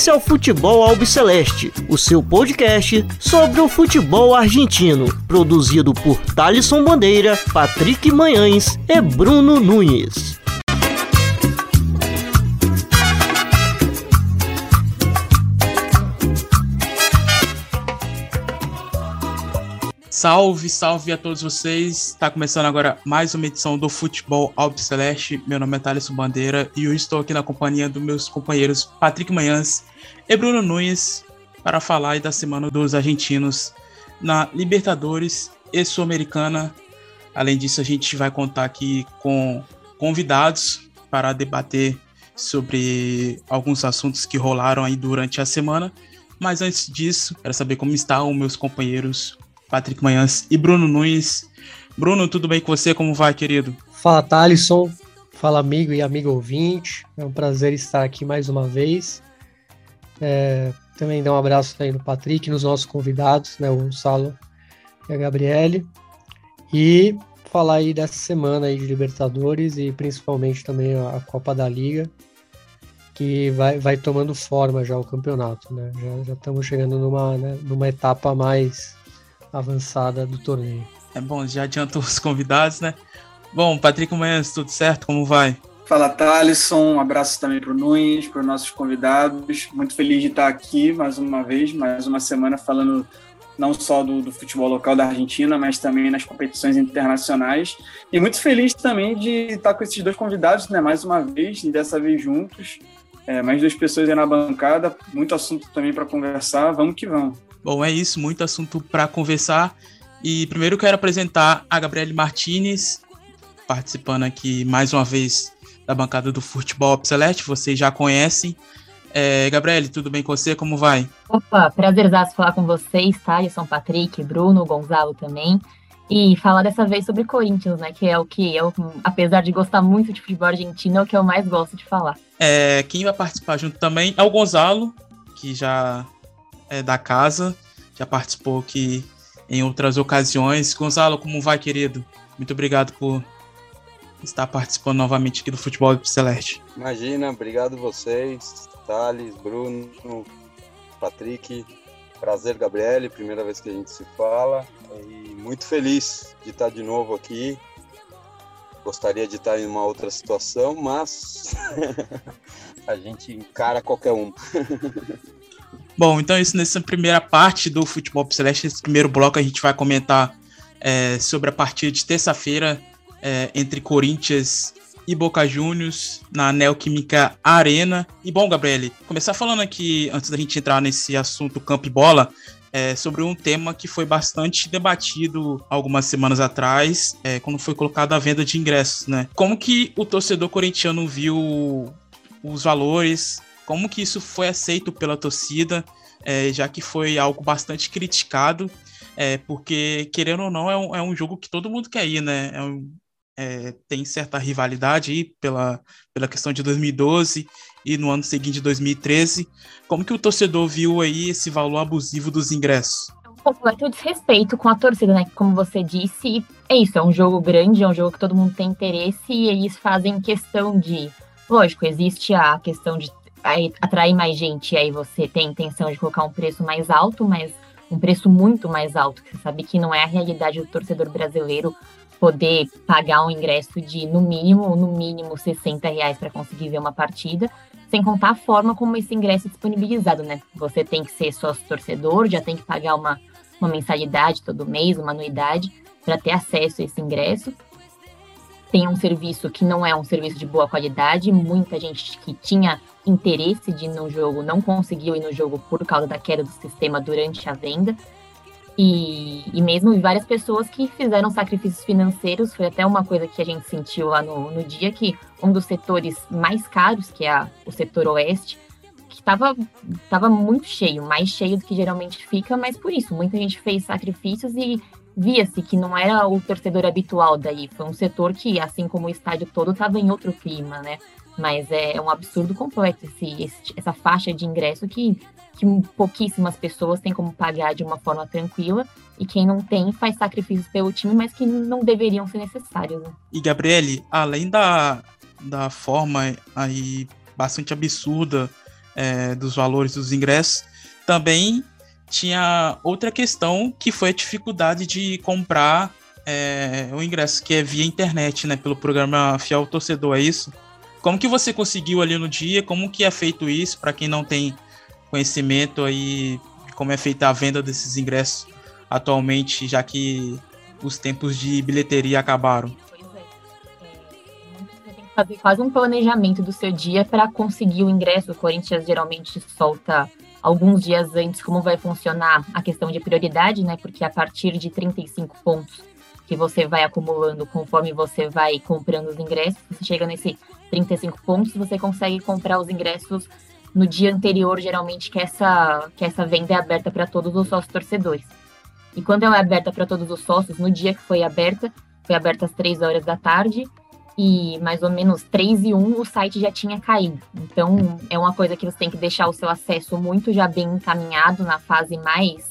Esse é o Futebol Albiceleste, o seu podcast sobre o futebol argentino, produzido por Thalisson Bandeira, Patrick Manhães e Bruno Nunes. Salve, salve a todos vocês. Está começando agora mais uma edição do Futebol Albiceleste. Meu nome é Thales Bandeira e eu estou aqui na companhia dos meus companheiros Patrick Manhãs e Bruno Nunes para falar da semana dos argentinos na Libertadores e Sul-Americana. Além disso, a gente vai contar aqui com convidados para debater sobre alguns assuntos que rolaram aí durante a semana. Mas antes disso, quero saber como estão meus companheiros Patrick Manhãs e Bruno Nunes. Bruno, tudo bem com você? Como vai, querido? Fala, Thalisson. Fala, amigo e amigo ouvinte. É um prazer estar aqui mais uma vez. É, também dar um abraço aí no Patrick, nos nossos convidados, né, o Salo e a Gabriele. E falar aí dessa semana aí de Libertadores e principalmente também a Copa da Liga, que vai, vai tomando forma já o campeonato, né? Já, já estamos chegando numa, né, numa etapa mais avançada do torneio. É bom, já adiantou os convidados, né? Bom, Patrick Manhãs, tudo certo? Como vai? Fala, Thalisson. Um abraço também para o Nunes, para os nossos convidados. Muito feliz de estar aqui mais uma vez, mais uma semana falando não só do, do, futebol local da Argentina, mas também nas competições internacionais. E muito feliz também de estar com esses dois convidados, né, mais uma vez, e dessa vez juntos. É, mais duas pessoas aí na bancada, muito assunto também para conversar. Vamos que vamos. Bom, é isso, muito assunto para conversar. E primeiro quero apresentar a Gabriele Martinez, participando aqui mais uma vez da bancada do Futebol Celeste, vocês já conhecem. É, Gabriele, tudo bem com você? Como vai? Opa, prazerzaço falar com vocês, tá? Eu sou Patrick, Bruno, Gonzalo também. E falar dessa vez sobre Corinthians, né? Que é o que eu, apesar de gostar muito de futebol argentino, é o que eu mais gosto de falar. É, quem vai participar junto também é o Gonzalo, que já é, da casa, já participou aqui em outras ocasiões. Gonzalo, como vai, querido? Muito obrigado por estar participando novamente aqui do Futebol Celeste. Imagina, obrigado vocês, Thales, Bruno, Patrick, prazer, Gabriele, primeira vez que a gente se fala e muito feliz de estar de novo aqui. Gostaria de estar em uma outra situação, mas a gente encara qualquer um. Bom, então isso nessa primeira parte do Futebol Celeste, nesse primeiro bloco a gente vai comentar é, sobre a partida de terça-feira é, entre Corinthians e Boca Juniors na Neoquímica Arena. E bom, Gabriele, começar falando aqui, antes da gente entrar nesse assunto campo e bola, é, sobre um tema que foi bastante debatido algumas semanas atrás, é, quando foi colocado a venda de ingressos, né? Como que o torcedor corintiano viu os valores, como que isso foi aceito pela torcida, é, já que foi algo bastante criticado, é, porque, querendo ou não, é um, é um jogo que todo mundo quer ir, né? É um, é, tem certa rivalidade aí pela, pela questão de 2012 e no ano seguinte, de 2013. Como que o torcedor viu aí esse valor abusivo dos ingressos? É um completo desrespeito com a torcida, né? Como você disse, é isso, é um jogo grande, é um jogo que todo mundo tem interesse e eles fazem questão de. Lógico, existe a questão de atrair mais gente, e aí você tem intenção de colocar um preço mais alto, mas um preço muito mais alto, que você sabe que não é a realidade do torcedor brasileiro poder pagar um ingresso de no mínimo, no mínimo 60 reais para conseguir ver uma partida, sem contar a forma como esse ingresso é disponibilizado, né? Você tem que ser sócio torcedor, já tem que pagar uma, uma mensalidade todo mês, uma anuidade, para ter acesso a esse ingresso tem um serviço que não é um serviço de boa qualidade. Muita gente que tinha interesse de ir no jogo não conseguiu ir no jogo por causa da queda do sistema durante a venda. E, e mesmo várias pessoas que fizeram sacrifícios financeiros, foi até uma coisa que a gente sentiu lá no, no dia, que um dos setores mais caros, que é a, o setor oeste, que estava tava muito cheio, mais cheio do que geralmente fica, mas por isso, muita gente fez sacrifícios e via-se que não era o torcedor habitual daí. Foi um setor que, assim como o estádio todo, estava em outro clima, né? Mas é um absurdo completo esse, esse, essa faixa de ingresso que, que pouquíssimas pessoas têm como pagar de uma forma tranquila e quem não tem faz sacrifícios pelo time, mas que não deveriam ser necessários. Né? E Gabriele, além da, da forma aí bastante absurda é, dos valores dos ingressos, também tinha outra questão que foi a dificuldade de comprar é, o ingresso, que é via internet, né? Pelo programa Fiel Torcedor, é isso? Como que você conseguiu ali no dia? Como que é feito isso para quem não tem conhecimento aí de como é feita a venda desses ingressos atualmente, já que os tempos de bilheteria acabaram? É. é fazer quase um planejamento do seu dia para conseguir o ingresso. O Corinthians geralmente solta alguns dias antes como vai funcionar a questão de prioridade, né? Porque a partir de 35 pontos que você vai acumulando conforme você vai comprando os ingressos, você chega nesse 35 pontos, você consegue comprar os ingressos no dia anterior, geralmente, que essa, que essa venda é aberta para todos os sócios torcedores. E quando ela é aberta para todos os sócios, no dia que foi aberta, foi aberta às 3 horas da tarde, e mais ou menos 3 e 1 o site já tinha caído. Então, é uma coisa que você tem que deixar o seu acesso muito já bem encaminhado na fase mais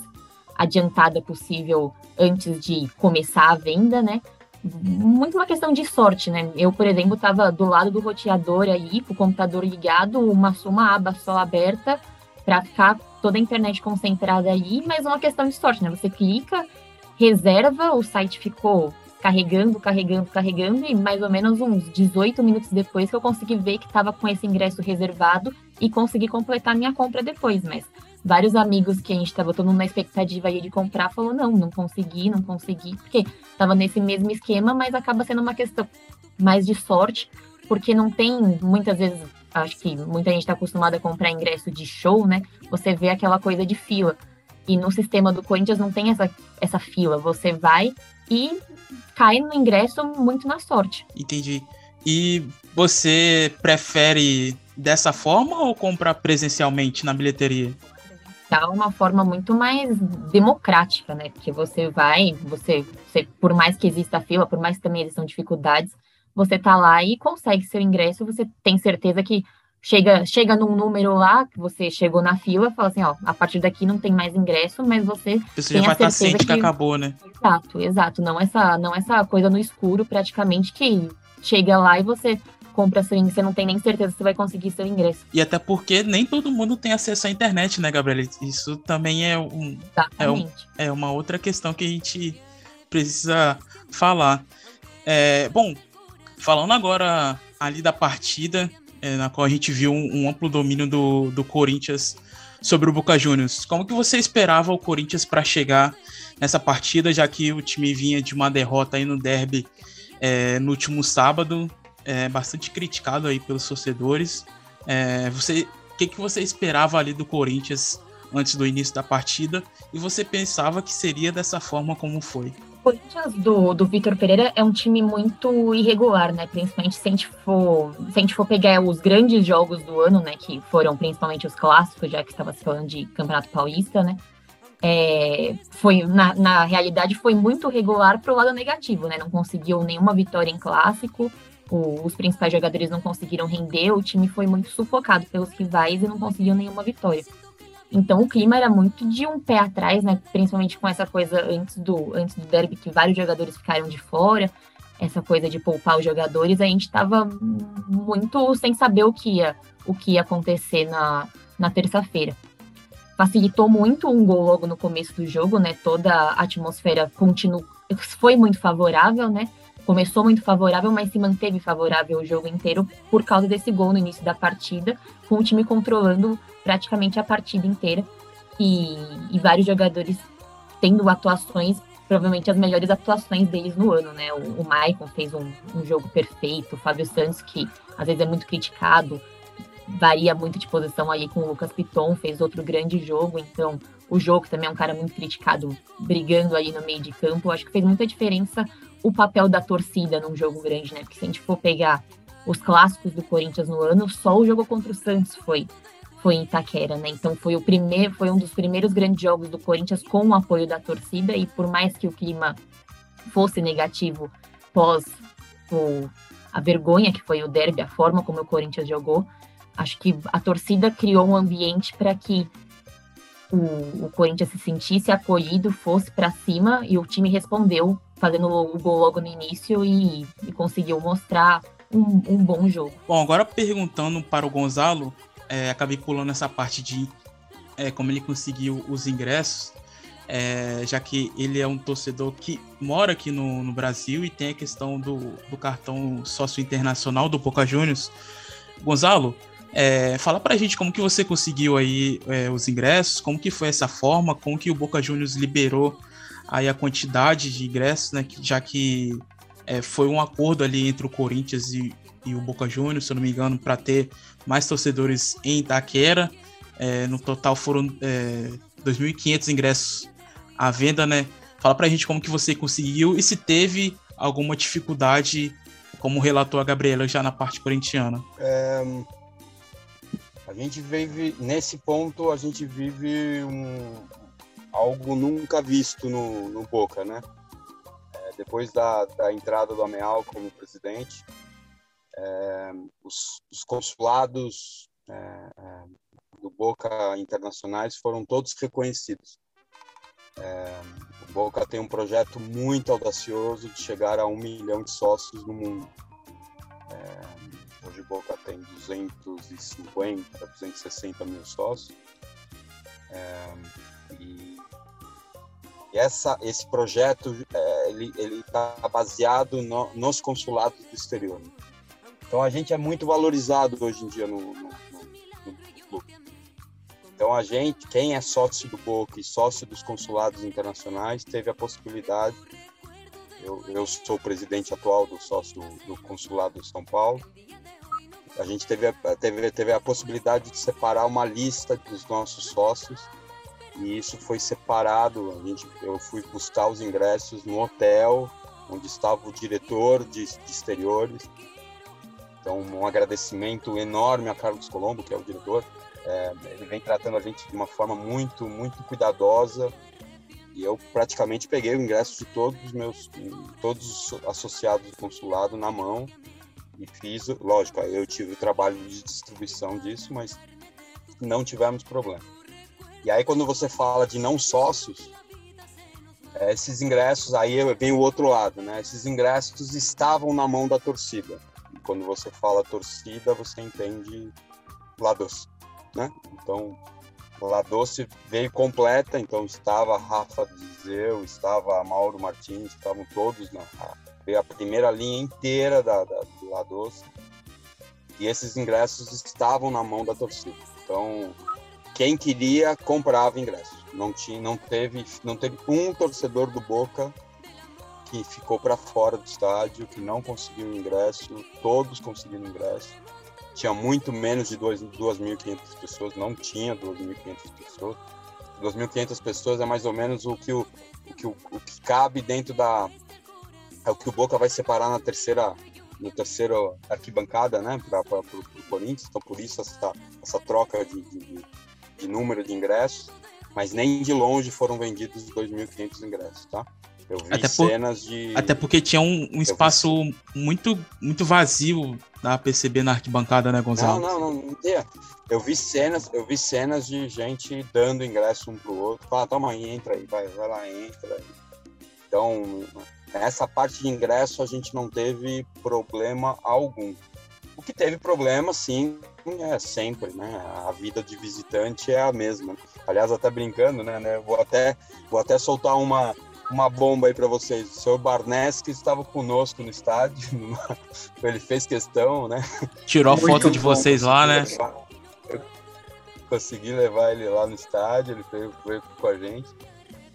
adiantada possível antes de começar a venda, né? Muito uma questão de sorte, né? Eu, por exemplo, estava do lado do roteador aí, com o computador ligado, uma, uma aba só aberta, para ficar toda a internet concentrada aí, mas uma questão de sorte, né? Você clica, reserva, o site ficou carregando, carregando, carregando, e mais ou menos uns 18 minutos depois que eu consegui ver que estava com esse ingresso reservado e consegui completar minha compra depois, mas vários amigos que a gente estava todo mundo na expectativa de comprar falou não, não consegui, não consegui, porque estava nesse mesmo esquema, mas acaba sendo uma questão mais de sorte, porque não tem muitas vezes, acho que muita gente está acostumada a comprar ingresso de show, né? Você vê aquela coisa de fila. E no sistema do Corinthians não tem essa, essa fila. Você vai e cai no ingresso muito na sorte. Entendi. E você prefere dessa forma ou comprar presencialmente na bilheteria? É uma forma muito mais democrática, né? Porque você vai, você, você, por mais que exista fila, por mais que também existam dificuldades, você tá lá e consegue seu ingresso, você tem certeza que chega, chega num número lá, que você chegou na fila, fala assim, ó, a partir daqui não tem mais ingresso, mas você você já vai estar ciente que... que acabou, né? Exato, exato. Não essa, não essa coisa no escuro, praticamente, que chega lá e você compra ingresso, você não tem nem certeza se vai conseguir seu ingresso. E até porque nem todo mundo tem acesso à internet, né, Gabriela? Isso também é um, é, um, é uma outra questão que a gente precisa falar. É, bom, falando agora ali da partida, é, na qual a gente viu um, um, amplo domínio do, do Corinthians sobre o Boca Juniors. Como que você esperava o Corinthians para chegar nessa partida, já que o time vinha de uma derrota aí no derby é, no último sábado, é, bastante criticado aí pelos torcedores. É, você, o que, que você esperava ali do Corinthians antes do início da partida e você pensava que seria dessa forma como foi? Corinthians do, do Vitor Pereira é um time muito irregular, né? Principalmente se a gente for, se a gente for pegar os grandes jogos do ano, né? Que foram principalmente os clássicos, já que estava se falando de Campeonato Paulista, né? É, foi na, na realidade foi muito regular para o lado negativo, né? Não conseguiu nenhuma vitória em clássico, o, os principais jogadores não conseguiram render, o time foi muito sufocado pelos rivais e não conseguiu nenhuma vitória. Então o clima era muito de um pé atrás, né? Principalmente com essa coisa antes do, antes do derby, que vários jogadores ficaram de fora, essa coisa de poupar os jogadores, a gente estava muito sem saber o que ia, o que ia acontecer na, na terça-feira. Facilitou muito um gol logo no começo do jogo, né? Toda a atmosfera continu, foi muito favorável, né? Começou muito favorável, mas se manteve favorável o jogo inteiro por causa desse gol no início da partida, com o time controlando praticamente a partida inteira e, e vários jogadores tendo atuações, provavelmente as melhores atuações deles no ano, né? O, o Maicon fez um, um jogo perfeito, o Fábio Santos, que às vezes é muito criticado, varia muito de posição aí com o Lucas Piton, fez outro grande jogo, então o jogo também é um cara muito criticado, brigando aí no meio de campo, acho que fez muita diferença o papel da torcida num jogo grande, né? Porque se a gente for pegar os clássicos do Corinthians no ano, só o jogo contra o Santos foi foi em Itaquera, né? Então foi o primeiro, foi um dos primeiros grandes jogos do Corinthians com o apoio da torcida e por mais que o clima fosse negativo pós o, a vergonha que foi o derby, a forma como o Corinthians jogou, acho que a torcida criou um ambiente para que o, o, Corinthians se sentisse acolhido, fosse para cima e o time respondeu fazendo o gol logo no início e, e conseguiu mostrar um, um, bom jogo. Bom, agora perguntando para o Gonzalo, é, acabei pulando essa parte de é, como ele conseguiu os ingressos, é, já que ele é um torcedor que mora aqui no, no Brasil e tem a questão do, do cartão sócio internacional do Boca Juniors. Gonzalo, é, fala pra gente como que você conseguiu aí é, os ingressos, como que foi essa forma, como que o Boca Juniors liberou aí a quantidade de ingressos, né, já que é, foi um acordo ali entre o Corinthians e, e o Boca Juniors, se eu não me engano, para ter mais torcedores em Itaquera. É, no total foram é, 2.500 ingressos à venda, né? Fala pra gente como que você conseguiu e se teve alguma dificuldade, como relatou a Gabriela já na parte corintiana. É, a gente vive, nesse ponto, a gente vive um, algo nunca visto no, no Boca, né? É, depois da, da, entrada do Ameal como presidente, é, os, os, consulados é, é do Boca internacionais foram todos reconhecidos. É, o Boca tem um projeto muito audacioso de chegar a um milhão de sócios no mundo. É, Hoje Boca tem 250, 260 mil sócios. É, e, e essa, esse projeto é, ele está baseado no, nos consulados do exterior. Então a gente é muito valorizado hoje em dia no, no, no, no. Então a gente, quem é sócio do Boca e sócio dos consulados internacionais, teve a possibilidade. Eu, eu sou o presidente atual do sócio do consulado de São Paulo a gente teve teve, teve a possibilidade de separar uma lista dos nossos sócios e isso foi separado. A gente, eu fui buscar os ingressos no hotel onde estava o diretor de, de exteriores. Então, um agradecimento enorme a Carlos Colombo, que é o diretor. É, ele vem tratando a gente de uma forma muito, muito cuidadosa. E eu praticamente peguei o ingresso de todos os meus, todos os associados do consulado na mão e fiz, lógico, eu tive o trabalho de distribuição disso, mas não tivemos problema. E aí quando você fala de não sócios, é, esses ingressos, aí vem o outro lado, né? Esses ingressos estavam na mão da torcida. E quando você fala torcida, você entende La Doce, né? Então, La Doce veio completa, então estava Rafa Dizeu, estava Mauro Martins, estavam todos na, a primeira linha inteira da, da, do La Doce. E esses ingressos estavam na mão da torcida. Então, quem queria comprava ingresso. Não tinha, não teve, não teve um torcedor do Boca que ficou para fora do estádio, que não conseguiu ingresso. Todos conseguiram ingresso. Tinha muito menos de 2.500 pessoas, não tinha 2.500 pessoas. 2.500 pessoas é mais ou menos o que, o, o, que, o, o que cabe dentro da, é o que o Boca vai separar na terceira no terceiro arquibancada, né, para o Corinthians. Então, por isso essa, essa troca de, de, de, número de ingressos. Mas nem de longe foram vendidos 2.500 ingressos, tá? Eu vi até por, cenas de. Até porque tinha um, um espaço vi... muito, muito vazio da PCB na arquibancada, né, Gonzalo? Não, não, não, não tinha. Eu vi cenas, eu vi cenas de gente dando ingresso um pro outro. Fala, toma aí, entra aí, vai, vai lá, entra aí. Então, essa parte de ingresso a gente não teve problema algum. O que teve problema, sim, é sempre, né? A vida de visitante é a mesma. Aliás, até brincando, né? né? Vou até vou até soltar uma uma bomba aí para vocês. O senhor Barneski estava conosco no estádio, ele fez questão, né? Tirou a foto de vocês lá, né? Eu consegui levar ele lá no estádio, ele veio, veio com a gente.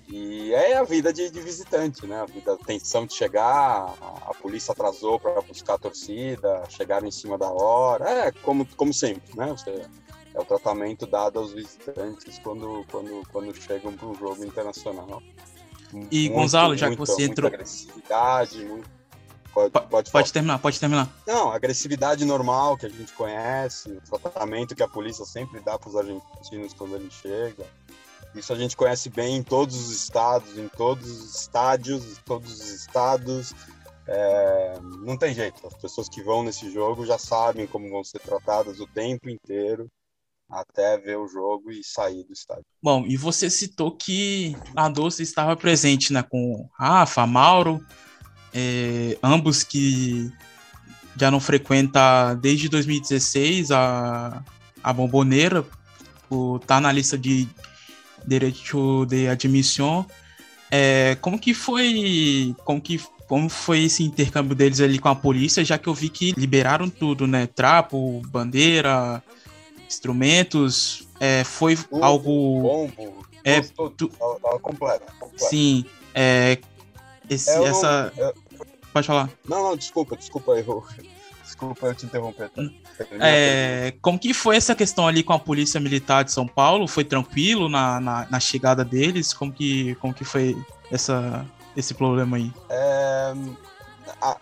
E é a vida de, de, visitante, né? A vida, a tensão de chegar, a, a polícia atrasou para buscar a torcida, chegaram em cima da hora. É como, como sempre, né? Você, é o tratamento dado aos visitantes quando, quando, quando chegam para um jogo internacional. E muito, Gonzalo, já que você entrou. agressividade, muito... pode, pode, pode terminar, pode terminar. Não, agressividade normal que a gente conhece, o tratamento que a polícia sempre dá para os argentinos quando eles chegam isso a gente conhece bem em todos os estados, em todos os estádios, todos os estados. É, não tem jeito, as pessoas que vão nesse jogo já sabem como vão ser tratadas o tempo inteiro até ver o jogo e sair do estádio. Bom, e você citou que a Doce estava presente né, com Rafa, Mauro, é, ambos que já não frequenta desde 2016 a, a bomboneira, por tá na lista de direito de admissão. É, como que foi, como que como foi esse intercâmbio deles ali com a polícia, já que eu vi que liberaram tudo, né? Trapo, bandeira, instrumentos, é, foi Tudo, algo Bombo, É, tudo, tu- tava, completo, completo. sim, é, esse, eu não- essa, eu- pode falar. Não, não, desculpa, desculpa eu. Desculpa eu te interromper. Tá? É, como que foi essa questão ali com a polícia militar de São Paulo? Foi tranquilo na, na, na chegada deles? Como que, como que foi essa, esse problema aí? É,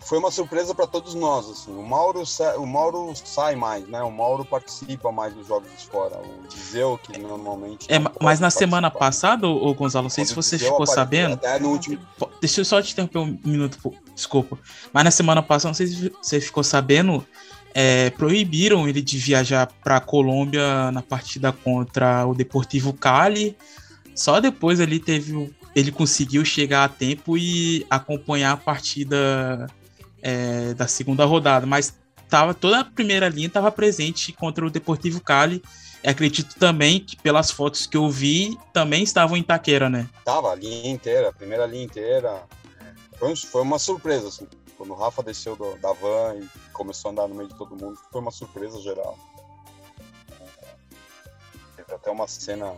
foi uma surpresa para todos nós. Assim. O, Mauro, sa- o Mauro sai mais, né? O Mauro participa mais dos jogos de fora. O Dizeu, que normalmente. É, mas na semana passada, ô, Gonzalo, não sei se o você ficou sabendo. Último. Deixa eu só te interromper um minuto, pô, desculpa. Mas na semana passada, não sei se você ficou sabendo, é, proibiram ele de viajar para a Colômbia na partida contra o Deportivo Cali. Só depois ali teve o- ele conseguiu chegar a tempo e acompanhar a partida é, da segunda rodada. Mas tava, toda a primeira linha estava presente contra o Deportivo Cali. Acredito também que pelas fotos que eu vi, também estavam em Itaquera, né? Tava a linha inteira, a primeira linha inteira. Foi, foi uma surpresa, assim. Quando o Rafa desceu do- da van e começou a andar no meio de todo mundo, foi uma surpresa geral. Teve até uma cena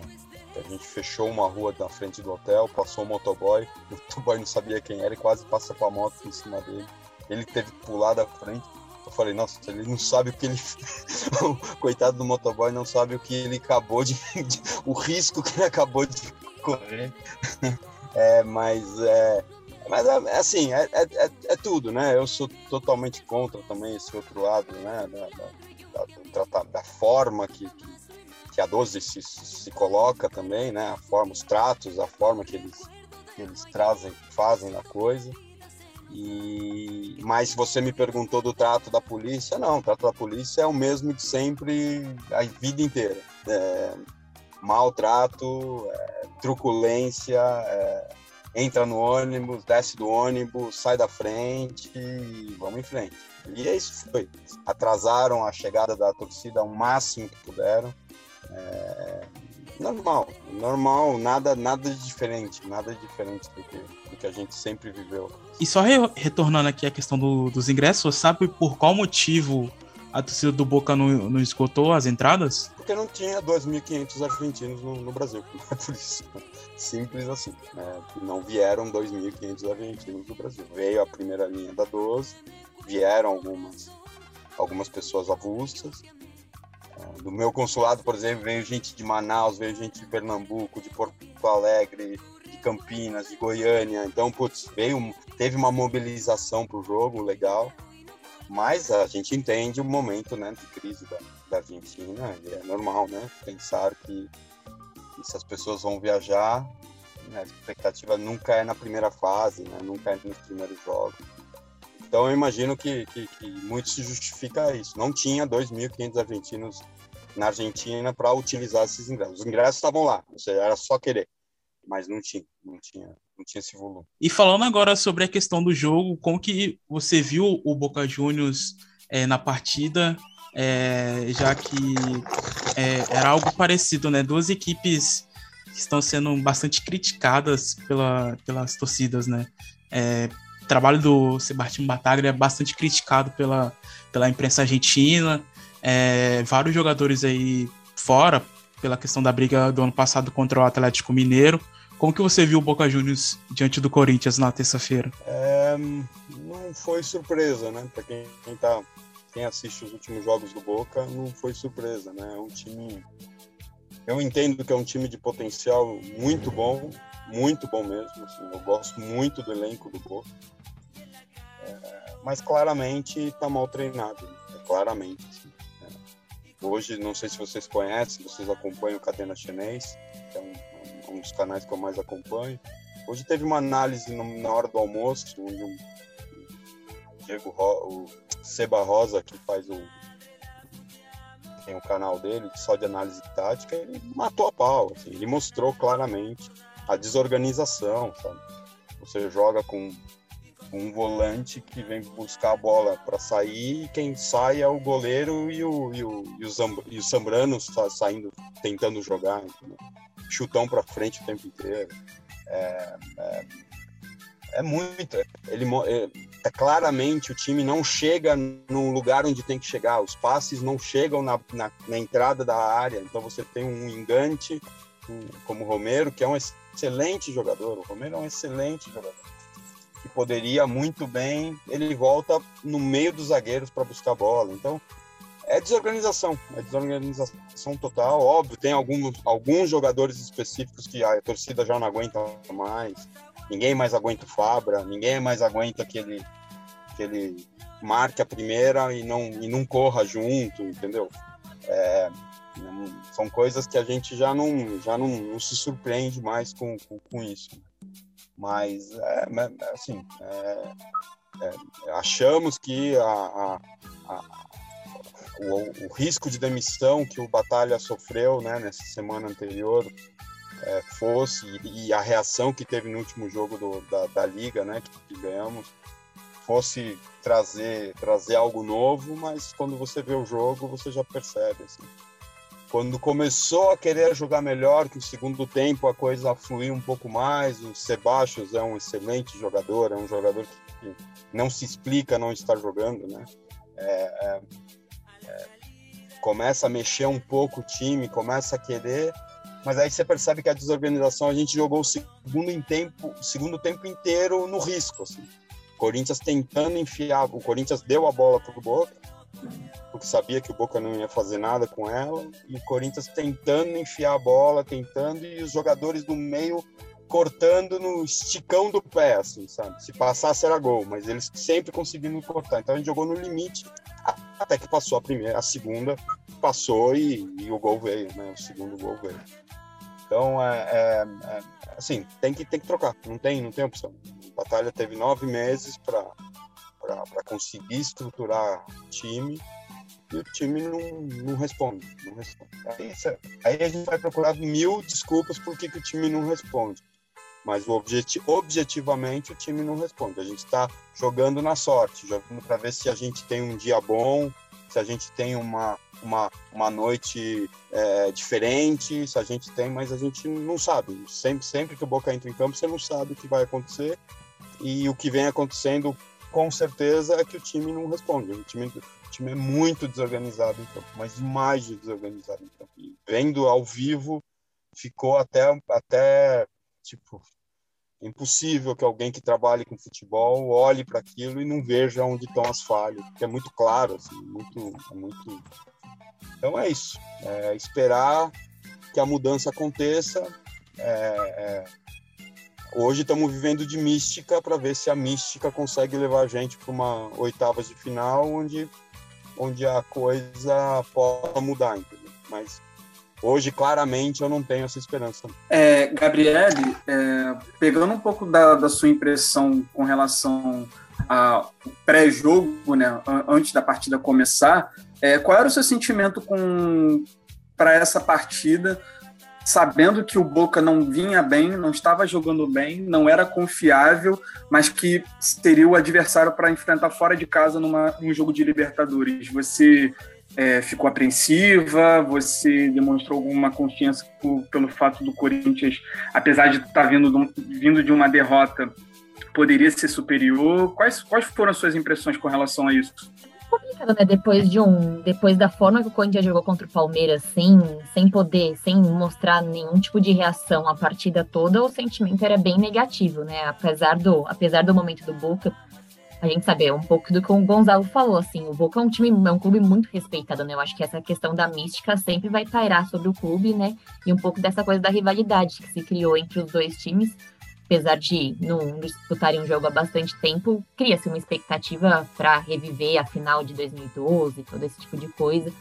a gente fechou uma rua na frente do hotel, passou um motoboy, o motoboy não sabia quem era e quase passa com a moto em cima dele. Ele teve que pular da frente. Eu falei, nossa, ele não sabe o que ele. o coitado do motoboy não sabe o que ele acabou de. o risco que ele acabou de correr. É, mas é. Mas é, assim, é, é, é- é tudo, né? Eu sou totalmente contra também esse outro lado, né? Da, da, da- da forma que, que, que a 12 se, se coloca também, né? A forma, os tratos, a forma que eles, que eles trazem, fazem na coisa. E mas você me perguntou do trato da polícia, não, o trato da polícia é o mesmo de sempre, a vida inteira. É, maltrato, é, truculência, é, entra no ônibus, desce do ônibus, sai da frente e vamos em frente. E é isso foi. Atrasaram a chegada da torcida ao máximo que puderam. É, normal, normal, nada, nada de diferente, nada de diferente do que, do que a gente sempre viveu. E só re- retornando aqui a questão do- dos ingressos, sabe por qual motivo a torcida do Boca não, não esgotou as entradas? Porque não tinha 2.500 argentinos no, no Brasil, é por isso. Simples assim. né? Não vieram 2.500 argentinos do Brasil. Veio a primeira linha da 12, vieram algumas, algumas pessoas avulsas. Do meu consulado, por exemplo, veio gente de Manaus, veio gente de Pernambuco, de Porto Alegre, de Campinas, de Goiânia. Então, putz, veio, teve uma mobilização para o jogo legal. Mas a gente entende o momento né, de crise da, da Argentina, e é normal, né? Pensar que, que se as pessoas vão viajar, né, a expectativa nunca é na primeira fase, né? Nunca é nos primeiros jogos. Então eu imagino que, que, que muito se justifica isso. Não tinha 2.500 argentinos na Argentina para utilizar esses ingressos. Os ingressos estavam lá, ou seja, era só querer, mas não tinha, não tinha, não tinha esse volume. E falando agora sobre a questão do jogo, como que você viu o Boca Juniors é, na partida, é, já que é, era algo parecido, né? Duas equipes que estão sendo bastante criticadas pela, pelas torcidas, né? É, o trabalho do Sebastião Bataglia é bastante criticado pela, pela imprensa argentina, é, vários jogadores aí fora, pela questão da briga do ano passado contra o Atlético Mineiro. Como que você viu o Boca Juniors diante do Corinthians na terça-feira? É, não foi surpresa, né? Para quem, quem, tá, quem assiste os últimos jogos do Boca, não foi surpresa, né? É um time. Eu entendo que é um time de potencial muito bom, muito bom mesmo. Assim, eu gosto muito do elenco do Boca. É, mas claramente está mal treinado, né? claramente. Hoje, não sei se vocês conhecem, vocês acompanham o Cadena Chinês, que é um, um dos canais que eu mais acompanho. Hoje teve uma análise no- na hora do almoço, onde o Diego Ro, o Seba Rosa, que faz o tem o canal dele só de análise tática, ele matou a pau, assim, ele mostrou claramente a desorganização, sabe? Você joga com um volante que vem buscar a bola para sair e quem sai é o goleiro e o, e o, e o, e o saindo, tentando jogar. Entendeu? Chutão para frente o tempo inteiro. É, é, é muito. Ele, é, é, claramente o time não chega no lugar onde tem que chegar. Os passes não chegam na, na, na entrada da área. Então você tem um engante como o Romero, que é um excelente jogador. O Romero é um excelente jogador poderia muito bem, ele volta no meio dos zagueiros para buscar a bola. Então, é desorganização, é desorganização total. Óbvio, tem alguns, alguns jogadores específicos que a torcida já não aguenta mais. Ninguém mais aguenta o Fabra, ninguém mais aguenta que ele, que ele marque a primeira e não, e não corra junto, entendeu? É, são coisas que a gente já não, já não, não se surpreende mais com, com, com isso. Mas, é, assim, é, é, achamos que a, a, a, o, o, risco de demissão que o Batalha sofreu né, nessa semana anterior é, fosse, e a reação que teve no último jogo do, da, da Liga, né, que, que ganhamos, fosse trazer, trazer algo novo, mas quando você vê o jogo, você já percebe. Assim quando começou a querer jogar melhor, que o segundo tempo a coisa fluiu um pouco mais, o Sebastião é um excelente jogador, é um jogador que não se explica não estar jogando, né? É, é, é, começa a mexer um pouco o time, começa a querer, mas aí você percebe que a desorganização, a gente jogou o segundo, em tempo, o segundo tempo inteiro no risco, assim. Corinthians tentando enfiar, o Corinthians deu a bola para o Boca, porque sabia que o Boca não ia fazer nada com ela, e o Corinthians tentando enfiar a bola, tentando, e os jogadores do meio cortando no esticão do pé, assim, sabe? Se passasse era gol, mas eles sempre conseguindo cortar. Então a gente jogou no limite até que passou a primeira, a segunda passou e, e o gol veio, né? O segundo gol veio. Então é, é, é, assim, tem que tem que trocar, não tem não tem opção. A batalha teve nove meses para para conseguir estruturar time e o time não, não responde. Não responde. Aí, aí, a gente vai procurar mil desculpas por que, que o time não responde. Mas objeti objetivamente o time não responde. A gente está jogando na sorte, jogando para ver se a gente tem um dia bom, se a gente tem uma, uma, uma noite é, diferente, se a gente tem, mas a gente não sabe. Sempre, sempre que o Boca entra em campo, você não sabe o que vai acontecer. E o que vem acontecendo com certeza é que o time não responde. O time, o time é muito desorganizado em campo, mas demais de desorganizado em campo. E vendo ao vivo, ficou até, até tipo, impossível que alguém que trabalhe com futebol olhe para aquilo e não veja onde estão as falhas, porque é muito claro, assim, muito, é muito. Então é isso. É esperar que a mudança aconteça. É, é, Hoje estamos vivendo de mística para ver se a mística consegue levar a gente para uma oitavas de final onde, onde a coisa possa mudar, entendeu? Mas hoje, claramente, eu não tenho essa esperança. É, Gabriele, é, pegando um pouco da, da sua impressão com relação ao pré-jogo, né, antes da partida começar, é, qual era o seu sentimento com para essa partida? Sabendo que o Boca não vinha bem, não estava jogando bem, não era confiável, mas que seria o adversário para enfrentar fora de casa numa, num jogo de Libertadores. Você é, ficou apreensiva? Você demonstrou alguma confiança por, pelo fato do Corinthians, apesar de estar tá vindo, vindo de uma derrota, poderia ser superior? Quais, quais foram as suas impressões com relação a isso? Complicado, né? Depois de um. Depois da forma que o Corinthians jogou contra o Palmeiras, sem, sem poder, sem mostrar nenhum tipo de reação a partida toda, o sentimento era bem negativo, né? Apesar do, apesar do momento do Boca, a gente sabe, é um pouco do que o Gonzalo falou, assim, o Boca é um time, é um clube muito respeitado, né? Eu acho que essa questão da mística sempre vai pairar sobre o clube, né? E um pouco dessa coisa da rivalidade que se criou entre os dois times apesar de não disputarem um jogo há bastante tempo, cria-se uma expectativa para reviver a final de 2012, todo esse tipo de coisa.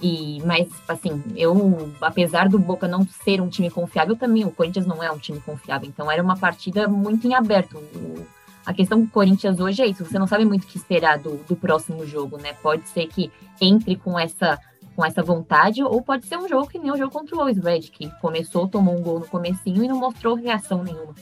E, mas, assim, eu, apesar do Boca não ser um time confiável, também o Corinthians não é um time confiável. Então, era uma partida muito em aberto. O, a questão do Corinthians hoje é isso: você não sabe muito o que esperar do, do próximo jogo, né? Pode ser que entre com essa com essa vontade, ou pode ser um jogo que nem o jogo contra o Always Red, que começou, tomou um gol no comecinho e não mostrou reação nenhuma.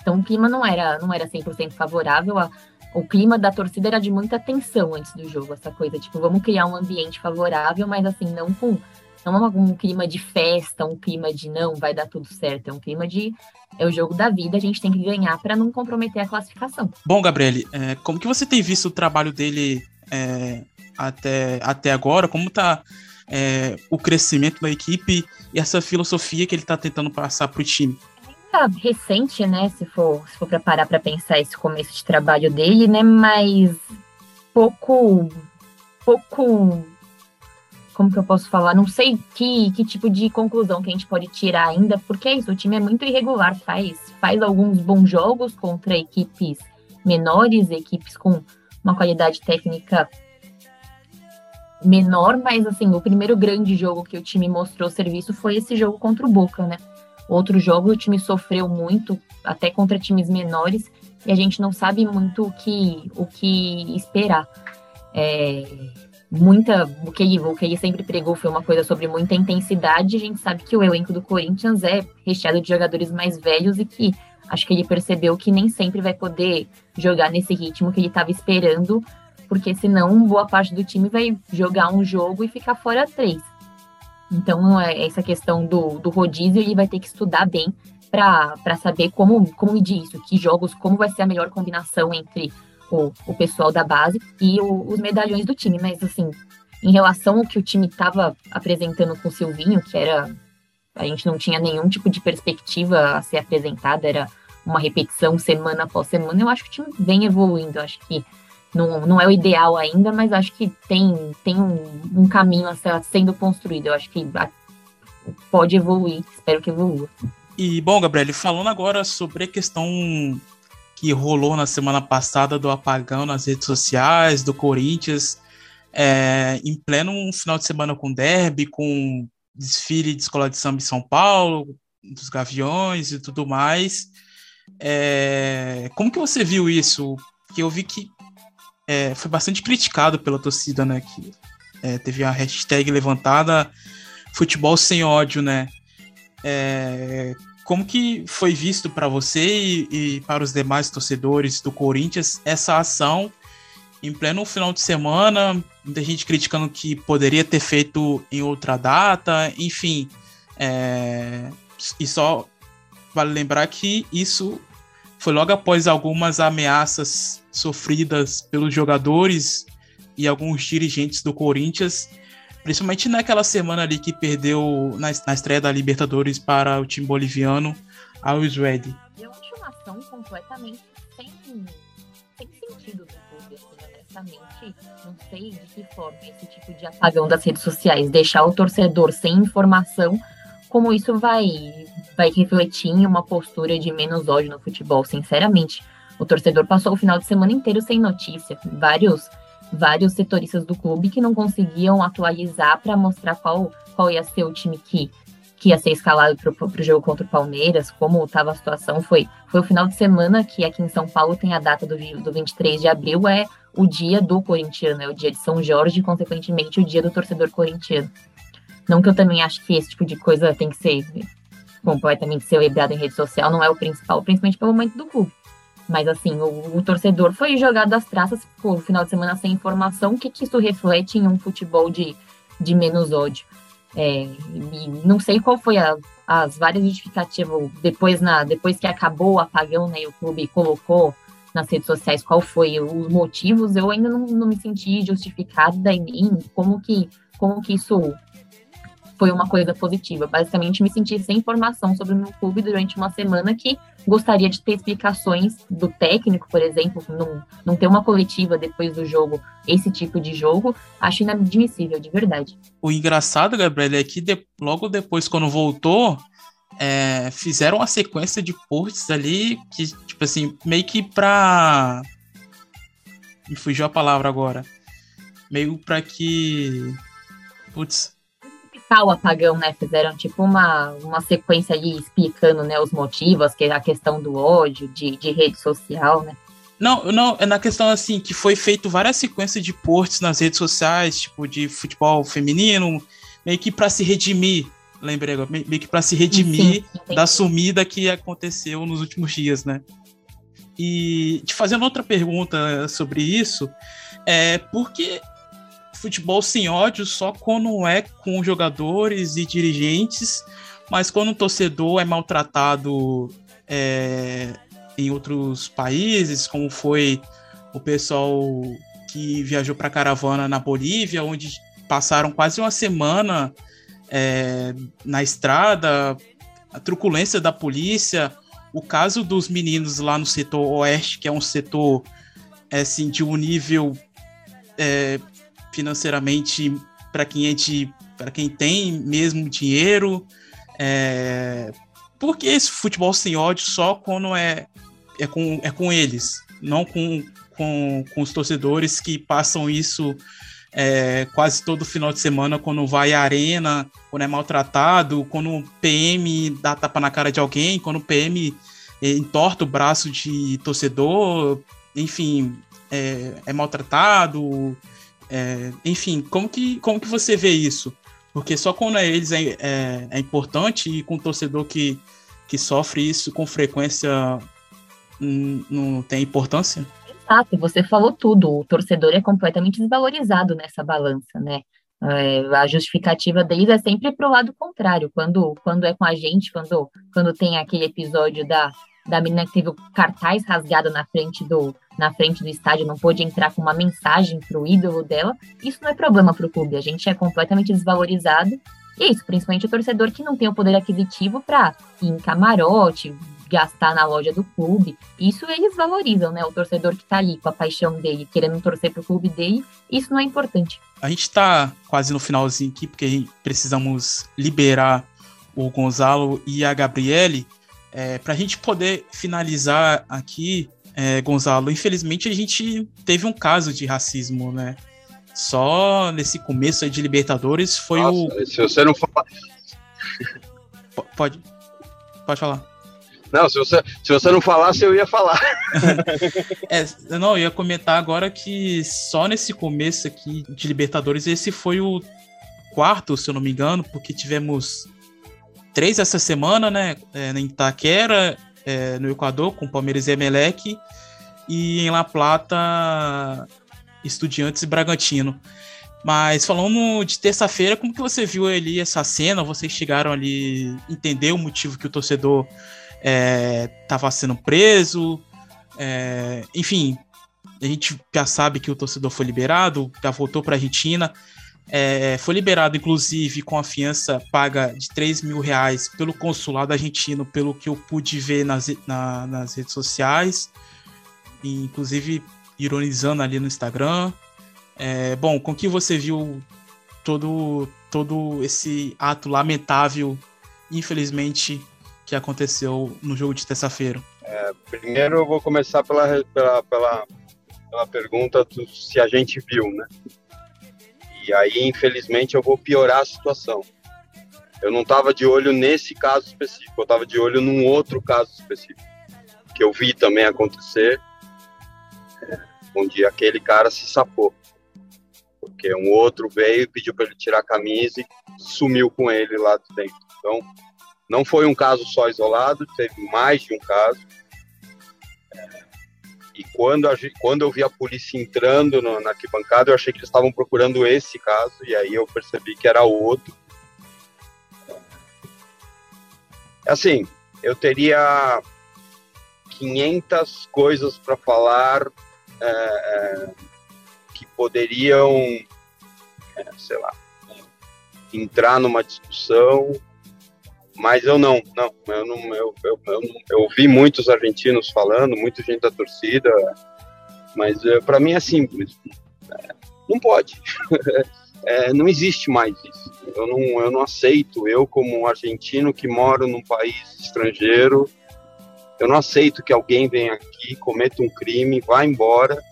Então o clima não era, não era 100% favorável. A, o clima da torcida era de muita tensão antes do jogo, essa coisa, tipo, vamos criar um ambiente favorável, mas assim, não com não é um clima de festa, um clima de não, vai dar tudo certo, é um clima de é o jogo da vida, a gente tem que ganhar para não comprometer a classificação. Bom, Gabriele, é, como que você tem visto o trabalho dele é, até, até agora? Como tá é, o crescimento da equipe e essa filosofia que ele está tentando passar para o time? Ainda recente, né? Se for, se for preparar para pensar esse começo de trabalho dele, né? Mas pouco, pouco, como que eu posso falar? Não sei que, que tipo de conclusão que a gente pode tirar ainda, porque é isso. O time é muito irregular, faz, faz alguns bons jogos contra equipes menores, equipes com uma qualidade técnica menor, mas assim, o primeiro grande jogo que o time mostrou serviço foi esse jogo contra o Boca, né? Outro jogo o time sofreu muito, até contra times menores, e a gente não sabe muito o que, o que esperar. É, muita, o que, o que ele sempre pregou foi uma coisa sobre muita intensidade, a gente sabe que o elenco do Corinthians é recheado de jogadores mais velhos e que acho que ele percebeu que nem sempre vai poder jogar nesse ritmo que ele estava esperando porque senão boa parte do time vai jogar um jogo e ficar fora três. Então, é essa questão do, do rodízio, ele vai ter que estudar bem para saber como, como medir isso, que jogos, como vai ser a melhor combinação entre o, o pessoal da base e o, os medalhões do time. Mas, assim, em relação ao que o time estava apresentando com o Silvinho, que era. A gente não tinha nenhum tipo de perspectiva a ser apresentada, era uma repetição semana após semana. Eu acho que o time vem evoluindo. Acho que não, não é o ideal ainda, mas acho que tem, tem um, um caminho a ser sendo construído. Eu acho que pode evoluir, espero que evolua. E, bom, Gabriel, falando agora sobre a questão que rolou na semana passada do apagão nas redes sociais, do Corinthians, é, em pleno um final de semana com derby, com desfile de escola de samba em São Paulo, dos Gaviões e tudo mais. É, como que você viu isso? Porque eu vi que é, foi bastante criticado pela torcida, né? Que é, teve a hashtag levantada futebol sem ódio, né? É, como que foi visto para você e, e, para os demais torcedores do Corinthians essa ação em pleno final de semana? Muita gente criticando que poderia ter feito em outra data, enfim. É, e só vale lembrar que isso foi logo após algumas ameaças sofridas pelos jogadores e alguns dirigentes do Corinthians, principalmente naquela semana ali que perdeu na, na estreia da Libertadores para o time boliviano, ao Red. Eu acho uma ação completamente sem, sem sentido do clube, assim, honestamente. Não sei de que forma esse tipo de apagão das redes sociais, deixar o torcedor sem informação, como isso vai, vai refletir em uma postura de menos ódio no futebol, sinceramente o torcedor passou o final de semana inteiro sem notícia. Vários, vários setoristas do clube que não conseguiam atualizar para mostrar qual, qual ia ser o time que, que ia ser escalado para o jogo contra o Palmeiras, como estava a situação. Foi, foi o final de semana que aqui em São Paulo tem a data do, do 23 de abril, é o dia do corintiano, é o dia de São Jorge e, consequentemente, o dia do torcedor corintiano. Não que eu também acho que esse tipo de coisa tem que ser completamente celebrado em rede social, não é o principal, principalmente pelo momento do clube. Mas assim, o, o, torcedor foi jogado às traças por final de semana sem informação. O que, que isso reflete em um futebol de, de menos ódio? É, não sei qual foi a, as várias justificativas depois, na, depois que acabou o apagão, né, e o clube colocou nas redes sociais qual foi os motivos, eu ainda não, não me senti justificada em como que, como que isso foi uma coisa positiva. Basicamente, me senti sem informação sobre o meu clube durante uma semana que gostaria de ter explicações do técnico, por exemplo, não, não ter uma coletiva depois do jogo, esse tipo de jogo, acho inadmissível, de verdade. O engraçado, Gabriel, é que de, logo depois, quando voltou, é, fizeram uma sequência de posts ali que, tipo assim, meio que pra. Me fugiu a palavra agora. Meio pra que. Putz, o apagão, né? Fizeram tipo uma, uma sequência ali explicando né, os motivos, que é a questão do ódio, de, de rede social, né? Não, não, é na questão assim, que foi feito várias sequências de posts nas redes sociais, tipo, de futebol feminino, meio que para se redimir lembrei agora, meio que para se redimir sim, da sumida que aconteceu nos últimos dias, né? E te fazendo outra pergunta sobre isso, é por que futebol sem ódio só quando é com jogadores e dirigentes, mas quando o torcedor é maltratado é, em outros países, como foi o pessoal que viajou para caravana na Bolívia, onde passaram quase uma semana é, na estrada, a truculência da polícia, o caso dos meninos lá no setor oeste, que é um setor é, assim, de um nível é, financeiramente para quem é de, para quem tem mesmo dinheiro, é, porque esse futebol sem ódio só quando é, é, com, é com eles, não com, com, com os torcedores que passam isso é, quase todo final de semana quando vai à arena, quando é maltratado, quando o PM dá tapa na cara de alguém, quando o PM é, entorta o braço de torcedor, enfim, é, é maltratado, é, enfim, como que, como que você vê isso? Porque só quando é eles é, é, é importante e com o torcedor que, que sofre isso com frequência não tem importância? Exato, você falou tudo. O torcedor é completamente desvalorizado nessa balança, né? É, a justificativa deles é sempre para o lado contrário. Quando, quando é com a gente, quando, quando tem aquele episódio da, da menina que teve o cartaz rasgado na frente do, na frente do estádio, não pôde entrar com uma mensagem para o ídolo dela, isso não é problema para o clube. A gente é completamente desvalorizado. E é isso, principalmente o torcedor que não tem o poder aquisitivo para ir em camarote, gastar na loja do clube. Isso eles valorizam, né? O torcedor que tá ali com a paixão dele, querendo torcer pro clube dele, isso não é importante. A gente tá quase no finalzinho aqui, porque precisamos liberar o Gonzalo e a Gabriele. É, para a gente poder finalizar aqui, é, Gonzalo, infelizmente a gente teve um caso de racismo, né? Só nesse começo de Libertadores foi Nossa, o. Se você não falar. Pode. Pode falar. Não, se você, se você não falasse, eu ia falar. é, não, eu ia comentar agora que só nesse começo aqui de Libertadores, esse foi o quarto, se eu não me engano, porque tivemos três essa semana, né? É, em Itaquera, é, no Equador, com Palmeiras e Emelec, e em La Plata, Estudiantes e Bragantino. Mas falando de terça-feira, como que você viu ali essa cena? Vocês chegaram ali entender o motivo que o torcedor estava é, sendo preso, é, enfim, a gente já sabe que o torcedor foi liberado, já voltou para a Argentina, é, foi liberado inclusive com a fiança paga de 3 mil reais pelo consulado argentino, pelo que eu pude ver nas, na, nas redes sociais, e, inclusive ironizando ali no Instagram. É, bom, com que você viu todo, todo esse ato lamentável, infelizmente, que aconteceu no jogo de terça-feira? É, primeiro eu vou começar pela, pela, pela, pela pergunta do, se a gente viu, né? E aí, infelizmente, eu vou piorar a situação. Eu não estava de olho nesse caso específico, eu estava de olho num outro caso específico, que eu vi também acontecer, onde aquele cara se sapou. Porque um outro veio, pediu para ele tirar a camisa e sumiu com ele lá dentro. Então, não foi um caso só isolado, teve mais de um caso. E quando, a, quando eu vi a polícia entrando no, na arquibancada, eu achei que eles estavam procurando esse caso, e aí eu percebi que era outro. Assim, eu teria 500 coisas para falar é, é, que poderiam, é, sei lá, entrar numa discussão mas eu não, não, eu não, eu, eu, eu, eu ouvi muitos argentinos falando, muita gente da torcida, mas é, para mim é simples, é, não pode, é, não existe mais isso. Eu não, eu não aceito, eu como argentino que moro num país estrangeiro, eu não aceito que alguém venha aqui, cometa um crime, vá embora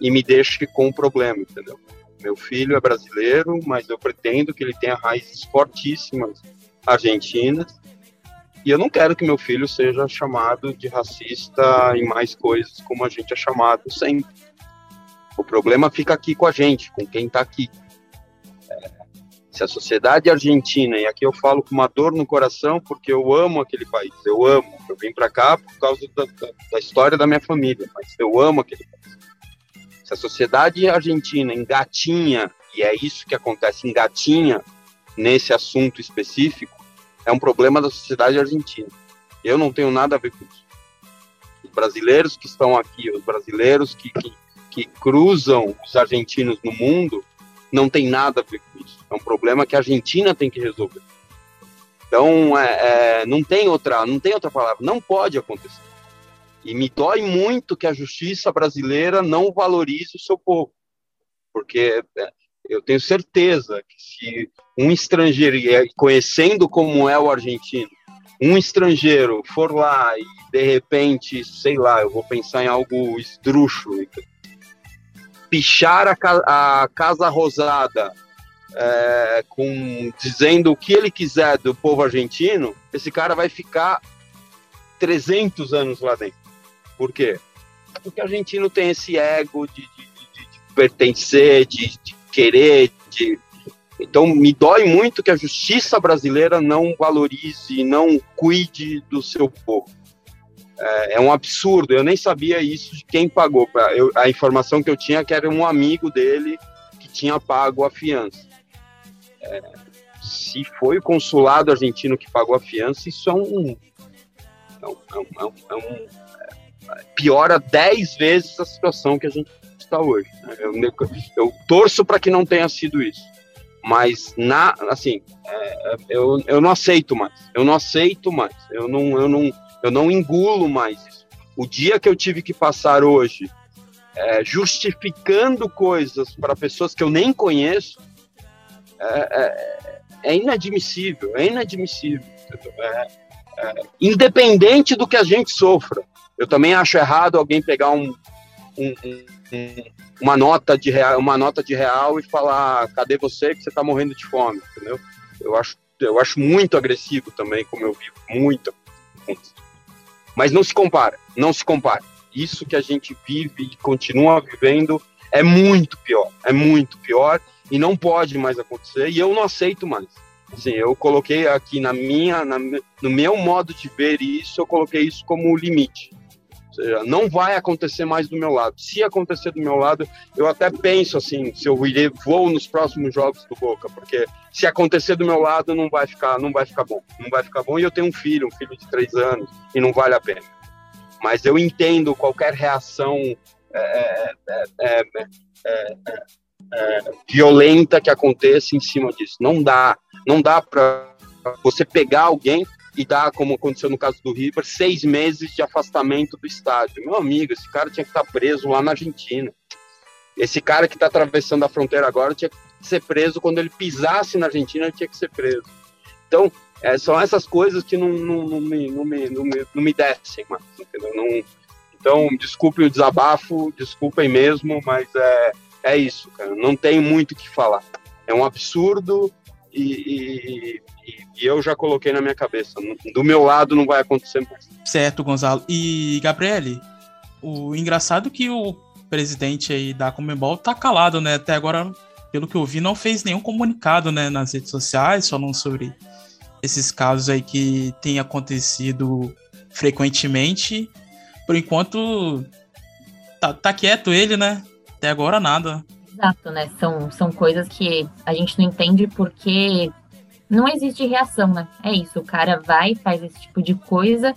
e me deixe com um problema, entendeu? Meu filho é brasileiro, mas eu pretendo que ele tenha raízes fortíssimas argentinas. E eu não quero que meu filho seja chamado de racista e mais coisas como a gente é chamado sempre. O problema fica aqui com a gente, com quem está aqui. É, Se a sociedade argentina, e aqui eu falo com uma dor no coração, porque eu amo aquele país, eu amo. Eu vim para cá por causa da, da, história da minha família, mas eu amo aquele país. Se a sociedade argentina engatinha, e é isso que acontece, engatinha nesse assunto específico, é um problema da sociedade argentina. Eu não tenho nada a ver com isso. Os brasileiros que estão aqui, os brasileiros que, que, que cruzam os argentinos no mundo, não tem nada a ver com isso. É um problema que a Argentina tem que resolver. Então, é, é, não tem outra, não tem outra palavra. Não pode acontecer. E me dói muito que a justiça brasileira não valorize o seu povo, porque é, eu tenho certeza que se um estrangeiro, conhecendo como é o argentino, um estrangeiro for lá e de repente, sei lá, eu vou pensar em algo esdrúxulo, pichar a, a Casa Rosada é, com, dizendo o que ele quiser do povo argentino, esse cara vai ficar 300 anos lá dentro. Por quê? Porque o argentino tem esse ego de, de, de, de pertencer, de, de querer, de então, me dói muito que a justiça brasileira não valorize, não cuide do seu povo. É, é um absurdo, eu nem sabia isso de quem pagou. Eu, a informação que eu tinha é que era um amigo dele que tinha pago a fiança. É, se foi o consulado argentino que pagou a fiança, isso é um. É um, é um, é um é, piora dez vezes a situação que a gente está hoje. Né? Eu, eu torço para que não tenha sido isso. Mas, na, assim, é, eu, eu não aceito mais. Eu não aceito mais. Eu não, eu não, eu não engulo mais isso. O dia que eu tive que passar hoje é, justificando coisas para pessoas que eu nem conheço é, é, é inadmissível, é inadmissível. É, é, independente do que a gente sofra. Eu também acho errado alguém pegar um, um, um, uma nota de real, uma nota de real e falar cadê você que você está morrendo de fome, entendeu? Eu acho, eu acho muito agressivo também, como eu vivo, muito. Mas não se compara, não se compara. Isso que a gente vive e continua vivendo é muito pior, é muito pior e não pode mais acontecer e eu não aceito mais. Assim, eu coloquei aqui na minha, na, no meu modo de ver isso, eu coloquei isso como limite. Seja, não vai acontecer mais do meu lado. Se acontecer do meu lado, eu até penso assim, se eu irei, vou nos próximos jogos do Boca, porque se acontecer do meu lado, não vai ficar, não vai ficar bom. Não vai ficar bom. E eu tenho um filho, um filho de três anos, e não vale a pena. Mas eu entendo qualquer reação é, é, é, violenta que aconteça em cima disso. Não dá, não dá para você pegar alguém e dar, como aconteceu no caso do River, seis meses de afastamento do estádio. Meu amigo, esse cara tinha que estar preso lá na Argentina. Esse cara que está atravessando a fronteira agora tinha que ser preso quando ele pisasse na Argentina, ele tinha que ser preso. Então, é, são essas coisas que não, não, não, me, não, me, não, me, não me descem mais, entendeu? Não, então, desculpem o desabafo, desculpem mesmo, mas é, é isso, cara. Não tem muito o que falar. É um absurdo e, e, e, eu já coloquei na minha cabeça. Do meu lado não vai acontecer mais. Certo, Gonzalo. E, Gabriele, o engraçado é que o presidente aí da Comembol tá calado, né? Até agora pelo que eu vi, não fez nenhum comunicado né, nas redes sociais falando sobre esses casos aí que têm acontecido frequentemente. Por enquanto, tá, tá quieto ele, né? Até agora nada. Exato, né? São, são coisas que a gente não entende porque não existe reação, né? É isso, o cara vai, faz esse tipo de coisa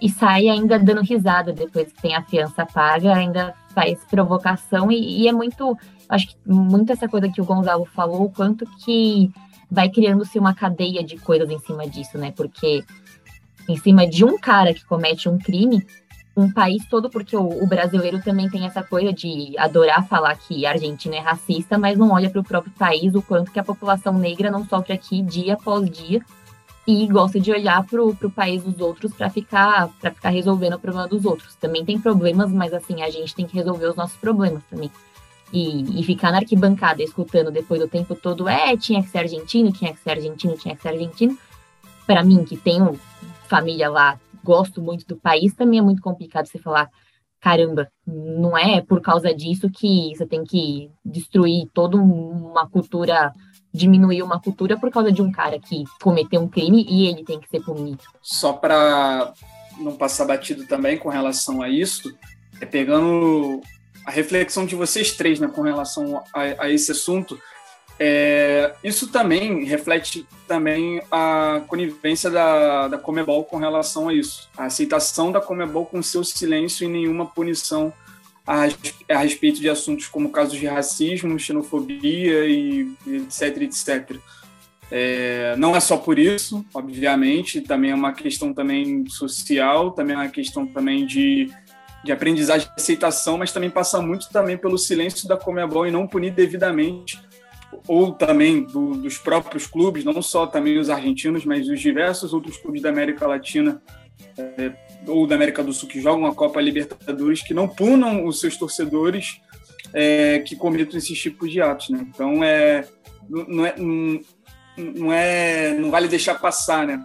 e sai ainda dando risada depois que tem a fiança paga, ainda faz provocação e, e é muito acho que muito essa coisa que o Gonzalo falou, o quanto que vai criando-se uma cadeia de coisas em cima disso, né? Porque em cima de um cara que comete um crime, um país todo, porque o, o brasileiro também tem essa coisa de adorar falar que a Argentina é racista, mas não olha para o próprio país, o quanto que a população negra não sofre aqui dia após dia e gosta de olhar para o país dos outros para ficar para ficar resolvendo o problema dos outros. Também tem problemas, mas assim a gente tem que resolver os nossos problemas também e, e, ficar na arquibancada escutando depois do tempo todo, é, tinha que ser argentino, tinha que ser argentino, tinha que ser argentino. Para mim, que tenho família lá, gosto muito do país, também é muito complicado você falar, caramba, não é por causa disso que você tem que destruir toda uma cultura diminuir uma cultura por causa de um cara que cometeu um crime e ele tem que ser punido. Só para não passar batido também com relação a isso, é pegando a reflexão de vocês três né, com relação a, a esse assunto, é, isso também reflete também a conivência da, da Comebol com relação a isso. A aceitação da Comebol com seu silêncio e nenhuma punição a, a respeito de assuntos como casos de racismo, xenofobia e etc, etc. É, não é só por isso, obviamente, também é uma questão também social, também é uma questão também de, de aprendizagem e aceitação, mas também passa muito também pelo silêncio da Comebol e não punir devidamente ou também do, dos próprios clubes, não só também os argentinos, mas os diversos outros clubes da América Latina é, ou da América do Sul que jogam a Copa Libertadores, que não punam os seus torcedores é, que cometam esses tipos de atos. Né? Então, é, não, é, não, é, não vale deixar passar né?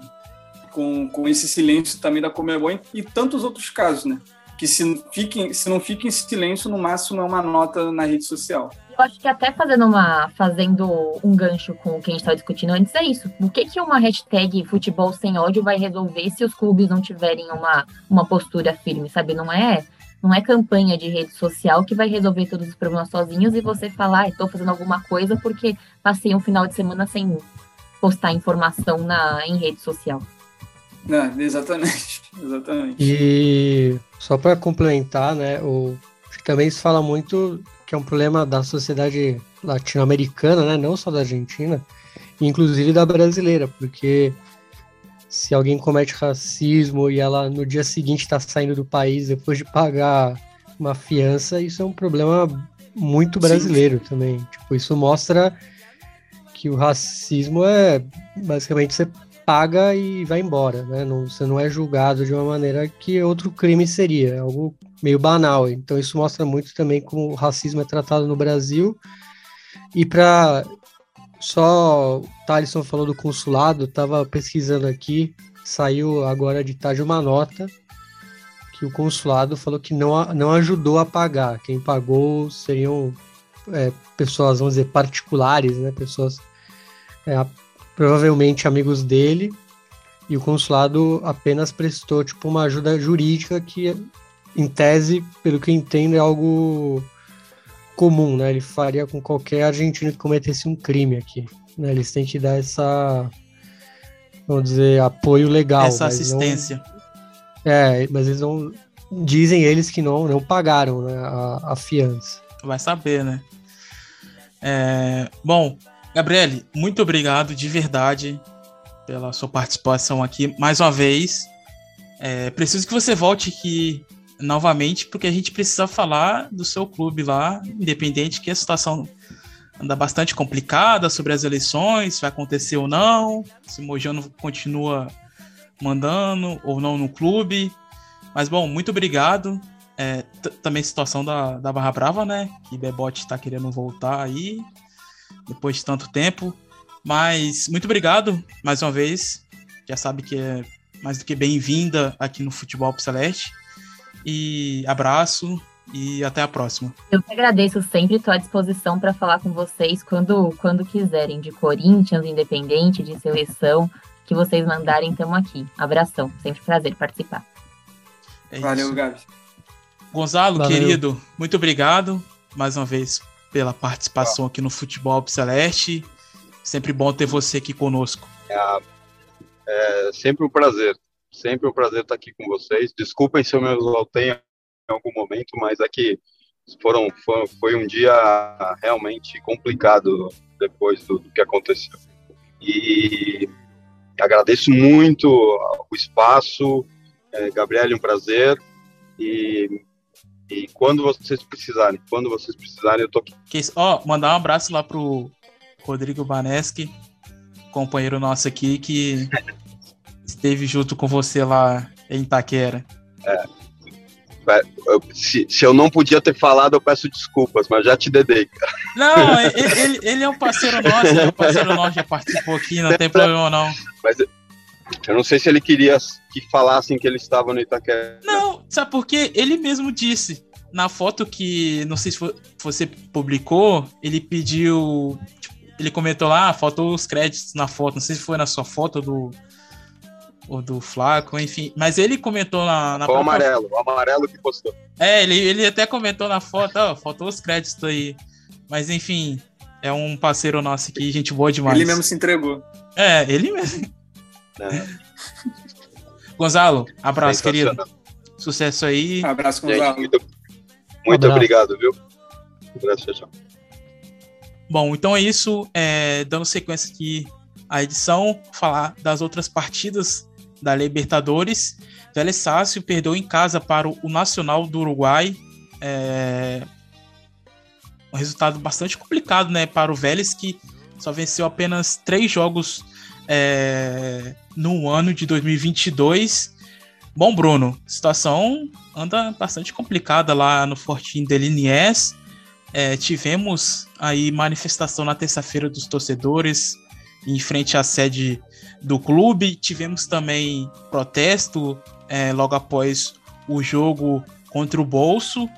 com, com esse silêncio também da Comebol e tantos outros casos, né? Que se, fiquem, se não fica em silêncio, no máximo é uma nota na rede social. Eu acho que até fazendo uma fazendo um gancho com o que a gente estava discutindo antes é isso. O que que uma hashtag futebol sem ódio vai resolver se os clubes não tiverem uma, uma postura firme, sabe? Não é não é campanha de rede social que vai resolver todos os problemas sozinhos e você falar, estou fazendo alguma coisa porque passei um final de semana sem postar informação na em rede social. Não, exatamente, exatamente. E só para complementar, né, o também se fala muito que é um problema da sociedade latino-americana, né? Não só da Argentina, inclusive da brasileira, porque se alguém comete racismo e ela no dia seguinte está saindo do país depois de pagar uma fiança, isso é um problema muito brasileiro Sim. também. Tipo, isso mostra que o racismo é basicamente você paga e vai embora, né? Não, você não é julgado de uma maneira que outro crime seria, é algo meio banal. Então isso mostra muito também como o racismo é tratado no Brasil. E para só o Thalisson falou do consulado, estava pesquisando aqui, saiu agora de tarde uma nota que o consulado falou que não, não ajudou a pagar. Quem pagou seriam é, pessoas, vamos dizer, particulares, né? Pessoas é, provavelmente amigos dele, e o consulado apenas prestou tipo uma ajuda jurídica que, em tese, pelo que eu entendo, é algo comum, né? Ele faria com qualquer argentino que cometesse um crime aqui. Né? Eles têm que dar essa, vamos dizer, apoio legal. Essa assistência. Não, é, mas eles não dizem eles que não não pagaram né, a, a fiança. Vai saber, né? É, bom, Gabriele, muito obrigado de verdade pela sua participação aqui mais uma vez. É, preciso que você volte aqui novamente, porque a gente precisa falar do seu clube lá, independente que a situação anda bastante complicada sobre as eleições, se vai acontecer ou não, se Mojano continua mandando ou não no clube. Mas bom, muito obrigado. É, também situação da, da Barra Brava, né? Que Bebote está querendo voltar aí depois de tanto tempo. Mas muito obrigado mais uma vez. Já sabe que é mais do que bem-vinda aqui no Futebol Pro Celeste. E abraço e até a próxima. Eu que agradeço sempre, estou à disposição para falar com vocês quando, quando quiserem, de Corinthians, Independente, de seleção, que vocês mandarem, estamos aqui. Abração, sempre prazer participar. É Valeu, Gabi. Gonzalo, Valeu. querido, muito obrigado mais uma vez pela participação aqui no Futebol Celeste. Sempre bom ter você aqui conosco. É, é sempre um prazer. Sempre um prazer estar aqui com vocês. Desculpem se eu me exaltei em algum momento, mas aqui foram, foi, foi um dia realmente complicado depois do, do que aconteceu. E agradeço muito o espaço. É, Gabriel, um prazer. E e quando vocês precisarem, quando vocês precisarem, eu tô aqui. Ó, oh, mandar um abraço lá pro Rodrigo Baneschi, companheiro nosso aqui, que esteve junto com você lá em Itaquera. É. se, se, eu não podia ter falado, eu peço desculpas, mas já te dedei. Não, ele, ele, ele, é um parceiro nosso, ele é um parceiro nosso, já participou aqui, não tem problema não. Mas eu não sei se ele queria que falassem que ele estava no Itaquera. Não, sabe por quê? Ele mesmo disse. Na foto que, não sei se você publicou, ele pediu. Tipo, ele comentou lá, ah, faltou os créditos na foto. Não sei se foi na sua foto do. Ou do Flaco, enfim. Mas ele comentou na. na o amarelo, o amarelo que postou. É, ele, ele até comentou na foto, ó, faltou os créditos aí. Mas enfim, é um parceiro nosso aqui, gente boa demais. Ele mesmo se entregou. É, ele mesmo. É. Gonzalo, abraço, querido. Sucesso aí. Abraço, Gonzalo. Gente, muito, muito abraço. obrigado, viu? Abraço, tchau. Bom, então é isso. É, dando sequência aqui à edição, falar das outras partidas da Libertadores. Vélez Sácio perdeu em casa para o Nacional do Uruguai. É, um resultado bastante complicado né, para o Vélez, que só venceu apenas três jogos é, no ano de 2022. Bom, Bruno, situação anda bastante complicada lá no Fortinho de Liniers. É, tivemos aí manifestação na terça-feira dos torcedores em frente à sede do clube. Tivemos também protesto é, logo após o jogo contra o Bolso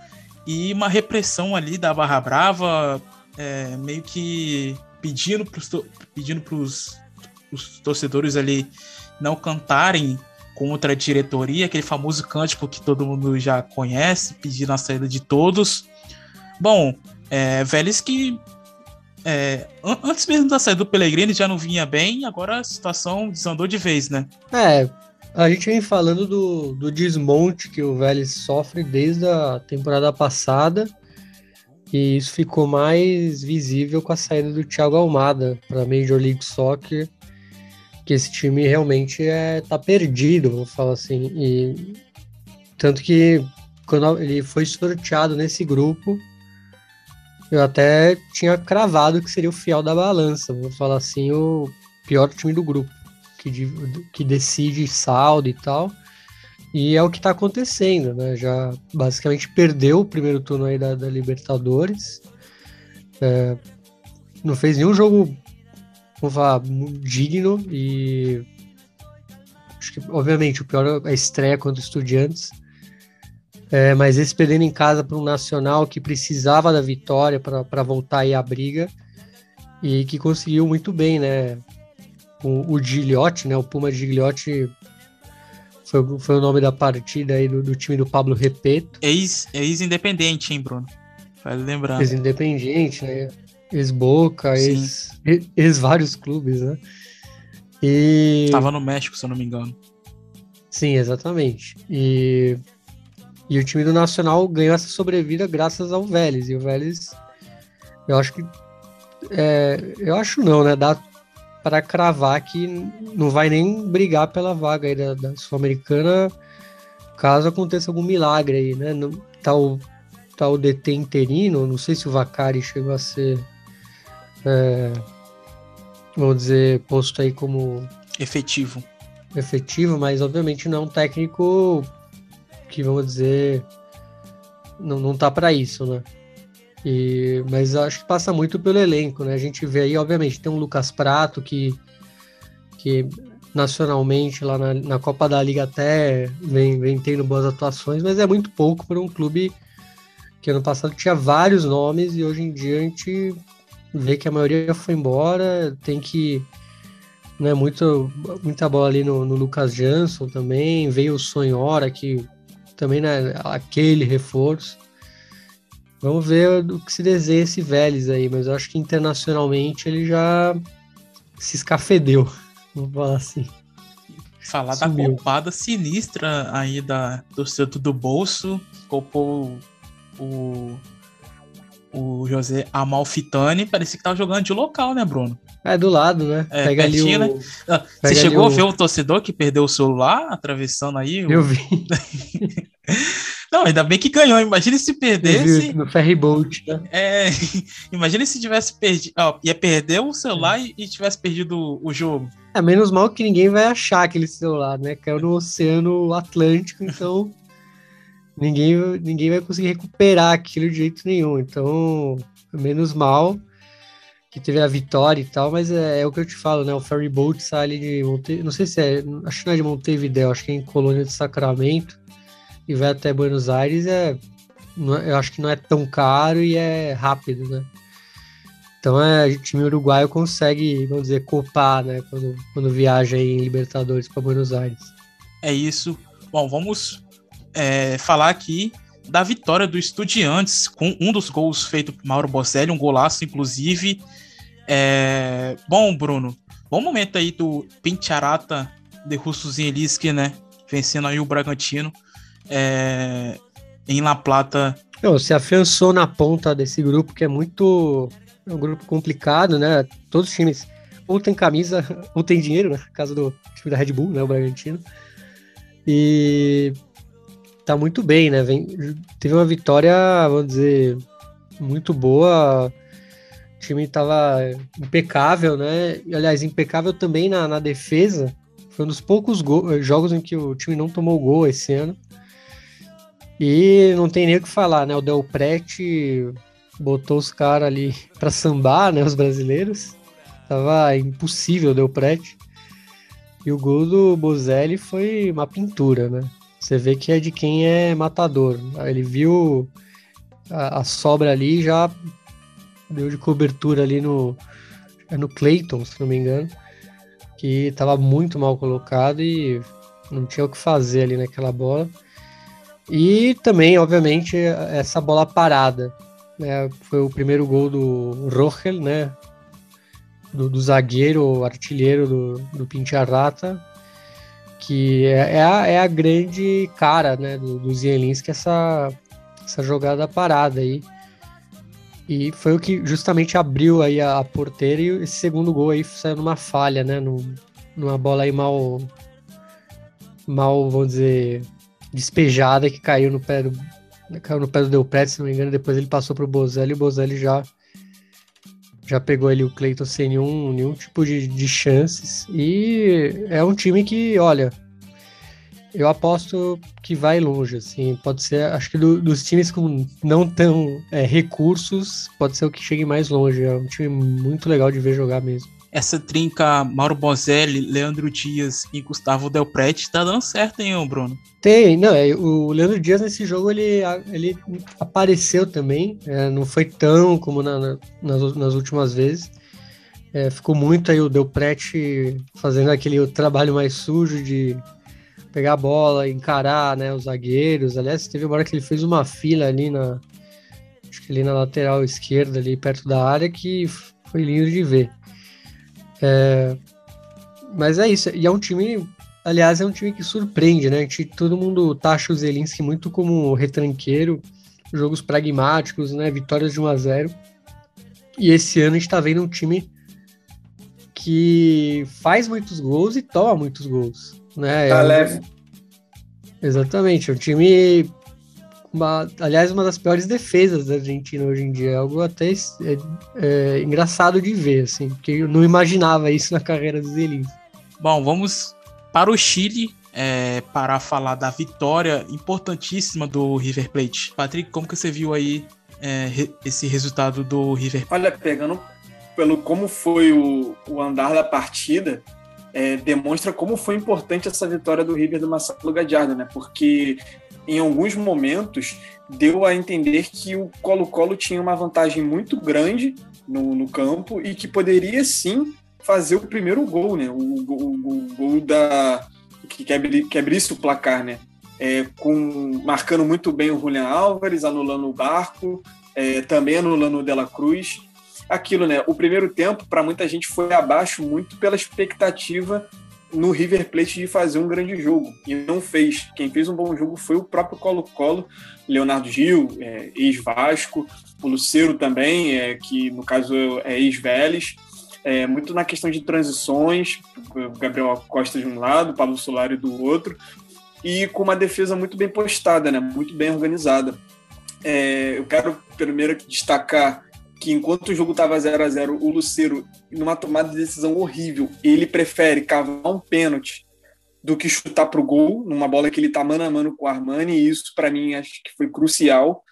e uma repressão ali da Barra Brava, é, meio que pedindo para pedindo os torcedores ali não cantarem contra a diretoria, aquele famoso cântico que todo mundo já conhece, pedindo a saída de todos. Bom, é, Vélez que é, antes mesmo da saída do Pellegrini já não vinha bem, agora a situação desandou de vez, né? É, a gente vem falando do, do desmonte que o Vélez sofre desde a temporada passada, e isso ficou mais visível com a saída do Thiago Almada para Major League Soccer que esse time realmente é tá perdido, vamos falar assim. E tanto que quando ele foi sorteado nesse grupo, eu até tinha cravado que seria o fiel da balança, vamos falar assim, o pior time do grupo, que, que decide saldo e tal. E é o que está acontecendo, né? Já basicamente perdeu o primeiro turno aí da, da Libertadores. É, não fez nenhum jogo vamos falar, digno e acho que, obviamente, o pior é a estreia contra estudiantes. É, mas esse perdendo em casa para um Nacional que precisava da vitória para voltar aí à briga e que conseguiu muito bem, né? O, o Gigliotti, né? O Puma Gigliotti foi, foi o nome da partida aí do, do time do Pablo Repeto. Ex-independente, hein, Bruno? Vai lembrar. Ex-independente, né? ex-Boca, ex, ex, vários clubes, né? E... Tava no México, se eu não me engano. Sim, exatamente. E, e o time do Nacional ganhou essa sobrevida graças ao Vélez. E o Vélez, eu acho que. É, eu acho não, né? Dá para cravar que não vai nem brigar pela vaga aí da, da Sul-Americana caso aconteça algum milagre aí, né? Tá o, tá o DT interino, não sei se o Vacari chegou a ser é, vamos dizer, posto aí como efetivo. Efetivo, mas obviamente não é um técnico que, vamos dizer, não, não tá para isso, né? E, mas acho que passa muito pelo elenco, né? A gente vê aí, obviamente, tem um Lucas Prato que, que nacionalmente lá na, na Copa da Liga até vem, vem tendo boas atuações, mas é muito pouco para um clube que ano passado tinha vários nomes e hoje em dia a gente vê que a maioria foi embora, tem que. Né, muito, muita bola ali no, no Lucas Jansson também, veio o Sonhora, que também né, aquele reforço. Vamos ver o que se desenha esse Vélez aí, mas eu acho que internacionalmente ele já se escafedeu, vamos falar assim. Falar Sumiu. da culpada sinistra aí da, do centro do bolso, copou o o José Amalfitani, parecia que tava jogando de local, né, Bruno? É, do lado, né? É, Pega pertinho, ali o... né? Ah, você chegou a ver o... o torcedor que perdeu o celular atravessando aí? Eu vi. Não, ainda bem que ganhou. Imagina se perdesse. No ferry boat, né? É, imagina se tivesse perdido. Ó, ia perder o celular e, e tivesse perdido o jogo. É, menos mal que ninguém vai achar aquele celular, né? Caiu no Oceano Atlântico, então ninguém, ninguém vai conseguir recuperar aquilo de jeito nenhum. Então, menos mal que teve a vitória e tal, mas é, é o que eu te falo, né? O ferry boat sai ali de Monte... não sei se é, acho que não é de Montevideo, acho que é em Colônia de Sacramento e vai até Buenos Aires, é, é, eu acho que não é tão caro e é rápido, né? Então é, o time uruguaio consegue, vamos dizer, copar, né? Quando, quando viaja em Libertadores para Buenos Aires. É isso. Bom, vamos é, falar aqui da vitória do Estudiantes com um dos gols feito por Mauro Bocelli, um golaço, inclusive. É... Bom, Bruno, bom momento aí do Pincharata de Russo Zineliski, né? Vencendo aí o Bragantino é... em La Plata. Não, se afiançou na ponta desse grupo que é muito. É um grupo complicado, né? Todos os times ou tem camisa ou tem dinheiro, né? Caso do time da Red Bull, né? O Bragantino. E tá muito bem, né? Vem, teve uma vitória, vamos dizer, muito boa. O time tava impecável, né? Aliás, impecável também na, na defesa. Foi um dos poucos jogos em que o time não tomou gol esse ano. E não tem nem o que falar, né? O Del Prete botou os caras ali para sambar, né? Os brasileiros. Tava impossível o Del Prete. E o gol do Bozelli foi uma pintura, né? Você vê que é de quem é matador. Ele viu a, a sobra ali já deu de cobertura ali no, é no Clayton, se não me engano, que estava muito mal colocado e não tinha o que fazer ali naquela bola. E também, obviamente, essa bola parada. Né? Foi o primeiro gol do Rochel, né? Do, do zagueiro, artilheiro do, do Pincharrata, que é, é, a, é a grande cara né, do, do Zielinski, essa, essa jogada parada aí. E foi o que justamente abriu aí a, a porteira e esse segundo gol aí saiu numa falha, né? numa bola aí mal, mal, vamos dizer, despejada que caiu no pé do, caiu no pé do Delpret, se não me engano, depois ele passou pro Bozelli e o Bozelli já já pegou ali o Cleiton sem nenhum, nenhum tipo de, de chances. E é um time que, olha, eu aposto que vai longe, assim, pode ser, acho que do, dos times com não tão é, recursos, pode ser o que chegue mais longe, é um time muito legal de ver jogar mesmo. Essa trinca Mauro Bozelli, Leandro Dias e Gustavo Del Prete tá dando certo, hein, Bruno? Tem, não, é, o Leandro Dias nesse jogo ele, ele apareceu também, é, não foi tão como na, na, nas, nas últimas vezes. É, ficou muito aí o Del Prete fazendo aquele trabalho mais sujo de pegar a bola, encarar né, os zagueiros. Aliás, teve uma hora que ele fez uma fila ali na. Ali na lateral esquerda, ali perto da área, que foi lindo de ver. É, mas é isso. E é um time. Aliás, é um time que surpreende, né? gente, todo mundo taxa o Zelinski muito como retranqueiro, jogos pragmáticos, né? Vitórias de 1 a 0 E esse ano a gente tá vendo um time que faz muitos gols e toma muitos gols. Né? Tá é leve. Exatamente, é um time. Uma, aliás, uma das piores defesas da Argentina hoje em dia. É algo até é, é, engraçado de ver, assim, porque eu não imaginava isso na carreira do Zelinski. Bom, vamos para o Chile é, para falar da vitória importantíssima do River Plate. Patrick, como que você viu aí é, esse resultado do River Plate? Olha, pegando pelo como foi o, o andar da partida, é, demonstra como foi importante essa vitória do River do Marcelo Gadiardo, né? Porque em alguns momentos deu a entender que o Colo-Colo tinha uma vantagem muito grande no, no, campo e que poderia sim fazer o primeiro gol, né? O, o, o gol da que, que abrisse o placar, né? É, com, marcando muito bem o Julian Álvares, anulando o Barco, é, também anulando o Dela Cruz aquilo, né? O primeiro tempo, para muita gente, foi abaixo muito pela expectativa no River Plate de fazer um grande jogo. E não fez. Quem fez um bom jogo foi o próprio Colo-Colo, Leonardo Gil, é, ex-Vasco, o Luceiro também, é, que no caso é ex-Vélez. É, muito na questão de transições, Gabriel Costa de um lado, Pablo Solari do outro, e com uma defesa muito bem postada, né? muito bem organizada. É, eu quero primeiro destacar que enquanto o jogo estava 0 a 0 o Luceiro, numa tomada de decisão horrível, ele prefere cavar um pênalti do que chutar para o gol, numa bola que ele está mano a mano com o Armani, e isso para mim acho que foi crucial.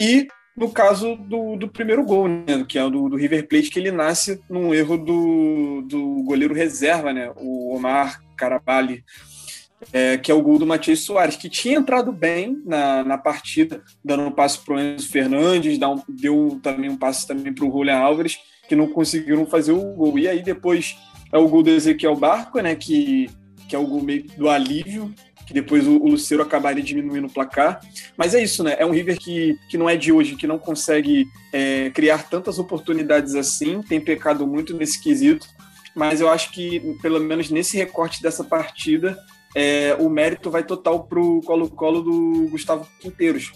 E no caso do, do primeiro gol, né, que é o do, do, River Plate, que ele nasce num erro do, do goleiro reserva, né, o Omar Carabali, é, que é o gol do Matias Soares, que tinha entrado bem na, na partida, dando um passe para o Enzo Fernandes, um, deu também um passe também para o Julian Álvares, que não conseguiram fazer o gol. E aí depois é o gol do Ezequiel Barco, né, que, que é o gol meio do alívio, que depois o, o Luceiro acabaria diminuindo o placar. Mas é isso, né? É um River que, que não é de hoje, que não consegue é, criar tantas oportunidades assim, tem pecado muito nesse quesito. Mas eu acho que, pelo menos nesse recorte dessa partida, é, o mérito vai total para o Colo-Colo do Gustavo Quinteiros,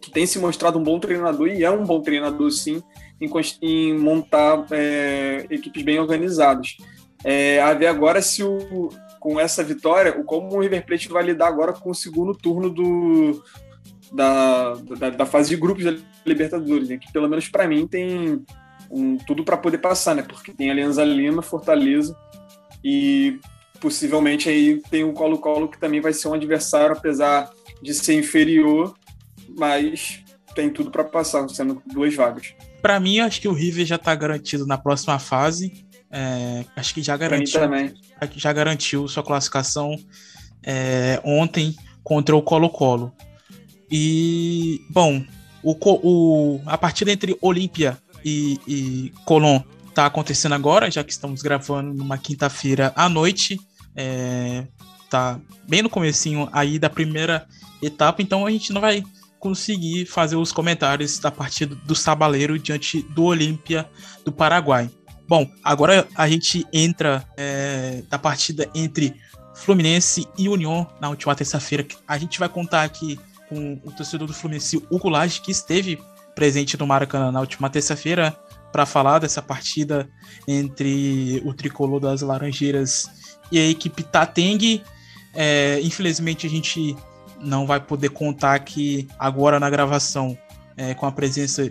que tem se mostrado um bom treinador e é um bom treinador, sim, em, em montar é, equipes bem organizadas. É, a ver agora se o, com essa vitória, o como o River Plate vai lidar agora com o segundo turno do, da, da, da fase de grupos da Libertadores, né? que pelo menos para mim tem um, tudo para poder passar, né? Porque tem Alianza Lima, Fortaleza e possivelmente aí tem o Colo-Colo que também vai ser um adversário, apesar de ser inferior, mas tem tudo para passar, sendo duas vagas. Para mim, acho que o River já está garantido na próxima fase. É, acho que já garantiu, já garantiu sua classificação é, ontem contra o Colo-Colo. E, bom, o, o, a partida entre Olímpia e, e Colón está acontecendo agora, já que estamos gravando numa quinta-feira à noite. É, tá bem no comecinho aí da primeira etapa, então a gente não vai conseguir fazer os comentários da partida do Sabaleiro diante do Olímpia do Paraguai. Bom, agora a gente entra é, da partida entre Fluminense e União na última terça-feira. A gente vai contar aqui com o torcedor do Fluminense, o Goulage, que esteve presente no Maracanã na última terça-feira para falar dessa partida entre o tricolor das Laranjeiras e a equipe Tateng. É, infelizmente a gente não vai poder contar aqui agora na gravação é, com a presença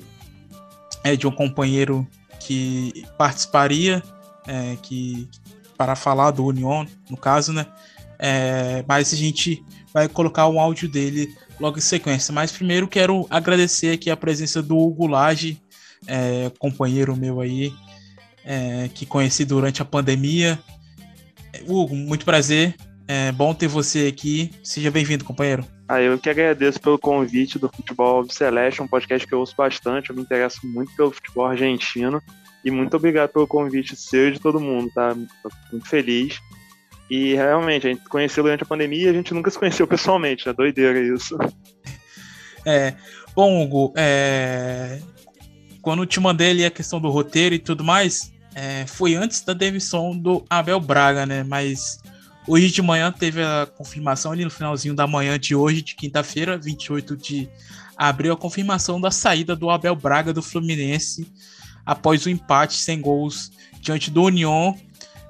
é, de um companheiro que participaria, é, que para falar do Union, no caso, né? É, mas a gente vai colocar um áudio dele logo em sequência. Mas primeiro quero agradecer aqui a presença do Hugo Lage, é, companheiro meu aí, que conheci durante a pandemia. Hugo, muito prazer. É bom ter você aqui. Seja bem-vindo, companheiro. Ah, eu que agradeço pelo convite do Futebol Celeste, um podcast que eu ouço bastante. Eu me interesso muito pelo futebol argentino. E muito obrigado pelo convite seu e de todo mundo, tá? Tô muito feliz. E realmente, a gente conheceu durante a pandemia e a gente nunca se conheceu pessoalmente, né? Doideira isso. É. Bom, Hugo, é... quando te mandei ali a questão do roteiro e tudo mais, é... foi antes da demissão do Abel Braga, né? Mas Hoje de manhã teve a confirmação ali no finalzinho da manhã de hoje, de quinta-feira, 28 de abril, a confirmação da saída do Abel Braga do Fluminense após o empate sem gols diante do Union.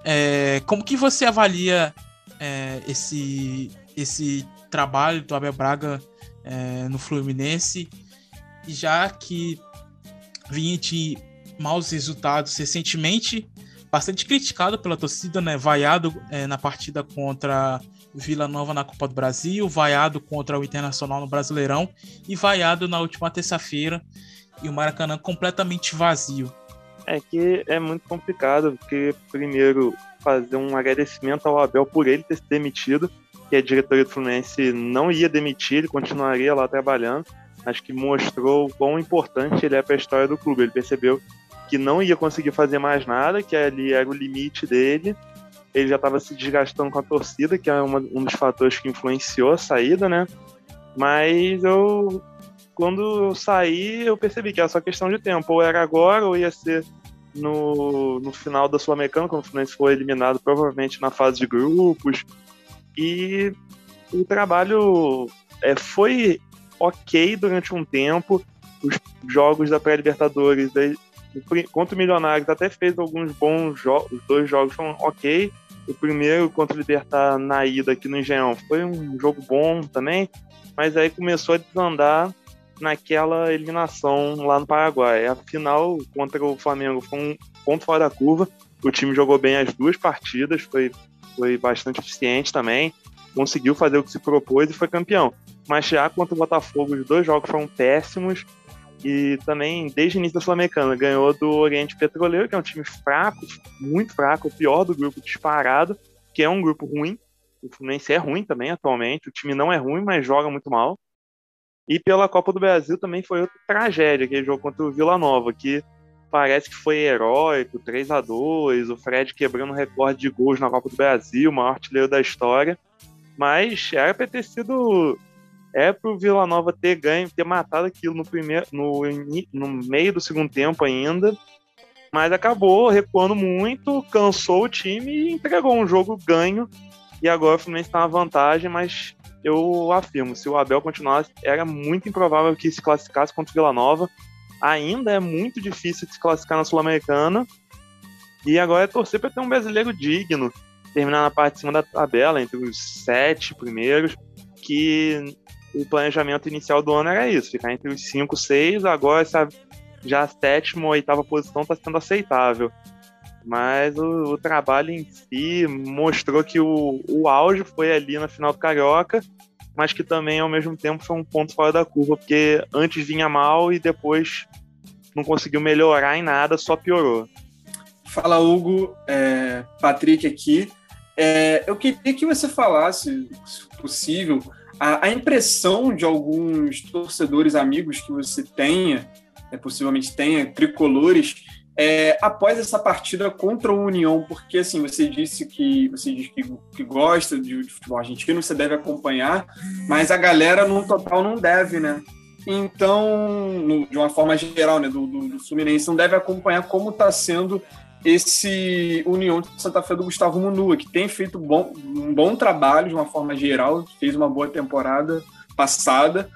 É, como que você avalia é, esse, esse trabalho do Abel Braga é, no Fluminense, já que vinha de maus resultados recentemente bastante criticado pela torcida, né? Vaiado é, na partida contra o Vila Nova na Copa do Brasil, vaiado contra o Internacional no Brasileirão e vaiado na última terça-feira e o Maracanã completamente vazio. É que é muito complicado, porque primeiro fazer um agradecimento ao Abel por ele ter se demitido, que a diretoria do Fluminense não ia demitir, ele continuaria lá trabalhando. Acho que mostrou o quão importante ele é para a história do clube. Ele percebeu que não ia conseguir fazer mais nada, que ali era o limite dele. Ele já estava se desgastando com a torcida, que é uma, um dos fatores que influenciou a saída, né? Mas eu, quando eu saí, eu percebi que era só questão de tempo. Ou era agora, ou ia ser no, no final da Sul-Americana, quando o Fluminense foi eliminado, provavelmente na fase de grupos. E o trabalho é, foi ok durante um tempo. Os jogos da pré-Libertadores contra o Milionários até fez alguns bons jogos, os dois jogos foram ok. O primeiro contra o Libertar na ida aqui no Engenhão foi um jogo bom também, mas aí começou a desandar naquela eliminação lá no Paraguai. A final contra o Flamengo foi um ponto fora da curva. O time jogou bem as duas partidas, foi, foi bastante eficiente também, conseguiu fazer o que se propôs e foi campeão. Mas já contra o Botafogo, os dois jogos foram péssimos. E também, desde o início da Sul-Americana, ganhou do Oriente Petroleiro, que é um time fraco, muito fraco, o pior do grupo disparado, que é um grupo ruim. O Fluminense é ruim também atualmente. O time não é ruim, mas joga muito mal. E pela Copa do Brasil também foi outra tragédia, aquele jogo contra o Vila Nova, que parece que foi heróico, 3 a 2 o Fred quebrando o recorde de gols na Copa do Brasil, o maior artilheiro da história. Mas era para ter sido. É pro Vila Nova ter ganho, ter matado aquilo no, primeiro, no, no meio do segundo tempo ainda. Mas acabou recuando muito, cansou o time e entregou um jogo ganho. E agora o Fluminense está na vantagem, mas eu afirmo, se o Abel continuasse, era muito improvável que se classificasse contra o Vila Nova. Ainda é muito difícil se classificar na Sul-Americana. E agora é torcer para ter um brasileiro digno, terminar na parte de cima da tabela, entre os sete primeiros, que o planejamento inicial do ano era isso, ficar entre os cinco, seis, agora essa, já a sétima ou oitava posição está sendo aceitável. Mas o, o, trabalho em si mostrou que o, o auge foi ali na final do Carioca, mas que também, ao mesmo tempo, foi um ponto fora da curva, porque antes vinha mal e depois não conseguiu melhorar em nada, só piorou. Fala, Hugo. É, Patrick aqui. É, eu queria que você falasse, se possível, a, a, impressão de alguns torcedores amigos que você tenha, é, possivelmente tenha, tricolores, é, após essa partida contra o União, porque assim você disse que você diz que, que gosta de, de, futebol argentino, você deve acompanhar, mas a galera no total não deve, né? Então, no, de uma forma geral, né, do, do, do Fluminense, não deve acompanhar como está sendo esse União de Santa Fé do Gustavo Munua, que tem feito bom, um bom trabalho de uma forma geral, fez uma boa temporada passada.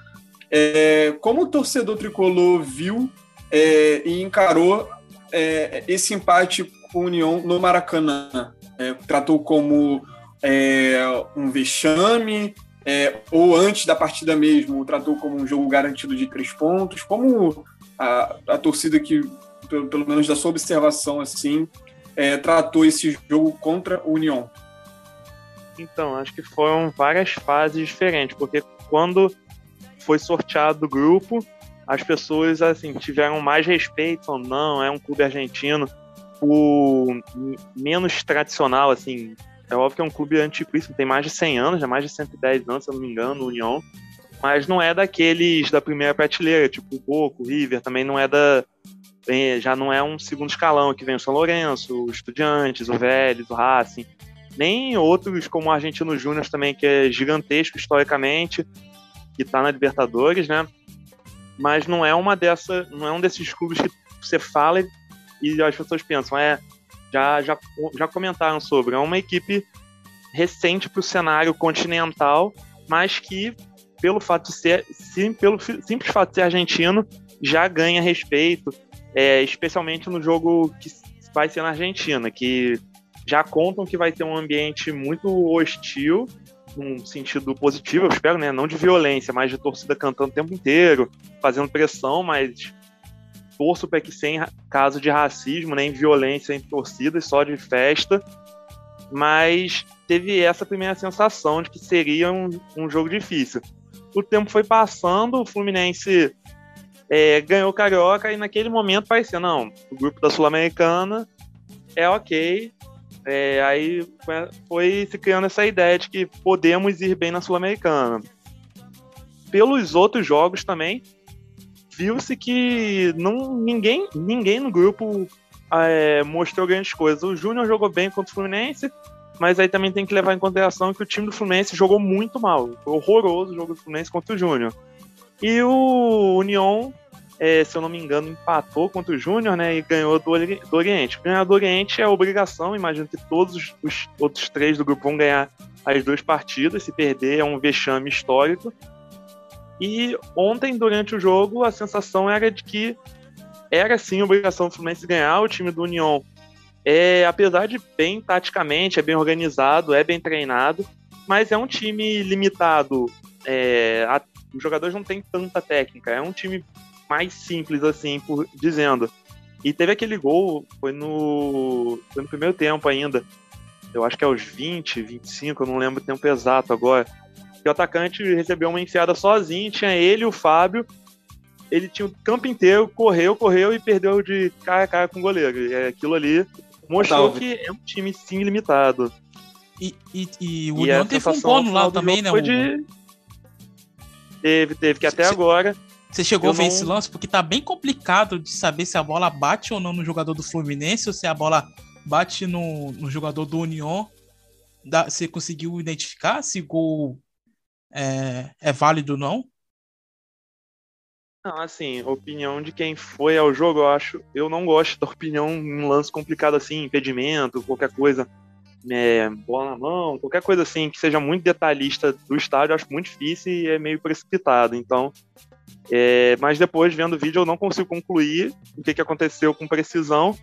É, como o torcedor tricolor viu é, e encarou é, esse empate com o União no Maracanã? É, tratou como é, um vexame, é, ou antes da partida mesmo, tratou como um jogo garantido de três pontos? Como a, a torcida que, pelo, pelo, menos da sua observação, assim, é, tratou esse jogo contra o União? Então, acho que foram várias fases diferentes, porque quando foi sorteado o grupo, as pessoas assim tiveram mais respeito, ou não, é um clube argentino, o menos tradicional, assim, é óbvio que é um clube antiquíssimo, tem mais de 100 anos, já mais de 110 anos, se eu não me engano, o União, mas não é daqueles da primeira prateleira, tipo o Boca, o River, também não é da já não é um segundo escalão, que vem o São Lourenço, o Estudiantes, o Vélez, o Racing, nem outros como o Argentino Júnior também, que é gigantesco historicamente, que está na Libertadores, né? mas não é uma dessa, não é um desses clubes que você fala e, e as pessoas pensam, é, já, já, já comentaram sobre, é uma equipe recente para o cenário continental, mas que pelo fato de ser, sim, pelo simples fato de ser argentino, já ganha respeito, é, especialmente no jogo que vai ser na Argentina, que já contam que vai ter um ambiente muito hostil num sentido positivo, eu espero, né? Não de violência, mas de torcida cantando o tempo inteiro, fazendo pressão, mas torço para que sem caso de racismo, nem violência em torcidas, só de festa. Mas teve essa primeira sensação de que seria um, um jogo difícil. O tempo foi passando, o Fluminense é, ganhou Carioca e naquele momento parecia, não, o grupo da Sul-Americana é ok, é, aí foi se criando essa ideia de que podemos ir bem na Sul-Americana. Pelos outros jogos também, viu-se que não, ninguém, ninguém no grupo é, mostrou grandes coisas. O Júnior jogou bem contra o Fluminense, mas aí também tem que levar em consideração que o time do Fluminense jogou muito mal. Foi horroroso o jogo do Fluminense contra o Júnior. E o União é, se eu não me engano, empatou contra o Júnior, né? E ganhou do, do Oriente. Ganhar do Oriente é obrigação, imagino que todos os outros três do grupo vão ganhar as duas partidas. Se perder, é um vexame histórico. E ontem, durante o jogo, a sensação era de que era sim obrigação do Fluminense ganhar. O time do União é, apesar de bem taticamente, é bem organizado, é bem treinado, mas é um time limitado. É, a, os jogadores não têm tanta técnica. É um time mais simples, assim, por dizendo. E teve aquele gol, foi no, foi no primeiro tempo ainda. Eu acho que é aos 20, 25, eu não lembro o tempo exato agora. Que o atacante recebeu uma enfiada sozinho, tinha ele e o Fábio. Ele tinha o campo inteiro, correu, correu e perdeu de cara a cara com o goleiro. E aquilo ali mostrou que é um time sim limitado. E, e, e o União teve um no lado também, né? Foi de... Teve, teve, que até agora. Você chegou a ver não... esse lance? Porque tá bem complicado de saber se a bola bate ou não no jogador do Fluminense ou se a bola bate no, no jogador do União. Da, você conseguiu identificar se o gol é, é válido ou não? Não, assim, opinião de quem foi ao jogo, eu acho. Eu não gosto da opinião em um lance complicado assim, impedimento, qualquer coisa, é, bola na mão, qualquer coisa assim que seja muito detalhista do estádio, eu acho muito difícil e é meio precipitado. Então, é, mas depois, vendo o vídeo, eu não consigo concluir o que, que aconteceu com precisão.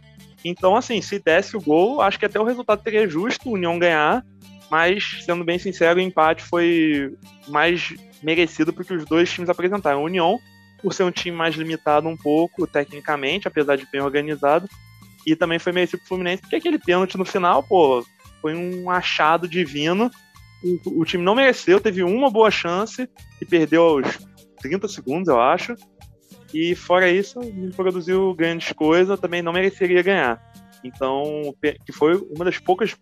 Então, assim, se desse o gol, acho que até o resultado seria justo, o União ganhar, mas, sendo bem sincero, o empate foi mais merecido porque os dois times apresentaram. A União por ser um time mais limitado um pouco, tecnicamente, apesar de bem organizado. E também foi merecido pro Fluminense, porque aquele pênalti no final, pô, foi um achado divino. O, o, time não mereceu, teve uma boa chance e perdeu aos 30 segundos, eu acho. E fora isso, não produziu grandes coisas, também não mereceria ganhar. Então, que foi uma das poucas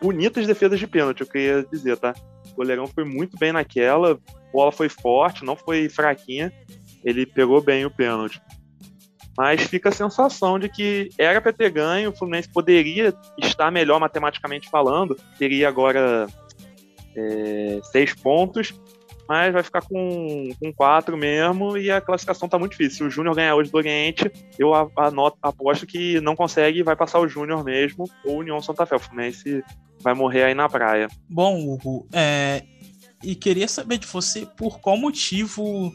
bonitas defesas de pênalti, eu queria dizer, tá? O goleirão foi muito bem naquela, a bola foi forte, não foi fraquinha ele pegou bem o pênalti. Mas fica a sensação de que era para ter ganho, o Fluminense poderia estar melhor matematicamente falando, teria agora é, seis pontos, mas vai ficar com, com quatro mesmo e a classificação tá muito difícil. Se o Júnior ganhar hoje do Oriente, eu anoto, aposto que não consegue vai passar o Júnior mesmo ou União Santa Fé. O Fluminense vai morrer aí na praia. Bom, Hugo, é, e queria saber de você por qual motivo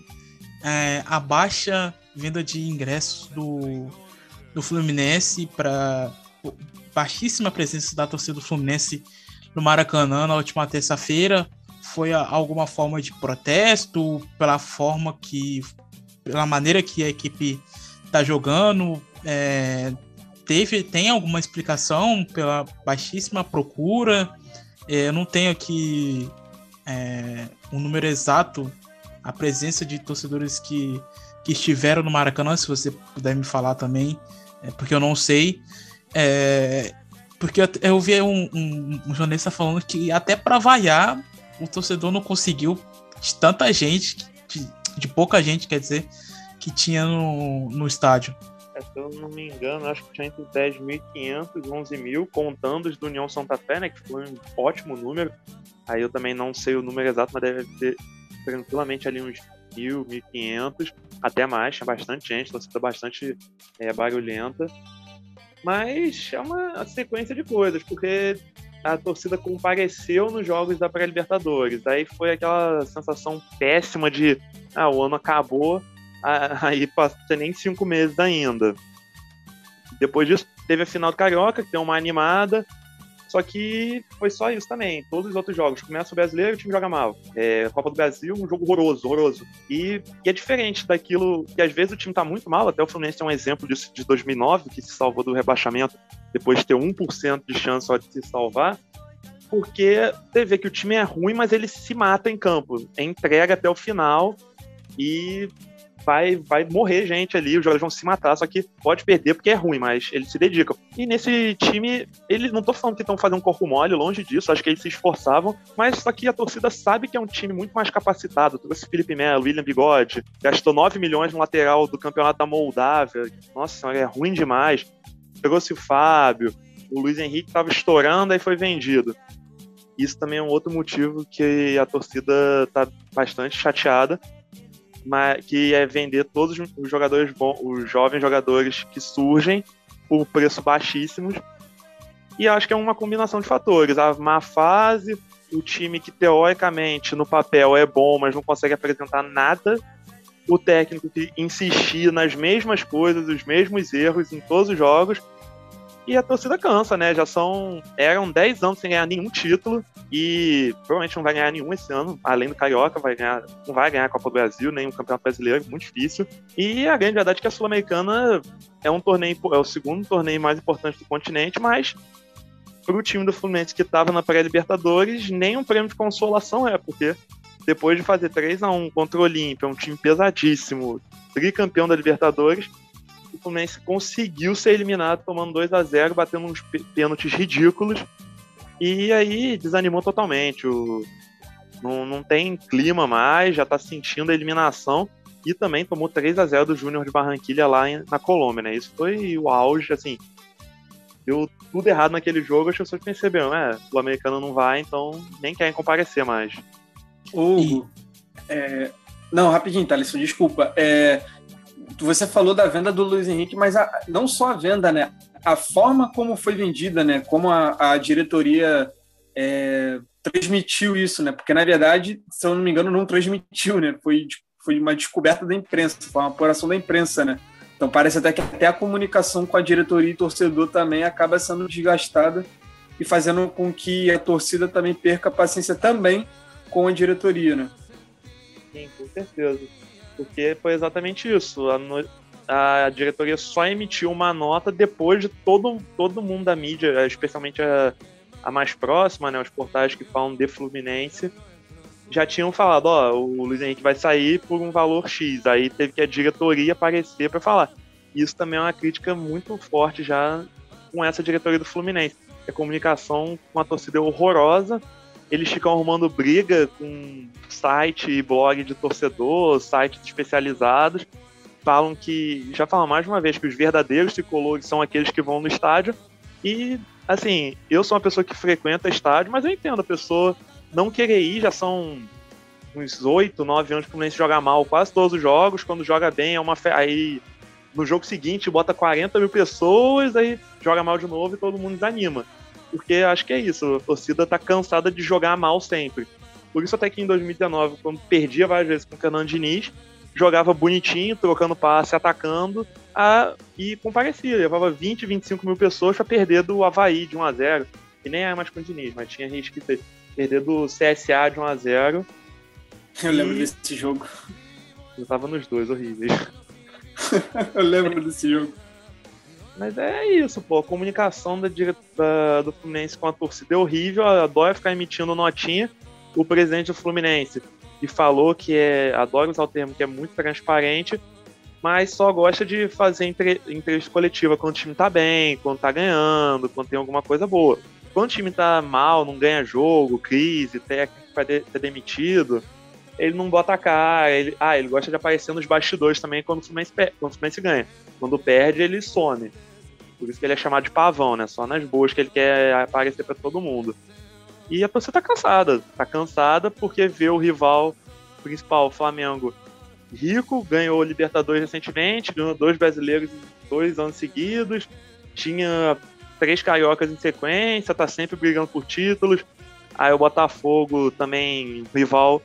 é, a baixa venda de ingressos do, do Fluminense para baixíssima presença da torcida do Fluminense no Maracanã na última terça-feira foi alguma forma de protesto pela forma que pela maneira que a equipe está jogando é, teve tem alguma explicação pela baixíssima procura é, eu não tenho aqui é, um número exato a presença de torcedores que, que estiveram no Maracanã, se você puder me falar também, é, porque eu não sei. É, porque eu, eu vi um, um, um, jornalista falando que até para vaiar, o torcedor não conseguiu de tanta gente, de, de pouca gente, quer dizer, que tinha no, no estádio. É, se eu não me engano, acho que tinha entre 10.500 e 11.000, contando os do União Santa Fé, né, que foi um ótimo número. Aí eu também não sei o número exato, mas deve ter tranquilamente ali uns mil, mil quinhentos, até mais, tinha bastante gente, torcida bastante é, barulhenta. Mas é uma sequência de coisas, porque a torcida compareceu nos jogos da pré-libertadores. Aí foi aquela sensação péssima de ah, o ano acabou, aí passou nem cinco meses ainda. Depois disso, teve a final do Carioca, que deu uma animada, só que foi só isso também. Todos os outros jogos. Começa o brasileiro, o time joga mal. É, Copa do Brasil, um jogo horroroso, horroroso. E, e, é diferente daquilo que às vezes o time tá muito mal. Até o Fluminense é um exemplo disso de 2009, que se salvou do rebaixamento depois de ter 1% de chance só de se salvar. Porque você vê que o time é ruim, mas ele se mata em campo. Entrega até o final. E vai, vai morrer gente ali, os jogadores vão se matar, só que pode perder porque é ruim, mas eles se dedicam. E nesse time, eles não tô falando que estão fazendo um corpo mole, longe disso, acho que eles se esforçavam, mas só que a torcida sabe que é um time muito mais capacitado. Trouxe Felipe Melo, William Bigode, gastou 9 milhões no lateral do campeonato da Moldávia. Nossa, é ruim demais. Trouxe o Fábio, o Luiz Henrique estava estourando, aí foi vendido. Isso também é um outro motivo que a torcida tá bastante chateada que é vender todos os jogadores bons, os jovens jogadores que surgem por preço baixíssimos. E acho que é uma combinação de fatores. A má fase, o time que teoricamente no papel é bom, mas não consegue apresentar nada. O técnico que insistir nas mesmas coisas, os mesmos erros em todos os jogos e a torcida cansa, né? Já são. Eram 10 anos sem ganhar nenhum título. E provavelmente não vai ganhar nenhum esse ano. Além do Carioca, vai ganhar, não vai ganhar a Copa do Brasil, nem o Campeonato Brasileiro, muito difícil. E a grande verdade é que a Sul-Americana é um torneio, é o segundo torneio mais importante do continente, mas para o time do Fluminense que estava na pré-Libertadores, nem um prêmio de consolação é, porque depois de fazer 3 a 1 contra o Olímpia, um time pesadíssimo, tricampeão da Libertadores, Fluminense conseguiu ser eliminado tomando 2 a 0 batendo uns pênaltis ridículos. E aí desanimou totalmente. O, não, não tem clima mais, já tá sentindo a eliminação. E também tomou 3 a 0 do Júnior de Barranquilha lá em, na Colômbia, né? Isso foi o auge, assim. Deu tudo errado naquele jogo, as pessoas perceberam, é, o americano não vai, então nem querem comparecer mais. Hugo, é... não, rapidinho, Thaleson, desculpa. É... Você falou da venda do Luiz Henrique, mas a... não só a venda, né? A forma como foi vendida, né? Como a, a diretoria é... transmitiu isso, né? Porque, na verdade, se eu não me engano, não transmitiu, né? Foi, foi uma descoberta da imprensa, foi uma apuração da imprensa, né? Então parece até que até a comunicação com a diretoria e torcedor também acaba sendo desgastada e fazendo com que a torcida também perca a paciência também com a diretoria, né? Sim, com certeza. Porque foi exatamente isso. A, no... a diretoria só emitiu uma nota depois de todo, todo mundo da mídia, especialmente a, a mais próxima, né, os portais que falam de Fluminense, já tinham falado, ó, o Luiz Henrique vai sair por um valor X. Aí teve que a diretoria aparecer para falar. Isso também é uma crítica muito forte já com essa diretoria do Fluminense. A comunicação com a torcida é horrorosa, eles ficam arrumando briga com site e blog de torcedor, sites especializados. Falam que, já falam mais uma vez, que os verdadeiros tricolores são aqueles que vão no estádio. E, assim, eu sou uma pessoa que frequenta estádio, mas eu entendo a pessoa não querer ir, já são uns oito, nove anos que o Fluminense joga mal quase todos os jogos. Quando joga bem, é uma fe... aí no jogo seguinte bota 40 mil pessoas, aí joga mal de novo e todo mundo desanima porque acho que é isso, a torcida tá cansada de jogar mal sempre. Por isso até que em 2019, quando perdia várias vezes com o Fernando Diniz, jogava bonitinho, trocando passe, atacando, a, e comparecia, levava 20, 25 mil pessoas para perder do Havaí de 1 a 0 e nem é mais com o Diniz, mas tinha risco de perder do CSA de 1 a 0 Eu e... lembro desse jogo. Eu tava nos dois, horríveis. Eu lembro desse jogo. Mas é isso, pô. A comunicação da, da, do Fluminense com a torcida é horrível. Adora ficar emitindo notinha. O presidente do Fluminense e falou que é. Adora usar o termo que é muito transparente, mas só gosta de fazer entre, entrevista coletiva quando o time tá bem, quando tá ganhando, quando tem alguma coisa boa. Quando o time tá mal, não ganha jogo, crise, técnico vai ser demitido, ele não bota a cara. Ele, ah, ele gosta de aparecer nos bastidores também quando o Fluminense, quando o Fluminense ganha. Quando perde, ele some. Por isso que ele é chamado de pavão, né? Só nas boas que ele quer aparecer para todo mundo. E a torcida tá cansada. Tá cansada porque vê o rival principal, o Flamengo, rico, ganhou o Libertadores recentemente, ganhou dois brasileiros dois anos seguidos, tinha três cariocas em sequência, tá sempre brigando por títulos. Aí o Botafogo também, rival,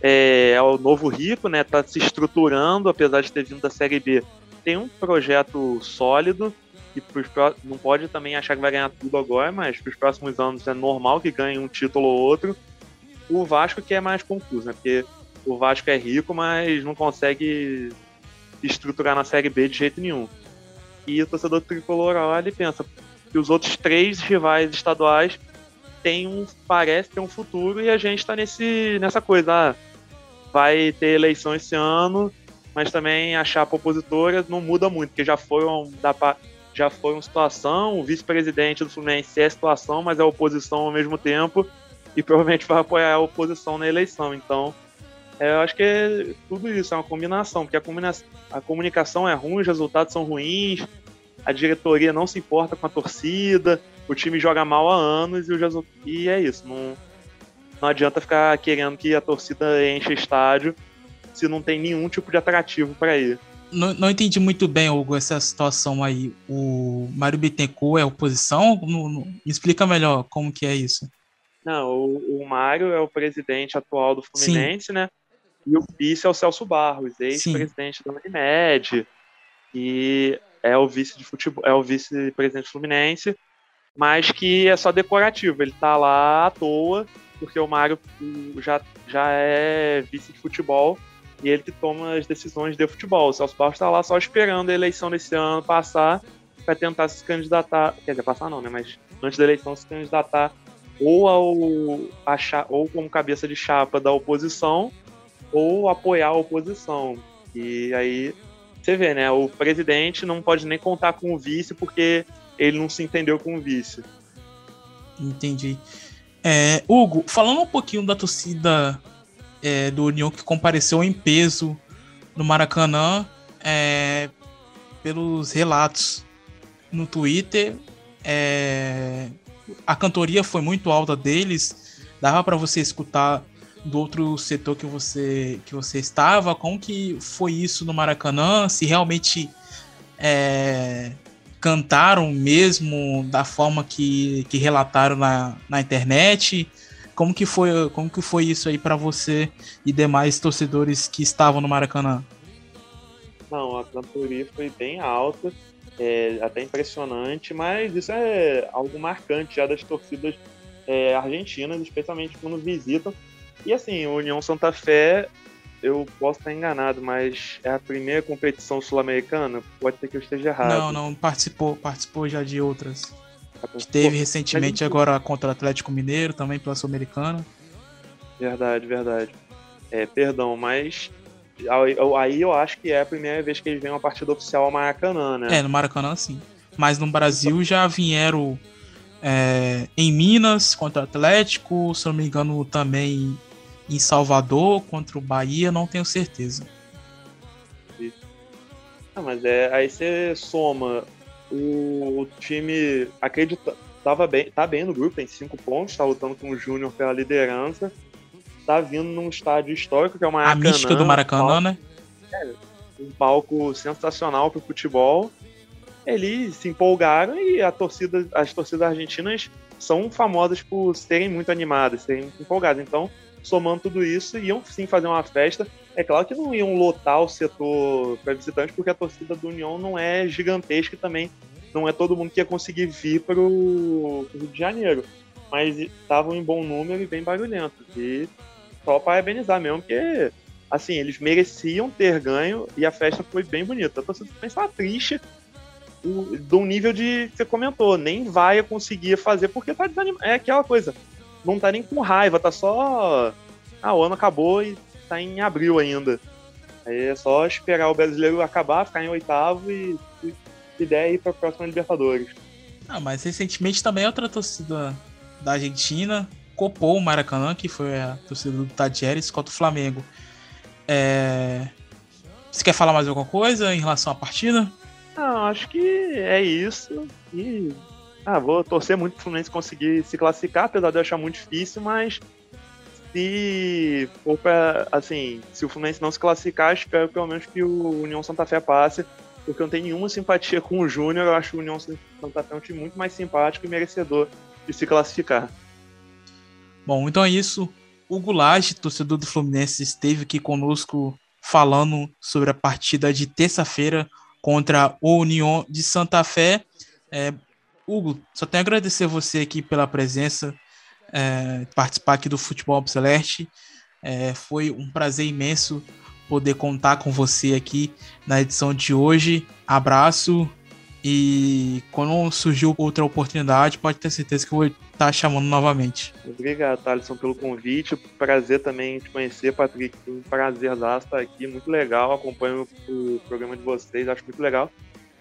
é, é, o novo rico, né? Tá se estruturando, apesar de ter vindo da Série B tem um projeto sólido e pros, não pode também achar que vai ganhar tudo agora, mas para os próximos anos é normal que ganhe um título ou outro. O Vasco que é mais confuso, né? Porque o Vasco é rico, mas não consegue estruturar na Série B de jeito nenhum. E o torcedor tricolor olha e pensa que os outros três rivais estaduais têm um, parece ter um futuro e a gente está nessa coisa. Ah, vai ter eleição esse ano, mas também a chapa opositora não muda muito, porque já foi, um, já foi uma situação, o vice-presidente do Fluminense é a situação, mas é a oposição ao mesmo tempo, e provavelmente vai apoiar a oposição na eleição. Então, é, eu acho que é tudo isso, é uma combinação, porque a, combina a comunicação é ruim, os resultados são ruins, a diretoria não se importa com a torcida, o time joga mal há anos e, o e é isso. Não, não adianta ficar querendo que a torcida enche estádio se não tem nenhum tipo de atrativo para ir. Não, não, entendi muito bem, Hugo, essa situação aí. O Mário Bittencourt é oposição? Não, não, me explica melhor como que é isso. Não, o, o Mário é o presidente atual do Fluminense, Sim. né? E o vice é o Celso Barros, ex-presidente da Unimed, e é o vice de futebol, é o vice-presidente do Fluminense, mas que é só decorativo, ele tá lá à toa, porque o Mário já, já é vice de futebol e ele que toma as decisões de futebol. O Celso Barros está lá só esperando a eleição desse ano passar para tentar se candidatar, quer dizer, passar não, né, mas antes da eleição se candidatar ou ao achar, ou como cabeça de chapa da oposição ou apoiar a oposição. E aí você vê, né, o presidente não pode nem contar com o vice porque ele não se entendeu com o vice. Entendi. É, Hugo, falando um pouquinho da torcida é, do União que compareceu em peso no Maracanã, é, pelos relatos no Twitter, é, a cantoria foi muito alta deles, dava para você escutar do outro setor que você que você estava, como que foi isso no Maracanã? Se realmente é, cantaram mesmo da forma que, que relataram na, na internet? Como que foi, como que foi isso aí para você e demais torcedores que estavam no Maracanã? Não, a cantoria foi bem alta, é, até impressionante, mas isso é algo marcante já das torcidas é, argentinas, especialmente quando visitam. E assim, o União Santa Fé eu posso estar enganado, mas é a primeira competição sul-americana? Pode ser que eu esteja errado. Não, não, participou, participou já de outras. Que teve recentemente agora contra o Atlético Mineiro, também pela Sul-Americana. Verdade, verdade. É, perdão, mas aí eu acho que é a primeira vez que eles vêm uma partida oficial ao Maracanã, né? É, no Maracanã sim. Mas no Brasil já vieram é, em Minas contra o Atlético, se não me engano também em Salvador contra o Bahia, não tenho certeza. Ah, mas é, aí você soma o, time acredita, tava bem, tá bem no grupo, tem cinco pontos, tá lutando com o Júnior pela liderança, tá vindo num estádio histórico que é o Maracanã. A mística do Maracanã, um né? É, um palco sensacional pro futebol. Eles se empolgaram e a torcida, as torcidas argentinas são famosas por serem muito animadas, serem muito empolgadas. Então, somando tudo isso, iam sim fazer uma festa. É claro que não iam lotar o setor para visitantes, porque a torcida do União não é gigantesca e também não é todo mundo que ia conseguir vir para o Rio de Janeiro. Mas estavam em bom número e bem barulhentos. E só parabenizar mesmo, porque assim, eles mereciam ter ganho e a festa foi bem bonita. A torcida também estava triste do nível de que você comentou, nem vai conseguir fazer porque tá desanimado. É aquela coisa não tá nem com raiva, tá só. Ah, o ano acabou e tá em abril ainda. Aí é só esperar o brasileiro acabar, ficar em oitavo e, se ideia ir pra próxima Libertadores. Ah, mas recentemente também outra torcida da Argentina copou o Maracanã, que foi a torcida do Tadieres contra o Flamengo. É... Você quer falar mais alguma coisa em relação à partida? Não, acho que é isso. E ah, vou torcer muito pro Fluminense conseguir se classificar, apesar de eu achar muito difícil, mas se for pra, assim, se o Fluminense não se classificar, espero pelo menos que o União Santa Fé passe, porque eu não tenho nenhuma simpatia com o Júnior, eu acho o União Santa Fé um time muito mais simpático e merecedor de se classificar. Bom, então é isso. O Goulart, torcedor do Fluminense, esteve aqui conosco falando sobre a partida de terça-feira contra o União de Santa Fé. É, Hugo, só tenho a agradecer você aqui pela presença, é, participar aqui do Futebol Celeste. É, foi um prazer imenso poder contar com você aqui na edição de hoje. Abraço e quando surgiu outra oportunidade, pode ter certeza que eu vou estar chamando novamente. Obrigado, Thaleson, pelo convite. Prazer também te conhecer, Patrick. Um prazer estar aqui, muito legal. Acompanho o programa de vocês, acho muito legal.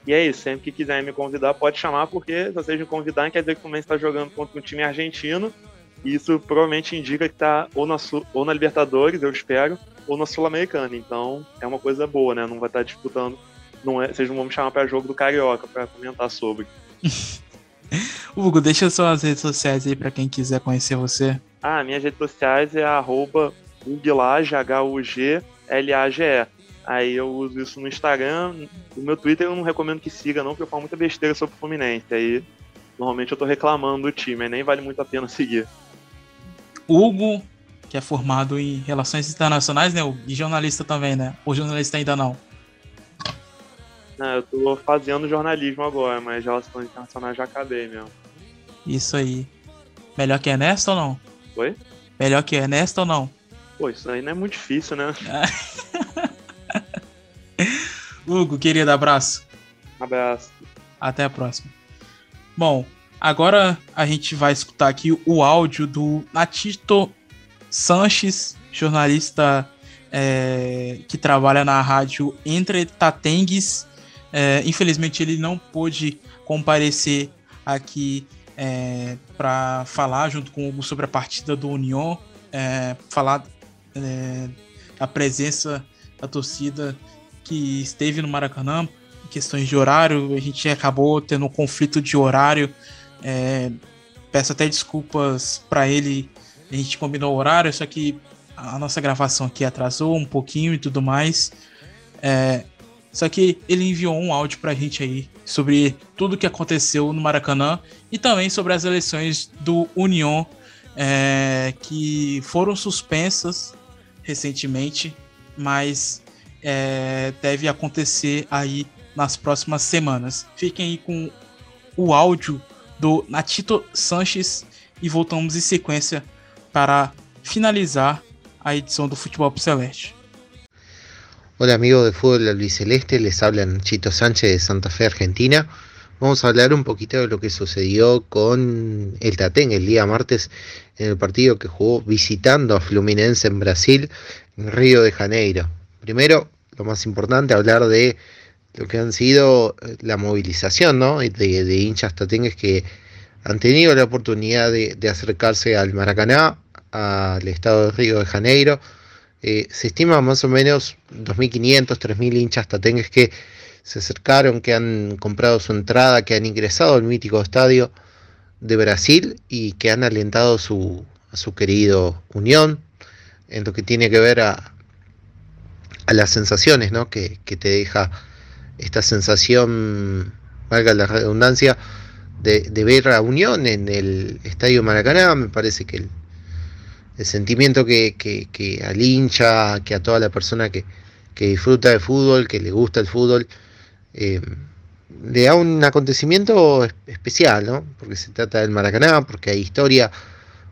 E é isso, sempre que quiserem me convidar, pode chamar, porque se vocês me convidarem, quer dizer que o Fluminense está jogando contra um time argentino. E isso provavelmente indica que está ou na, ou na Libertadores, eu espero, ou na Sul-Americana. Então é uma coisa boa, né? Não vai estar tá disputando. Não é, vocês não vão me chamar para jogo do Carioca para comentar sobre. Hugo, deixa suas redes sociais aí para quem quiser conhecer você. Ah, minhas redes sociais é arroba H-U-G-L-A-G-E. Aí eu uso isso no Instagram. No meu Twitter eu não recomendo que siga, não, porque eu falo muita besteira sobre o Fluminense. Aí normalmente eu tô reclamando do time, aí nem vale muito a pena seguir. Hugo, que é formado em Relações Internacionais, né? E jornalista também, né? Ou jornalista ainda não? Não, eu tô fazendo jornalismo agora, mas Relações Internacionais já acabei mesmo. Isso aí. Melhor que Ernesto ou não? Oi? Melhor que Ernesto ou não? Pô, isso aí não é muito difícil, né? Hugo, querido, abraço. Abraço. Até a próxima. Bom, agora a gente vai escutar aqui o áudio do Natito Sanches, jornalista é, que trabalha na rádio Entre Tatengues. É, infelizmente ele não pôde comparecer aqui é, para falar junto com o Hugo sobre a partida do União, é, falar é, a presença da torcida que esteve no Maracanã, questões de horário, a gente acabou tendo um conflito de horário. É, peço até desculpas para ele, a gente combinou o horário, só que a nossa gravação aqui atrasou um pouquinho e tudo mais. É, só que ele enviou um áudio pra gente aí sobre tudo que aconteceu no Maracanã e também sobre as eleições do União é, que foram suspensas recentemente, mas é, deve acontecer aí nas próximas semanas. Fiquem aí com o áudio do Natito Sanches e voltamos em sequência para finalizar a edición de Fútbol Celeste. Hola amigos de Fútbol Celeste, les habla Nachito Sánchez de Santa Fe, Argentina. Vamos a hablar un poquito de lo que sucedió con el Tatén el día martes en el partido que jugó visitando a Fluminense en Brasil, en Río de Janeiro. Primero, lo más importante, hablar de lo que han sido la movilización ¿no? de, hinchas tatengues que han tenido la oportunidad de, acercarse al Maracaná al estado de Río de Janeiro. Eh, se estima más o menos 2.500, 3.000 hinchas tatengues que se acercaron, que han comprado su entrada, que han ingresado al mítico estadio de Brasil y que han alentado a su querido Unión en lo que tiene que ver a, a las sensaciones ¿no? que, te deja esta sensación, valga la redundancia, de, de ver a Unión en el Estadio Maracaná. Me parece que el, el sentimiento que, que, que, al hincha, que a toda la persona que, que, disfruta de fútbol, que le gusta el fútbol, eh, le da un acontecimiento especial, ¿no? Porque se trata del Maracaná, porque hay historia,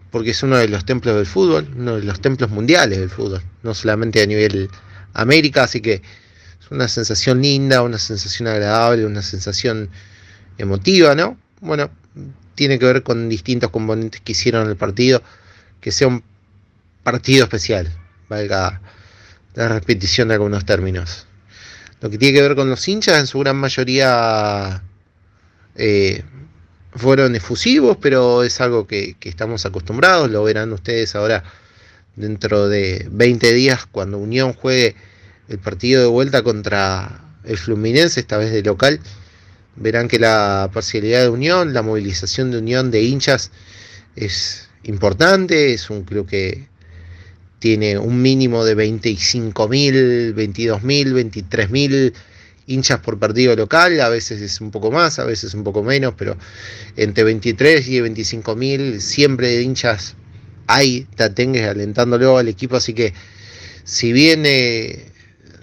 porque es uno de los templos del fútbol, uno de los templos mundiales del fútbol, no solamente a nivel América, así que es una sensación linda, una sensación agradable, una sensación emotiva, ¿no? Bueno, tiene que ver con distintos componentes que hicieron el partido, que sea un partido especial, valga la repetición de algunos términos. Lo que tiene que ver con los hinchas, en su gran mayoría eh, fueron efusivos, pero es algo que, que, estamos acostumbrados, lo verán ustedes ahora dentro de 20 días cuando Unión juegue el partido de vuelta contra el Fluminense, esta vez de local. Verán que la parcialidad de Unión, la movilización de Unión de hinchas es importante, es un club que tiene un mínimo de 25.000, 22.000, 23.000 hinchas por partido local, a veces es un poco más, a veces un poco menos, pero entre 23 y 25.000 siempre hinchas hay tatengues alentándolo al equipo, así que si bien eh,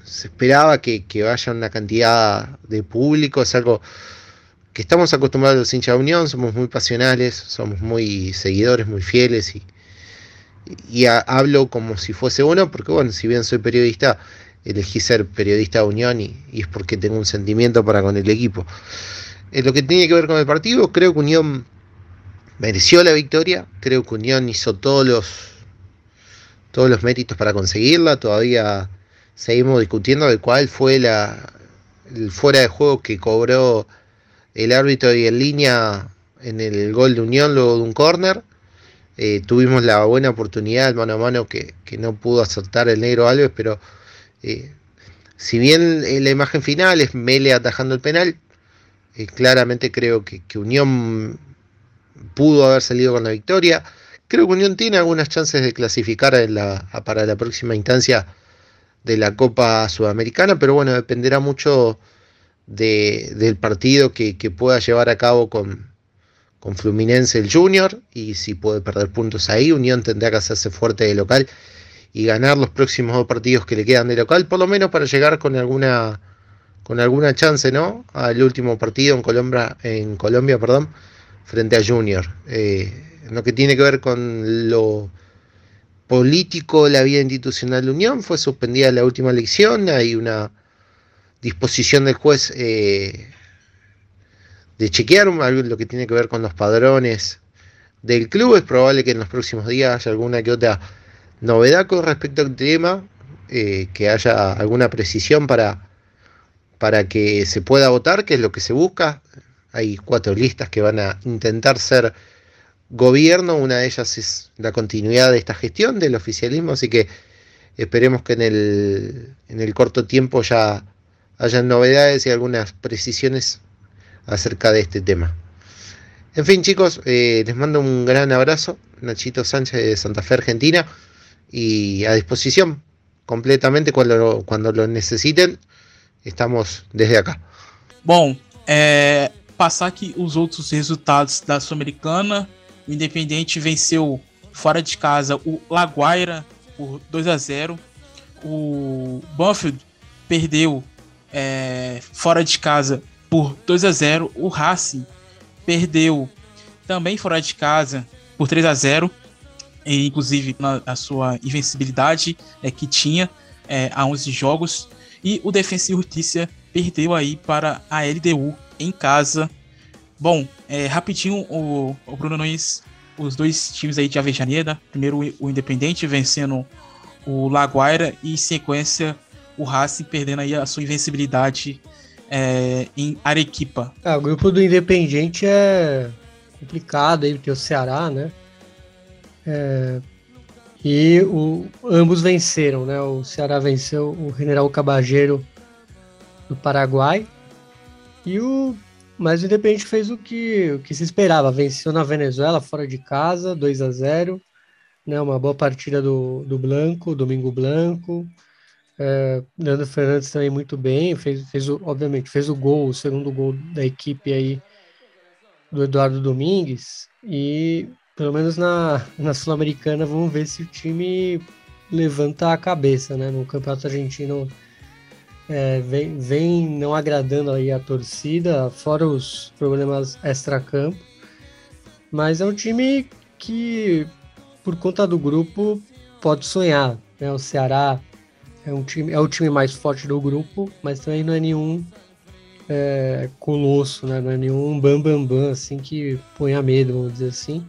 se esperaba que, vaya una cantidad de público, es algo que estamos acostumbrados los hinchas de Unión, somos muy pasionales, somos muy seguidores, muy fieles y y hablo como si fuese uno, porque bueno, si bien soy periodista, elegí ser periodista de Unión y, y es porque tengo un sentimiento para con el equipo. En lo que tiene que ver con el partido, creo que Unión mereció la victoria, creo que Unión hizo todos los, todos los méritos para conseguirla, todavía seguimos discutiendo de cuál fue la, el fuera de juego que cobró el árbitro y en línea en el gol de Unión luego de un córner. Eh, tuvimos la buena oportunidad mano a mano que, que, no pudo acertar el negro Alves, pero eh, si bien la imagen final es Mele atajando el penal, eh, claramente creo que, que, Unión pudo haber salido con la victoria. Creo que Unión tiene algunas chances de clasificar en la, para la próxima instancia de la Copa Sudamericana, pero bueno, dependerá mucho de, del partido que, que pueda llevar a cabo con, con Fluminense el Junior y si puede perder puntos ahí, Unión tendrá que hacerse fuerte de local y ganar los próximos dos partidos que le quedan de local, por lo menos para llegar con alguna con alguna chance, ¿no? Al último partido en Colombia, en Colombia, perdón, frente a Junior. Eh, lo que tiene que ver con lo político, la vida institucional de Unión, fue suspendida la última elección, hay una disposición del juez eh, de chequear lo que tiene que ver con los padrones del club. Es probable que en los próximos días haya alguna que otra novedad con respecto al tema, eh, que haya alguna precisión para, para que se pueda votar, que es lo que se busca. Hay cuatro listas que van a intentar ser gobierno, una de ellas es la continuidad de esta gestión del oficialismo, así que esperemos que en el, en el corto tiempo ya hayan novedades y algunas precisiones acerca de este tema. En fin, chicos, eh, les mando un gran abrazo. Nachito Sánchez de Santa Fe, Argentina. Y a disposición completamente cuando, cuando lo necessiten. Estamos desde acá. Bom, é, passar aqui os outros resultados da Sul-Americana. O Independente venceu fora de casa o Laguaira por 2 a 0. O Banfield perdeu é, fora de casa por 2 a 0. O Racing perdeu também fora de casa por 3 a 0. E, inclusive na a sua invencibilidade é, que tinha é, há 11 jogos. E o Defensa e Justiça perdeu aí para a LDU em casa. Bom, é, rapidinho o, o Bruno Nunes, os dois times aí de Avejaneda. Primeiro o Independente vencendo o Laguaira e em sequência o Racing perdendo aí a sua invencibilidade é, em Arequipa. Ah, o grupo do Independente é complicado aí, tem o Ceará, né? É, e o, ambos venceram, né? O Ceará venceu o General Cabageiro do Paraguai e o mas o Independente fez o que, o que se esperava, venceu na Venezuela fora de casa, 2 a 0 né, uma boa partida do, do Blanco, Domingo Blanco, é, Leandro Fernandes também muito bem, fez, fez o, obviamente fez o gol, o segundo gol da equipe aí do Eduardo Domingues. E pelo menos na, na Sul-Americana vamos ver se o time levanta a cabeça, né? No Campeonato Argentino é, vem, vem não agradando aí a torcida, fora os problemas extra-campo, mas é um time que por conta do grupo pode sonhar, né? O Ceará é um time é o time mais forte do grupo, mas também não é nenhum é, colosso, né? Não é nenhum bam bam bam assim que põe a medo, vamos dizer assim.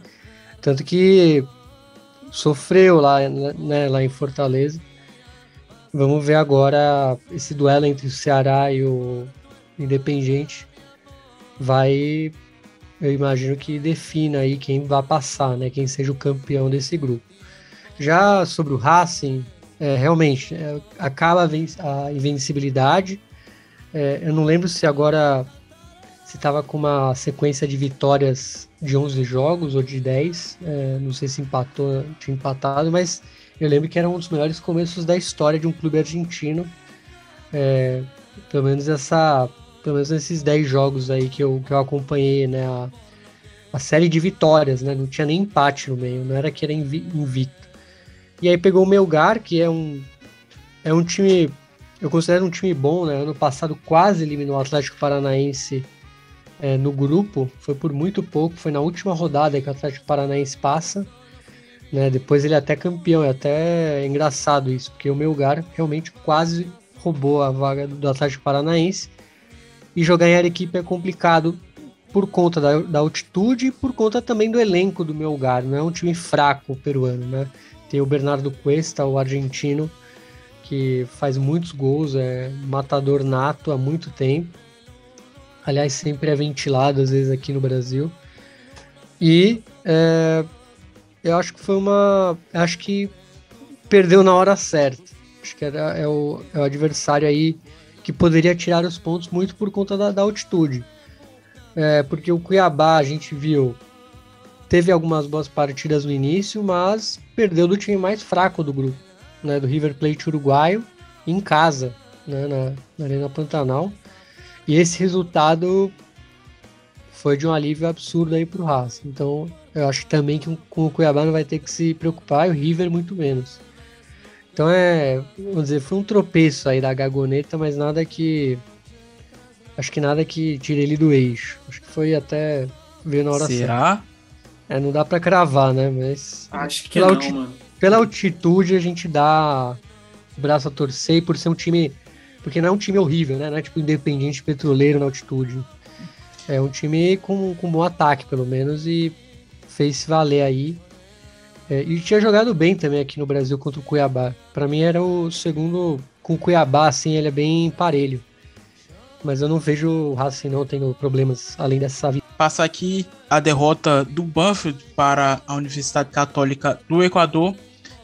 Tanto que sofreu lá, né, lá em Fortaleza. Vamos ver agora esse duelo entre o Ceará e o Independente. Vai, eu imagino que defina aí quem vai passar, né? Quem seja o campeão desse grupo. Já sobre o Racing, é, realmente, é, acaba a invencibilidade. É, eu não lembro se agora se estava com uma sequência de vitórias de 11 jogos ou de 10, é, não sei se empatou, tinha empatado, mas eu lembro que era um dos melhores começos da história de um clube argentino. É, pelo menos essa, pelo menos nesses 10 jogos aí que eu, que eu acompanhei, né, a, a série de vitórias, né, não tinha nem empate no meio, não era que era invicto. E aí pegou o Melgar, que é um é um time eu considero um time bom, né? Ano passado quase eliminou o Atlético Paranaense é, no grupo, foi por muito pouco, foi na última rodada que o Atlético Paranaense passa. Né? Depois ele é até campeão, é até engraçado isso, porque o Melgar realmente quase roubou a vaga do Atlético Paranaense. E jogar em Arequipa é complicado por conta da, da altitude e por conta também do elenco do Melgar. Não é um time fraco o peruano, né? Tem o Bernardo Cuesta, o argentino, que faz muitos gols, é matador nato há muito tempo aliás, sempre é ventilado às vezes aqui no Brasil. E é, eu acho que foi uma. Acho que perdeu na hora certa. Acho que era, é, o, é o adversário aí que poderia tirar os pontos muito por conta da, da altitude. É, porque o Cuiabá, a gente viu, teve algumas boas partidas no início, mas perdeu do time mais fraco do grupo, né, do River Plate uruguaio, em casa, né, na, na Arena Pantanal. E esse resultado foi de um alívio absurdo aí pro Haas. Então, eu acho também que com o Cuiabá não vai ter que se preocupar e o River muito menos. Então é, vamos dizer, foi um tropeço aí da Gagoneta, mas nada que acho que nada que tire ele do eixo. Acho que foi até ver na hora Será? certa. É, não dá para cravar, né? Mas acho que pela, não, mano. pela altitude a gente dá o braço a torcer e por ser um time porque não é um time horrível, né? Não é tipo independente petroleiro na altitude. É um time com, com bom ataque, pelo menos, e fez valer aí. É, e tinha jogado bem também aqui no Brasil contra o Cuiabá. Para mim era o segundo com o Cuiabá, assim, ele é bem parelho. mas eu não vejo o Racing não tendo problemas além dessa vida. Passa aqui a derrota do Banfield para a Universidade Católica do Equador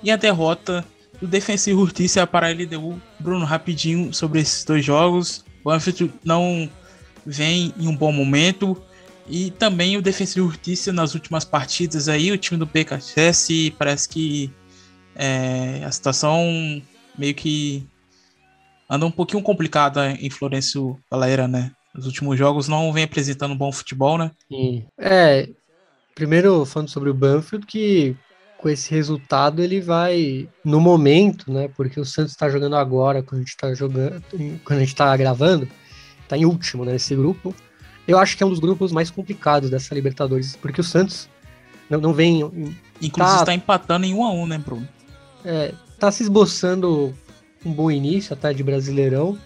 e a derrota do Defensa e Justiça para a LDU. Bruno, rapidinho sobre esses dois jogos. Banfield não vem em um bom momento. E também o Defensa e Justiça nas últimas partidas aí, o time do PKS parece que é, a situação meio que anda um pouquinho complicada em Florencio Galera, né? Os últimos jogos não vem apresentando um bom futebol, né? Sim. É, primeiro falando sobre o Banfield, que com esse resultado ele vai no momento, né? Porque o Santos está jogando agora, quando a gente está jogando, quando a gente tá gravando, está em último né, nesse grupo. Eu acho que é um dos grupos mais complicados dessa Libertadores, porque o Santos não, não vem. Inclusive está tá empatando em 1 um a 1 um, né, Bruno? É, tá se esboçando um bom início até de Brasileirão.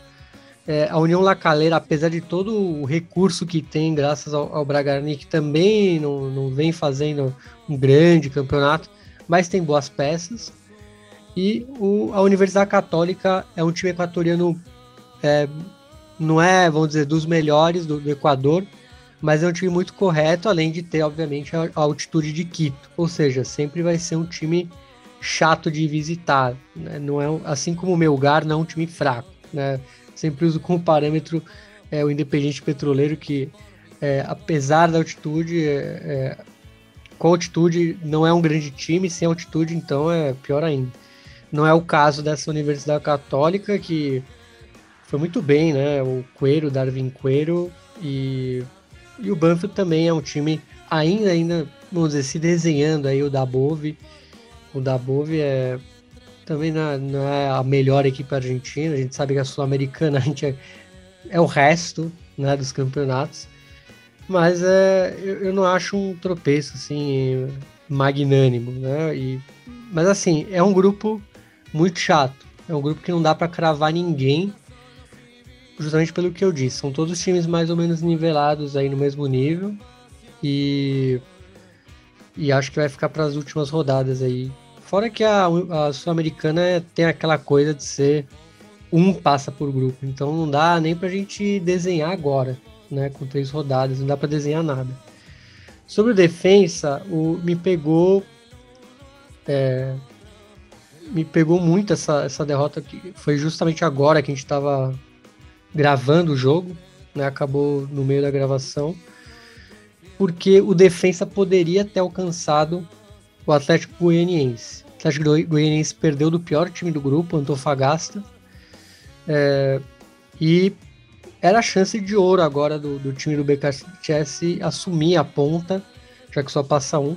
É, a União Lacaleira, apesar de todo o recurso que tem, graças ao, ao que também não, não vem fazendo um grande campeonato, mas tem boas peças. E o, a Universidade Católica é um time equatoriano, é, não é, vamos dizer, dos melhores do, do, Equador, mas é um time muito correto, além de ter, obviamente, a, a altitude de Quito. Ou seja, sempre vai ser um time chato de visitar. Né? Não é assim como o Melgar não é um time fraco. Né? Sempre uso como parâmetro é, o Independente Petroleiro que é, apesar da altitude, é, é, com altitude não é um grande time, sem altitude então é pior ainda. Não é o caso dessa Universidade Católica que foi muito bem, né? O Coelho, Darwin Coelho e, e o Banfield também é um time ainda, ainda, vamos dizer, se desenhando aí o da Bove o Dabove é também não é, não é, a melhor equipe argentina. A gente sabe que a sul-americana é, é, o resto né, dos campeonatos. Mas é, eu, eu, não acho um tropeço assim magnânimo, né? E, mas assim é um grupo muito chato. É um grupo que não dá para cravar ninguém, justamente pelo que eu disse. São todos times mais ou menos nivelados aí no mesmo nível e e acho que vai ficar para as últimas rodadas aí Fora que a, a Sul-Americana tem aquela coisa de ser um passa por grupo, então não dá nem pra gente desenhar agora, né? Com três rodadas, não dá para desenhar nada. Sobre o o, me pegou. É, me pegou muito essa, essa derrota que foi justamente agora que a gente estava gravando o jogo, né? Acabou no meio da gravação, porque o defensa poderia ter alcançado o Atlético Goianiense. O Atlético Goianiense perdeu do pior time do grupo, Antofagasta. É, e era a chance de ouro agora do, do time do BKSS assumir a ponta, já que só passa um.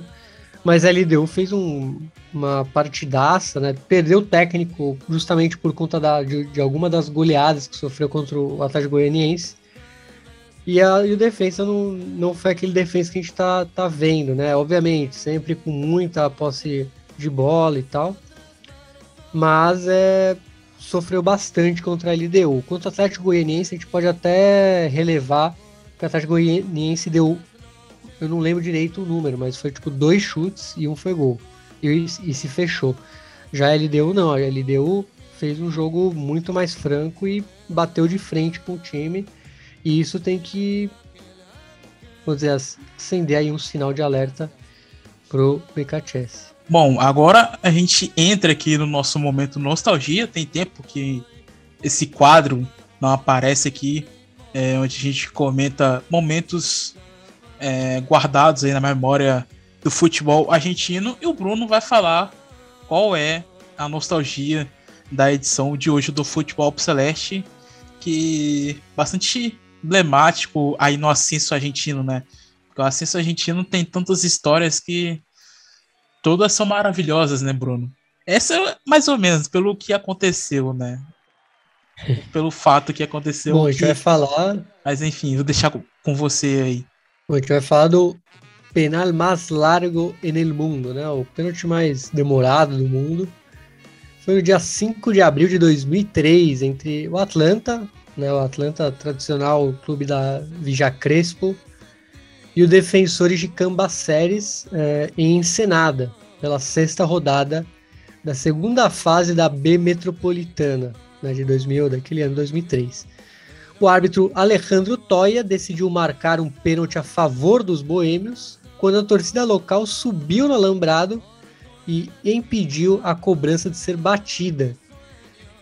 Mas a LDU fez um, uma partidaça, né? Perdeu o técnico justamente por conta da, de, de alguma das goleadas que sofreu contra o Atlético Goianiense. E, a, e o defesa não, não foi aquele defesa que a gente tá, tá vendo, né? Obviamente, sempre com muita posse de bola e tal. Mas é, sofreu bastante contra a LDU. Contra o Atlético Goianiense, a gente pode até relevar que o Atlético Goianiense deu. Eu não lembro direito o número, mas foi tipo dois chutes e um foi gol. E, e se fechou. Já a LDU não, a LDU fez um jogo muito mais franco e bateu de frente com o time e isso tem que, vamos dizer, acender aí um sinal de alerta pro BKTS. Bom, agora a gente entra aqui no nosso momento nostalgia. Tem tempo que esse quadro não aparece aqui, é, onde a gente comenta momentos é, guardados aí na memória do futebol argentino. E o Bruno vai falar qual é a nostalgia da edição de hoje do Futebol Celeste, que bastante emblemático aí no ascenso argentino, né? Porque o ascenso argentino tem tantas histórias que todas são maravilhosas, né, Bruno? Essa é mais ou menos pelo que aconteceu, né? pelo fato que aconteceu. Bom, a gente vai falar. Mas enfim, vou deixar com você aí. A gente vai falar do penal mais largo no mundo, né? O pênalti mais demorado do mundo. Foi no dia 5 de abril de 2003 entre o Atlanta né, o Atlanta tradicional clube da Vija Crespo, e o Defensores de Cambaceres é, em Ensenada, pela sexta rodada da segunda fase da B Metropolitana, né, de 2000, daquele ano 2003. O árbitro Alejandro Toya decidiu marcar um pênalti a favor dos boêmios quando a torcida local subiu no alambrado e impediu a cobrança de ser batida.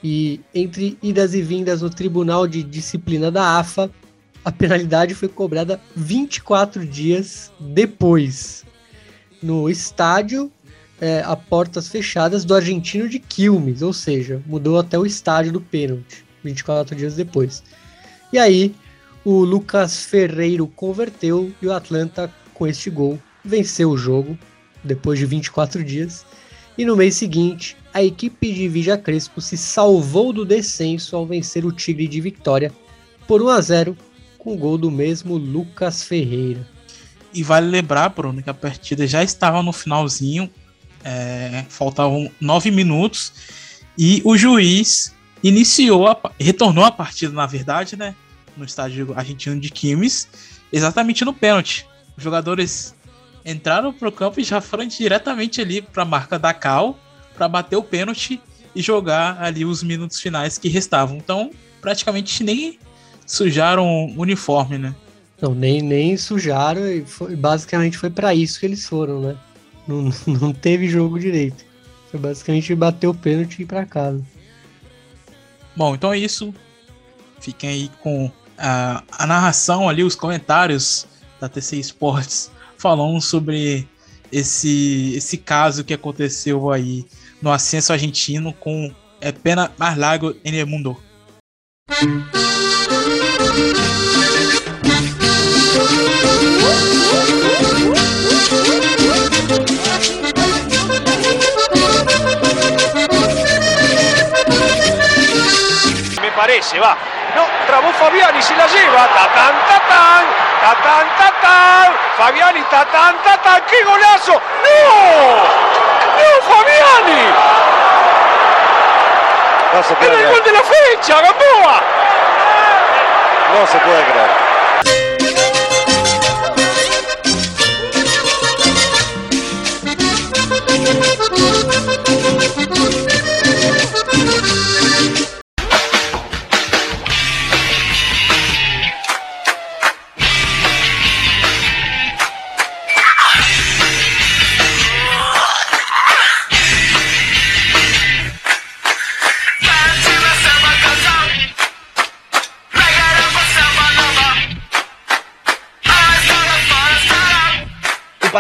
E entre idas e vindas no Tribunal de Disciplina da AFA, a penalidade foi cobrada 24 dias depois. No estádio, é, a portas fechadas do argentino de Quilmes, ou seja, mudou até o estádio do pênalti, 24 dias depois. E aí, o Lucas Ferreiro converteu e o Atlanta, com este gol, venceu o jogo depois de 24 dias. E no mês seguinte, a equipe de Vija Crespo se salvou do descenso ao vencer o Tigre de Vitória por 1 a 0 com o gol do mesmo Lucas Ferreira. E vale lembrar, Bruno, que a partida já estava no finalzinho, é, faltavam nove minutos, e o juiz iniciou, a, retornou a partida, na verdade, né? No estádio argentino de Quilmes, exatamente no pênalti. Os jogadores entraram pro campo e já foram diretamente ali para a marca da Cal para bater o pênalti e jogar ali os minutos finais que restavam. Então, praticamente nem sujaram o uniforme, né? Não, nem, nem sujaram e foi, basicamente foi para isso que eles foram, né? Não, não teve jogo direito. Foi basicamente bater o pênalti e ir para casa. Bom, então é isso. Fiquem aí com a, a narração ali, os comentários da TC Esportes falando sobre esse, esse caso que aconteceu aí no ascenso argentino com é, Pena mais largo em el mundo. Parece, va. No, trabó Fabiani, se la lleva. Tatán, tatán, tatán, tatán. Fabiani, tatán, tatán. ¡Qué golazo! ¡No! ¡No, Fabiani! No se puede ¡Era el creer. gol de la fecha, Gamboa! No se puede creer.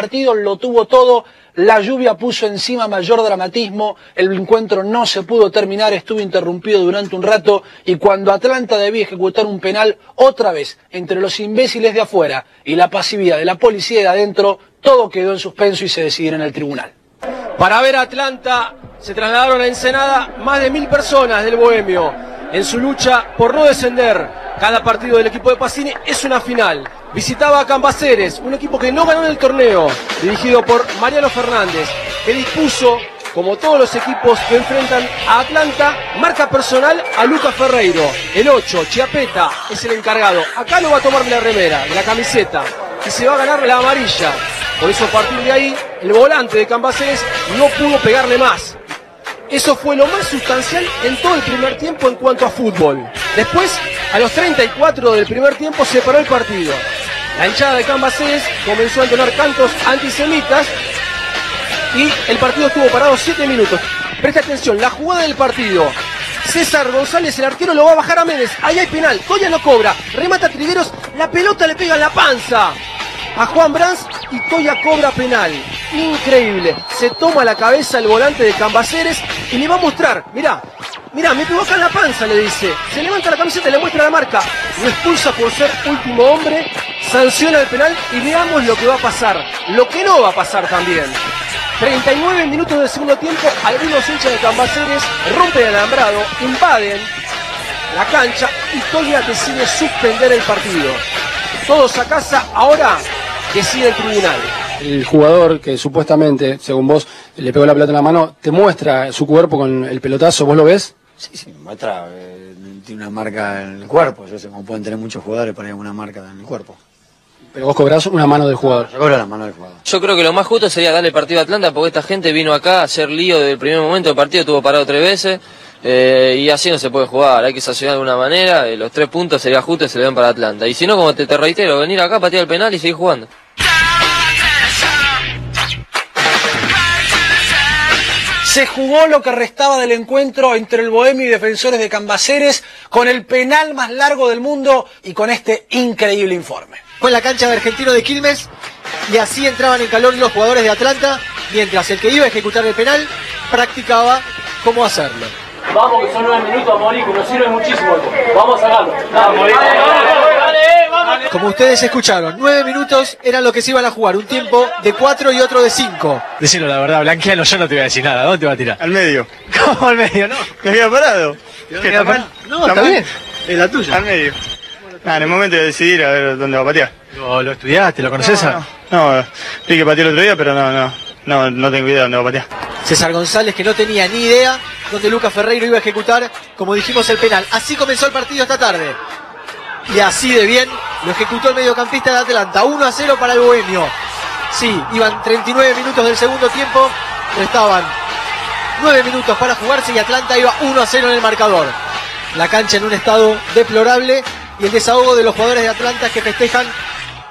Partido lo tuvo todo, la lluvia puso encima mayor dramatismo, el encuentro no se pudo terminar, estuvo interrumpido durante un rato y cuando Atlanta debía ejecutar un penal, otra vez, entre los imbéciles de afuera y la pasividad de la policía de adentro, todo quedó en suspenso y se decidió en el tribunal. Para ver a Atlanta se trasladaron a Ensenada más de mil personas del Bohemio en su lucha por no descender. Cada partido del equipo de Pacini es una final. Visitaba a Cambaceres, un equipo que no ganó en el torneo, dirigido por Mariano Fernández, que dispuso, como todos los equipos que enfrentan a Atlanta, marca personal a Lucas Ferreiro. El 8, Chiapeta, es el encargado. Acá no va a tomar de la remera, la camiseta, y se va a ganar la amarilla. Por eso a partir de ahí, el volante de Cambaceres no pudo pegarle más. Eso fue lo más sustancial en todo el primer tiempo en cuanto a fútbol. Después, a los 34 del primer tiempo, se paró el partido. La hinchada de Cambaceres comenzó a entonar cantos antisemitas y el partido estuvo parado 7 minutos. Presta atención, la jugada del partido. César González, el arquero, lo va a bajar a Méndez. Ahí hay penal. Toya no cobra. Remata Trigueros. La pelota le pega en la panza a Juan Brands y Toya cobra penal. Increíble. Se toma la cabeza el volante de Cambaceres y le va a mostrar. Mirá, mirá, me pegó acá en la panza, le dice. Se levanta la camiseta le muestra la marca. Lo expulsa por ser último hombre. Sanciona el penal y veamos lo que va a pasar. Lo que no va a pasar también. 39 minutos del segundo tiempo, algunos hinchas de Cambaceres rompen el alambrado, invaden la cancha y Toya decide suspender el partido. Todos a casa, ahora decide el tribunal. El jugador que supuestamente, según vos, le pegó la pelota en la mano, te muestra su cuerpo con el pelotazo, ¿vos lo ves? Sí, sí, me muestra, eh, tiene una marca en el cuerpo. Yo sé cómo pueden tener muchos jugadores para una marca en el cuerpo. Pero vos cobrás una mano del jugador. Yo cobro la mano del jugador. Yo creo que lo más justo sería darle el partido a Atlanta porque esta gente vino acá a hacer lío desde el primer momento del partido, estuvo parado tres veces. Eh, y así no se puede jugar, hay que sancionar de alguna manera, eh, los tres puntos sería justo y se le dan para Atlanta. Y si no, como te, te reitero, venir acá, patear el penal y seguir jugando. Se jugó lo que restaba del encuentro entre el Bohemio y Defensores de Cambaceres con el penal más largo del mundo y con este increíble informe. Fue en la cancha de Argentino de Quilmes y así entraban en calor los jugadores de Atlanta, mientras el que iba a ejecutar el penal practicaba cómo hacerlo. Vamos, que son nueve minutos que nos sirve muchísimo. Vamos a sacarlo. Como ustedes escucharon, nueve minutos eran lo que se iban a jugar, un tiempo de cuatro y otro de cinco. Decirlo la verdad, Blanquiano, yo no te voy a decir nada. ¿Dónde te va a tirar? Al medio. ¿Cómo al medio? No. Me había parado. ¿Qué está parado? No, está bien. Es la tuya. Al medio. Nada, en el momento de decidir a ver dónde va a patear. ¿Lo, lo estudiaste? ¿Lo conoces? No, no, no, vi que pateó el otro día, pero no, no, no, no tengo idea de dónde va a patear. César González que no tenía ni idea dónde Lucas Ferreiro iba a ejecutar, como dijimos, el penal. Así comenzó el partido esta tarde. Y así de bien lo ejecutó el mediocampista de Atlanta. 1 a 0 para el Bohemio. Sí, iban 39 minutos del segundo tiempo. Restaban 9 minutos para jugarse y Atlanta iba 1 a 0 en el marcador. La cancha en un estado deplorable y el desahogo de los jugadores de Atlanta que festejan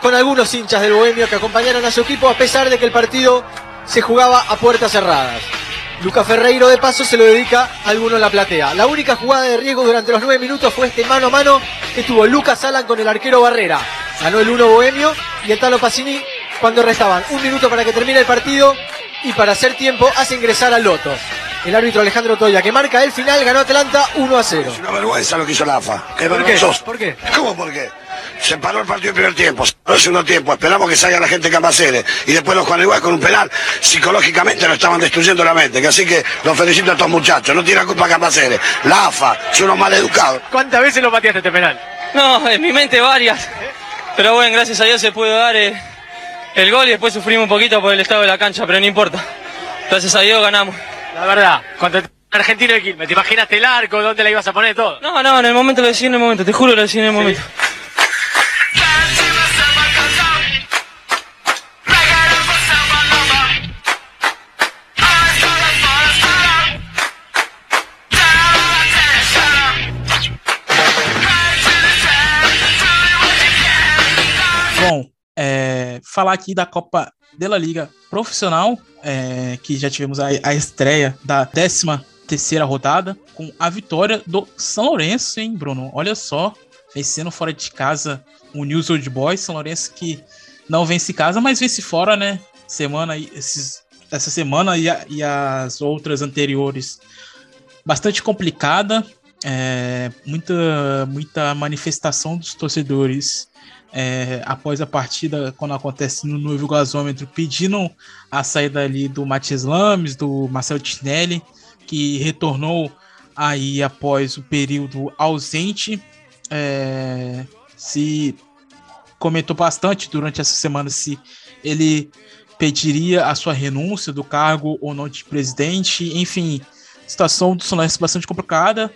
con algunos hinchas del Bohemio que acompañaron a su equipo a pesar de que el partido se jugaba a puertas cerradas. Lucas Ferreiro de paso se lo dedica a alguno en la platea. La única jugada de riesgo durante los nueve minutos fue este mano a mano que tuvo Lucas Alan con el arquero Barrera. Ganó el 1 Bohemio y el Talo Pacini cuando restaban un minuto para que termine el partido y para hacer tiempo hace ingresar al Loto. El árbitro Alejandro Toya que marca el final ganó Atlanta 1 a 0. Es una vergüenza lo que hizo la AFA. ¿Por qué? vergonzoso. ¿Por qué? ¿Cómo por qué? Se paró el partido en primer tiempo, se paró el segundo tiempo, esperamos que salga la gente de Cambaceres y después los Juan Igual con un penal, psicológicamente lo estaban destruyendo la mente, que así que los felicito a estos muchachos, no tiene culpa Cambaceres, la AFA, son unos mal educados. ¿Cuántas veces lo pateaste este penal? No, en mi mente varias. Pero bueno, gracias a Dios se pudo dar eh, el gol y después sufrimos un poquito por el estado de la cancha, pero no importa. Gracias a Dios ganamos. La verdad, cuando te- Argentino de Quilmes, ¿te imaginaste el arco? ¿Dónde la ibas a poner todo? No, no, en el momento lo decí en el momento, te juro lo decí en el momento. Falar aqui da Copa de La Liga Profissional, é, que já tivemos a, a estreia da 13 terceira rodada, com a vitória do São Lourenço, hein, Bruno? Olha só, vencendo fora de casa o News Old Boys, São Lourenço que não vence casa, mas vence fora, né? Semana esses, essa semana e, a- e as outras anteriores bastante complicada, é, muita, muita manifestação dos torcedores é, após a partida, quando acontece no novo gasômetro, pedindo a saída ali do Matias Lames, do Marcelo Tinelli, que retornou aí após o período ausente. É, se comentou bastante durante essa semana se ele pediria a sua renúncia do cargo ou não de presidente. Enfim, situação do Solange bastante complicada.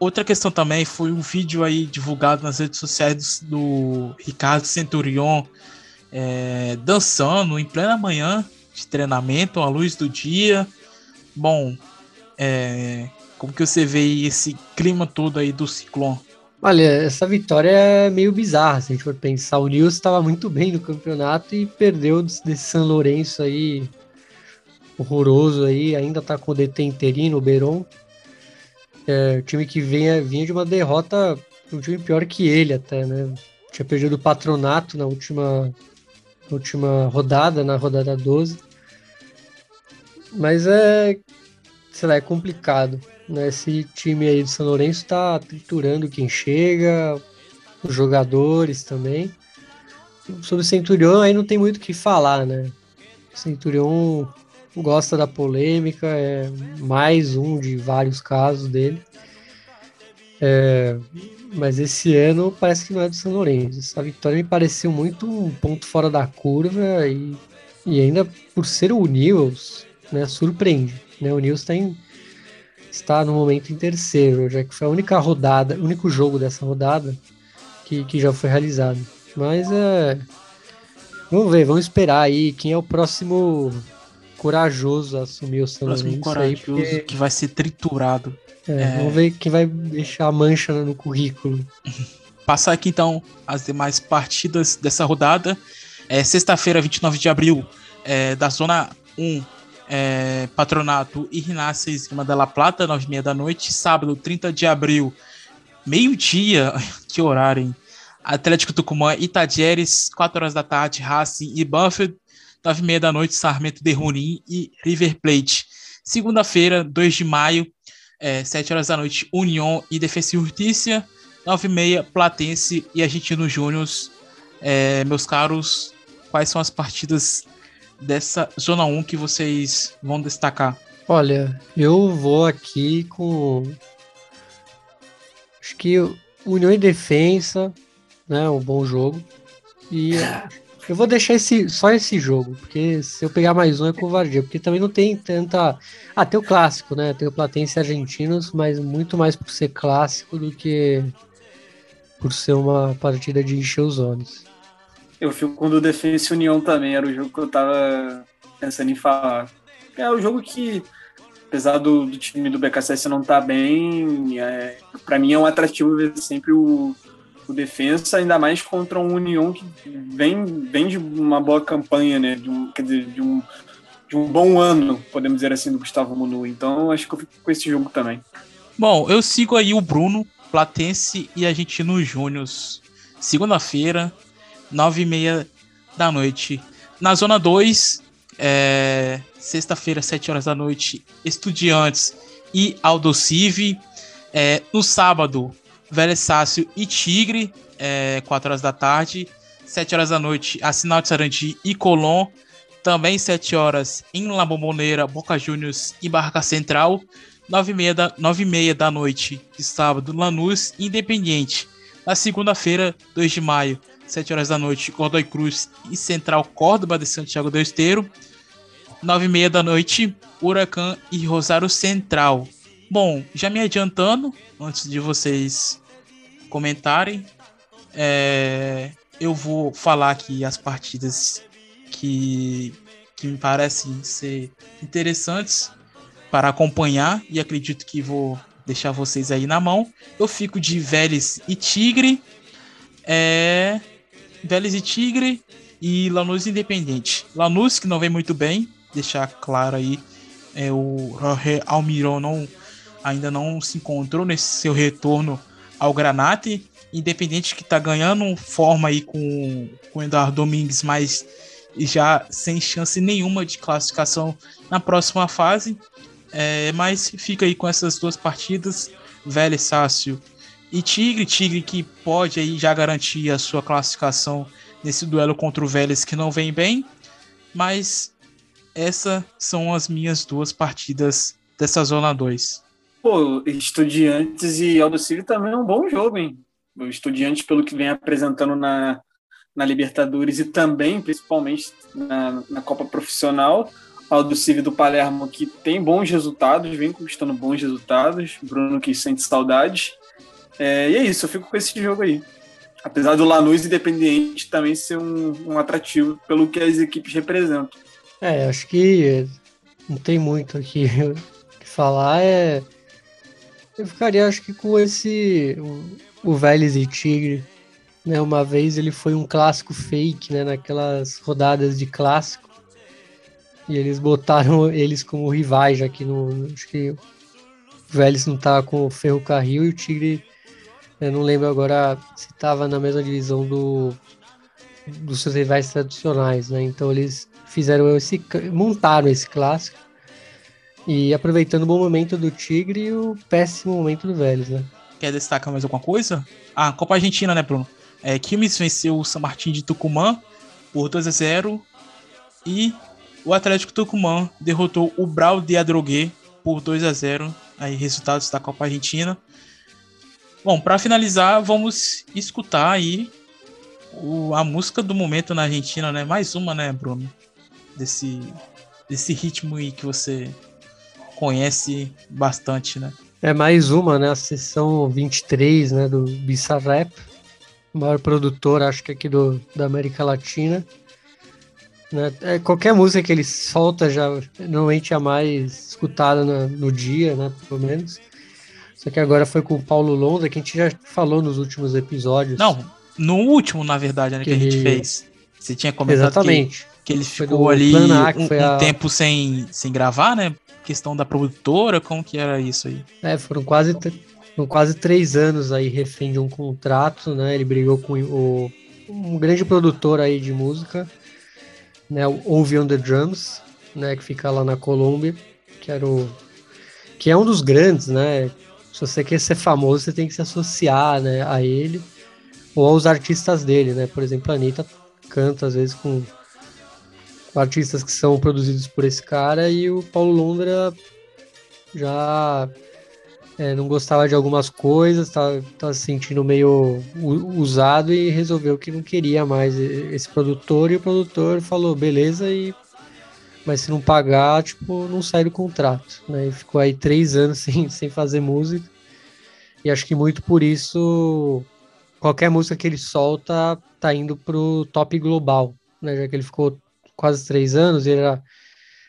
Outra questão também foi um vídeo aí divulgado nas redes sociais do Ricardo Centurion é, dançando em plena manhã de treinamento, à luz do dia. Bom, é, como que você vê esse clima todo aí do Ciclone? Olha, essa vitória é meio bizarra, se a gente for pensar. O Nils estava muito bem no campeonato e perdeu desse São Lourenço aí, horroroso aí. Ainda tá com o DT interino, o Beron. É, o time que vinha, vinha de uma derrota, um time pior que ele até, né? Tinha perdido o patronato na última, última rodada, na rodada 12. Mas é, sei lá, é complicado. Né? Esse time aí do São Lourenço tá triturando quem chega, os jogadores também. Sobre o Centurion aí não tem muito o que falar, né? Centurion gosta da polêmica, é mais um de vários casos dele. É, mas esse ano parece que não é do São Lourenço. Essa vitória me pareceu muito um ponto fora da curva e, e ainda por ser o Nils, né, surpreende. Né? O Nils em, está no momento em terceiro, já que foi a única rodada, o único jogo dessa rodada que, que já foi realizado. Mas é. Vamos ver, vamos esperar aí quem é o próximo corajoso assumir o São Próximo Lourenço corajoso aí, porque, que vai ser triturado. é, é. Vamos ver quem vai deixar a mancha no currículo. Passar aqui então as demais partidas dessa rodada. É, Sexta-feira, 29 de abril, é, da Zona 1, é, Patronato e Rinácia Esgrima da La Plata, 9h30 da noite. Sábado, 30 de abril, meio-dia, que horário, hein? Atlético Tucumã e Tadieres, 4 horas da tarde, Racing e Banfield, 9h30 da noite, Sarmento de Junín e River Plate. Segunda-feira, 2 de maio, é, 7 horas da noite, União e Defensa e Justiça, 9h30, Platense e Argentino Júnior. É, meus caros, quais são as partidas dessa Zona 1 que vocês vão destacar? Olha, eu vou aqui com. Acho que União e Defensa, né? Um bom jogo. E eu vou deixar esse, só esse jogo, porque se eu pegar mais um é covardia, porque também não tem tanta. Ah, tem o clássico, né? Tem o Platense Argentinos, mas muito mais por ser clássico do que por ser uma partida de encher os olhos. Eu fico com o do Defensa União também, era o jogo que eu tava pensando em falar. É o jogo que, apesar do, do time do BKSS não estar tá bem, é, para mim é um atrativo ver sempre o, o Defensa, ainda mais contra um União que vem, vem de uma boa campanha, né? De um, quer dizer, de um, de um bom ano, podemos dizer assim, do Gustavo Munu. Então acho que eu fico com esse jogo também. Bom, eu sigo aí o Bruno, Platense e Argentino Júnior. Segunda-feira, nove e meia da noite. Na zona 2, é, sexta-feira, 7 horas da noite, Estudiantes e Aldocive. É, no sábado, Velho Sácio e Tigre, é, 4 horas da tarde. 7 horas da noite, Assinal de Sarandi e Colón. Também 7 horas em La Bombonera, Boca Juniors e Barca Central. 9 e meia da, 9 meia da noite de sábado, Lanús Independiente. Na segunda-feira, 2 de maio, 7 horas da noite, Godoy Cruz e Central Córdoba de Santiago do Esteiro. 9 e meia da noite, Huracan e Rosário Central. Bom, já me adiantando, antes de vocês comentarem, é, eu vou falar aqui as partidas que, que me parecem ser interessantes para acompanhar e acredito que vou deixar vocês aí na mão. Eu fico de Vélez e Tigre. É, Vélez e Tigre e Lanús Independente. Lanús que não vem muito bem, deixar claro aí, é, o Jorge Almiron não, ainda não se encontrou nesse seu retorno ao Granate. Independente que tá ganhando forma aí com, com o Eduardo Domingues, mas já sem chance nenhuma de classificação na próxima fase. É, mas fica aí com essas duas partidas, Vélez Sácio e Tigre. Tigre que pode aí já garantir a sua classificação nesse duelo contra o Vélez que não vem bem. Mas essas são as minhas duas partidas dessa Zona 2. Pô, Estudiantes e Aldo Civi também é um bom jogo, hein? O Estudiantes, pelo que vem apresentando na, na Libertadores e também, principalmente, na, na Copa Profissional. Aldo Civi do Palermo, que tem bons resultados, vem conquistando bons resultados. Bruno que sente saudades. É, e é isso, eu fico com esse jogo aí. Apesar do Lanús Independente também ser um, um atrativo pelo que as equipes representam. É, acho que não tem muito aqui que falar. É... Eu ficaria, acho que, com esse. O, o Vélez e Tigre. Né? Uma vez ele foi um clássico fake, né? Naquelas rodadas de clássico. E eles botaram eles como rivais, já que no, acho que o Vélez não tava com o Ferrocarril e o Tigre, eu não lembro agora se tava na mesma divisão do dos seus rivais tradicionais, né? Então eles fizeram esse montaram esse clássico e aproveitando o bom momento do Tigre e o péssimo momento do Vélez, né? Quer destacar mais alguma coisa? Ah, Copa Argentina, né, Bruno? É, Quilmes venceu o San Martín de Tucumã por 2 a 0 e o Atlético Tucumã derrotou o Brau de Adrogué por 2 a 0 aí resultados da Copa Argentina. Bom, para finalizar, vamos escutar aí o, a música do momento na Argentina, né? Mais uma, né, Bruno? Desse, desse ritmo aí que você conhece bastante, né? É mais uma, né? A sessão 23, né? Do Bizarrap, maior produtor, acho que aqui do, da América Latina. Né? É, qualquer música que ele solta já normalmente é a mais escutada no, no dia, né? Pelo menos. Só que agora foi com o Paulo Londra, que a gente já falou nos últimos episódios. Não, no último, na verdade, né, que, que a gente fez. Você tinha comentado Exatamente. Que, ele ficou ali um, um a... tempo sem, sem gravar, né? Questão da produtora, como que era isso aí? É, foram quase, foram quase três anos aí refém de um contrato, né? Ele brigou com o, um grande produtor aí de música, né? O Ovi on the Drums, né? Que fica lá na Colômbia, que era o... Que é um dos grandes, né? Se você quer ser famoso, você tem que se associar né, a ele ou aos artistas dele, né? Por exemplo, a Anitta canta às vezes com artistas que são produzidos por esse cara e o Paulo Londra já é, não gostava de algumas coisas, tá, tá se sentindo meio usado e resolveu que não queria mais esse produtor e o produtor falou beleza e mas se não pagar, tipo, não sai do contrato, né? E ficou aí três anos sem, sem fazer música. E acho que muito por isso, qualquer música que ele solta tá indo pro top global, né? Já que ele ficou quase três anos, ele era,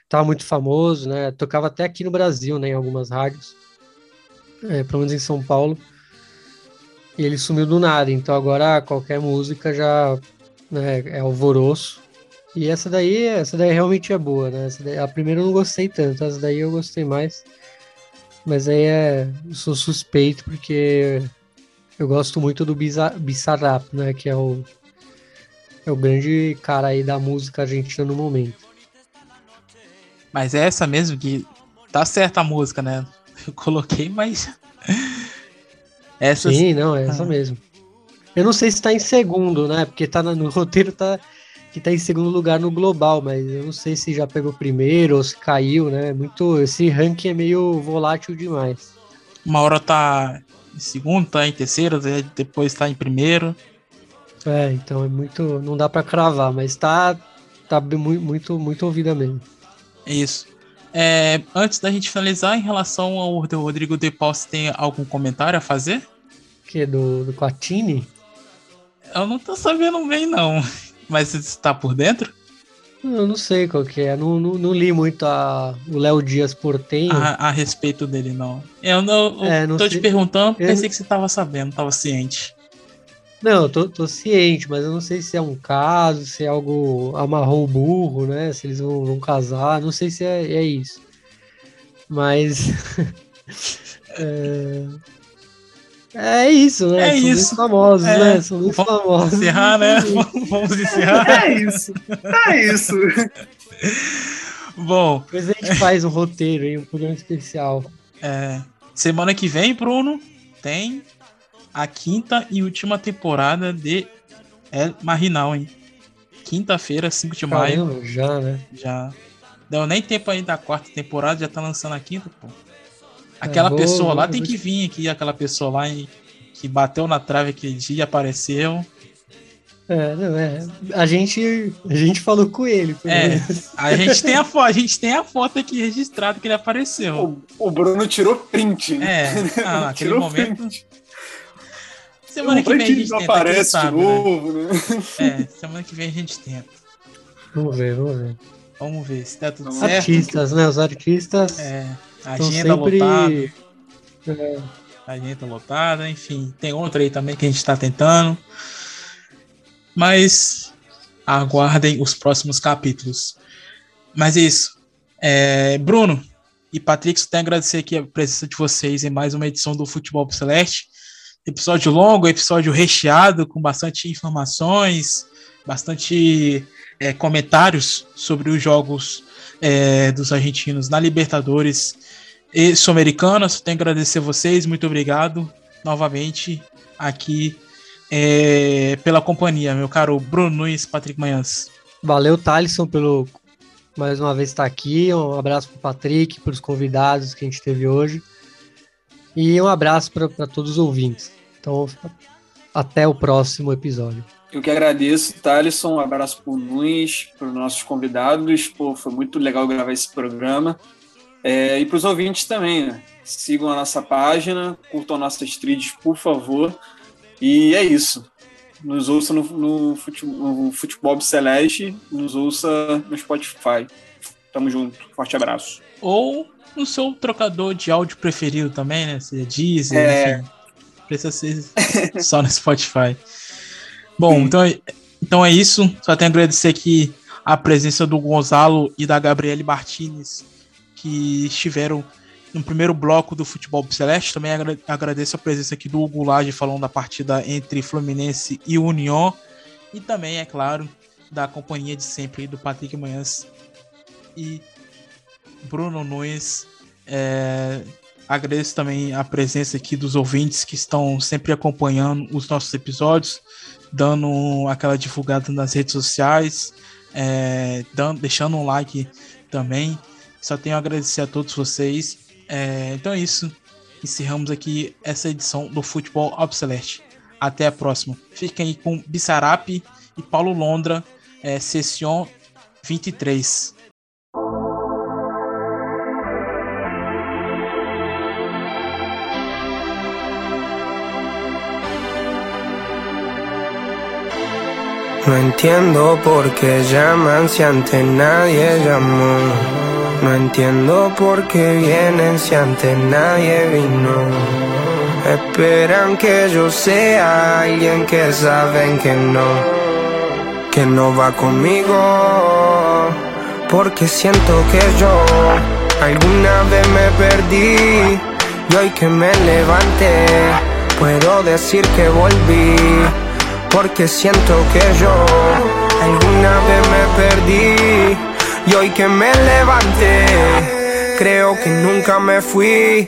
tava muito famoso, né? Tocava até aqui no Brasil, né? Em algumas rádios, é, pelo menos em São Paulo. E ele sumiu do nada, então agora qualquer música já né, é alvoroço. E essa daí, essa daí realmente é boa, né? Daí, a primeira eu não gostei tanto, essa daí eu gostei mais. Mas aí é. Eu sou suspeito porque eu gosto muito do Bizarrap, né? Que é o. É o grande cara aí da música argentina no momento. Mas é essa mesmo que. Tá certa a música, né? Eu coloquei, mas. essa Sim, não, é essa ah. mesmo. Eu não sei se tá em segundo, né? Porque tá no roteiro, tá que está em segundo lugar no global, mas eu não sei se já pegou primeiro ou se caiu, né? Muito, esse ranking é meio volátil demais. Uma hora tá em segundo, tá em terceiro, depois tá em primeiro. É, então é muito, não dá para cravar, mas tá tá muito muito muito ouvida mesmo. Isso. É, antes da gente finalizar, em relação ao Rodrigo De Paul, você tem algum comentário a fazer? Que do do Quatini? Eu não tô sabendo bem não. Mas você está por dentro? Eu não sei qual que é. Não, não, não li muito a, o Léo Dias Portenho. A, a respeito dele, não. Eu, não, é, não tô sei. te perguntando, eu pensei que você estava sabendo, estava ciente. Não, eu tô, tô, ciente, mas eu não sei se é um caso, se é algo amarrou o burro, né? Se eles vão, vão casar, não sei se é, é isso. Mas. é, é isso, né? É São isso. famosos, é. né? São muito Vamos famosos. encerrar, né? Vamos encerrar. É isso. É isso. Bom. Depois a gente faz um roteiro aí, um programa especial. É. Semana que vem, Bruno, tem a quinta e última temporada de El Marinal, hein? Quinta-feira, 5 de Caramba, maio. Já, né? Já. Deu nem tempo aí da quarta temporada, já tá lançando a quinta, pô. Aquela é, pessoa lá tem que vir aqui, aquela pessoa lá que bateu na trave aquele dia e apareceu. É, não, é. A gente, a gente falou com ele. É, a gente tem a foto, a gente tem a foto aqui registrada que ele apareceu. O, o Bruno tirou print. Né? É, ah, naquele momento. Print. Semana que vem a gente tenta, aparece sabe, de né? novo, né? né? É, semana que vem a gente tenta. Vamos ver, vamos ver. Vamos ver se tá tudo Os certo. Artistas, né? Os artistas. É. Agenda sempre... lotada. É. Agenda lotada, enfim. Tem outra aí também que a gente está tentando. Mas aguardem os próximos capítulos. Mas é isso. É, Bruno e Patrick, só tenho a agradecer aqui a presença de vocês em mais uma edição do Futebol Celeste. Episódio longo, episódio recheado, com bastante informações, bastante é, comentários sobre os jogos é, dos argentinos na Libertadores e Sul-Americana. Só tenho que agradecer a vocês, muito obrigado novamente aqui é, pela companhia, meu caro Bruno Nunes, Patrick Manhãs. Valeu, Thalisson, pelo mais uma vez estar aqui. Um abraço para o Patrick, para os convidados que a gente teve hoje. E um abraço para todos os ouvintes. Então, até o próximo episódio. Eu que agradeço, Thalisson. Um abraço para o Nunes, para os nossos convidados. Pô, foi muito legal gravar esse programa. É, e para os ouvintes também, né? Sigam a nossa página, curtam nossas trilhas, por favor. E é isso. nos ouça no, no, futebol, no futebol Celeste, nos ouça no Spotify. Tamo junto. Forte abraço. Ou no seu trocador de áudio preferido também, né? Seja Deezer, É. enfim. Precisa ser só no Spotify. Bom, então, é- então é isso. Só tenho a agradecer aqui a presença do Gonzalo e da Gabriele Martinez, que estiveram no primeiro bloco do Futebol Celeste. Também agra- agradeço a presença aqui do Hugo Lage falando da partida entre Fluminense e União. E também, é claro, da companhia de sempre do Patrick Manhãs e Bruno Nunes. É, agradeço também a presença aqui dos ouvintes que estão sempre acompanhando os nossos episódios, dando aquela divulgada nas redes sociais, é, dando, deixando um like também. Só tenho a agradecer a todos vocês. É, então é isso. Encerramos aqui essa edição do Futebol Obsolete. Até a próxima. Fiquem aí com Bissarap e Paulo Londra, é, Session 23. No entiendo por qué llaman si antes nadie llamó. No entiendo por qué vienen si antes nadie vino. Esperan que yo sea alguien que saben que no, que no va conmigo. Porque siento que yo alguna vez me perdí y hoy que me levanté puedo decir que volví. Porque siento que yo alguna vez me perdí y hoy que me levanté creo que nunca me fui.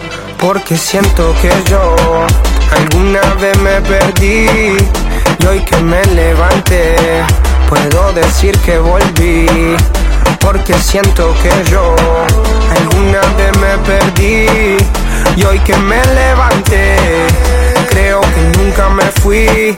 Porque siento que yo alguna vez me perdí y hoy que me levanté puedo decir que volví. Porque siento que yo alguna vez me perdí y hoy que me levanté creo que nunca me fui.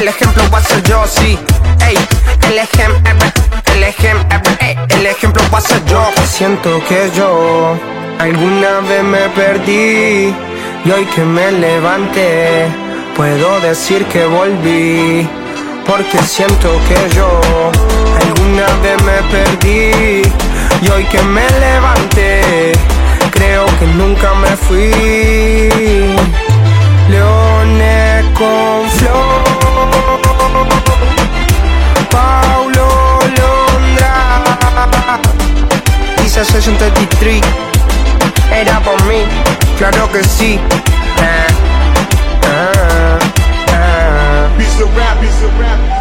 el ejemplo va a ser yo, sí. Ey, el ejemplo, el ejemplo, el ejemplo va a ser yo. Siento que yo alguna vez me perdí y hoy que me levanté puedo decir que volví. Porque siento que yo alguna vez me perdí y hoy que me levanté creo que nunca me fui. Leones con flow. Paulo Londra. Dice 63. Era por mí, claro que sí. Ah, ah, ah. Piece of rap, piece of rap.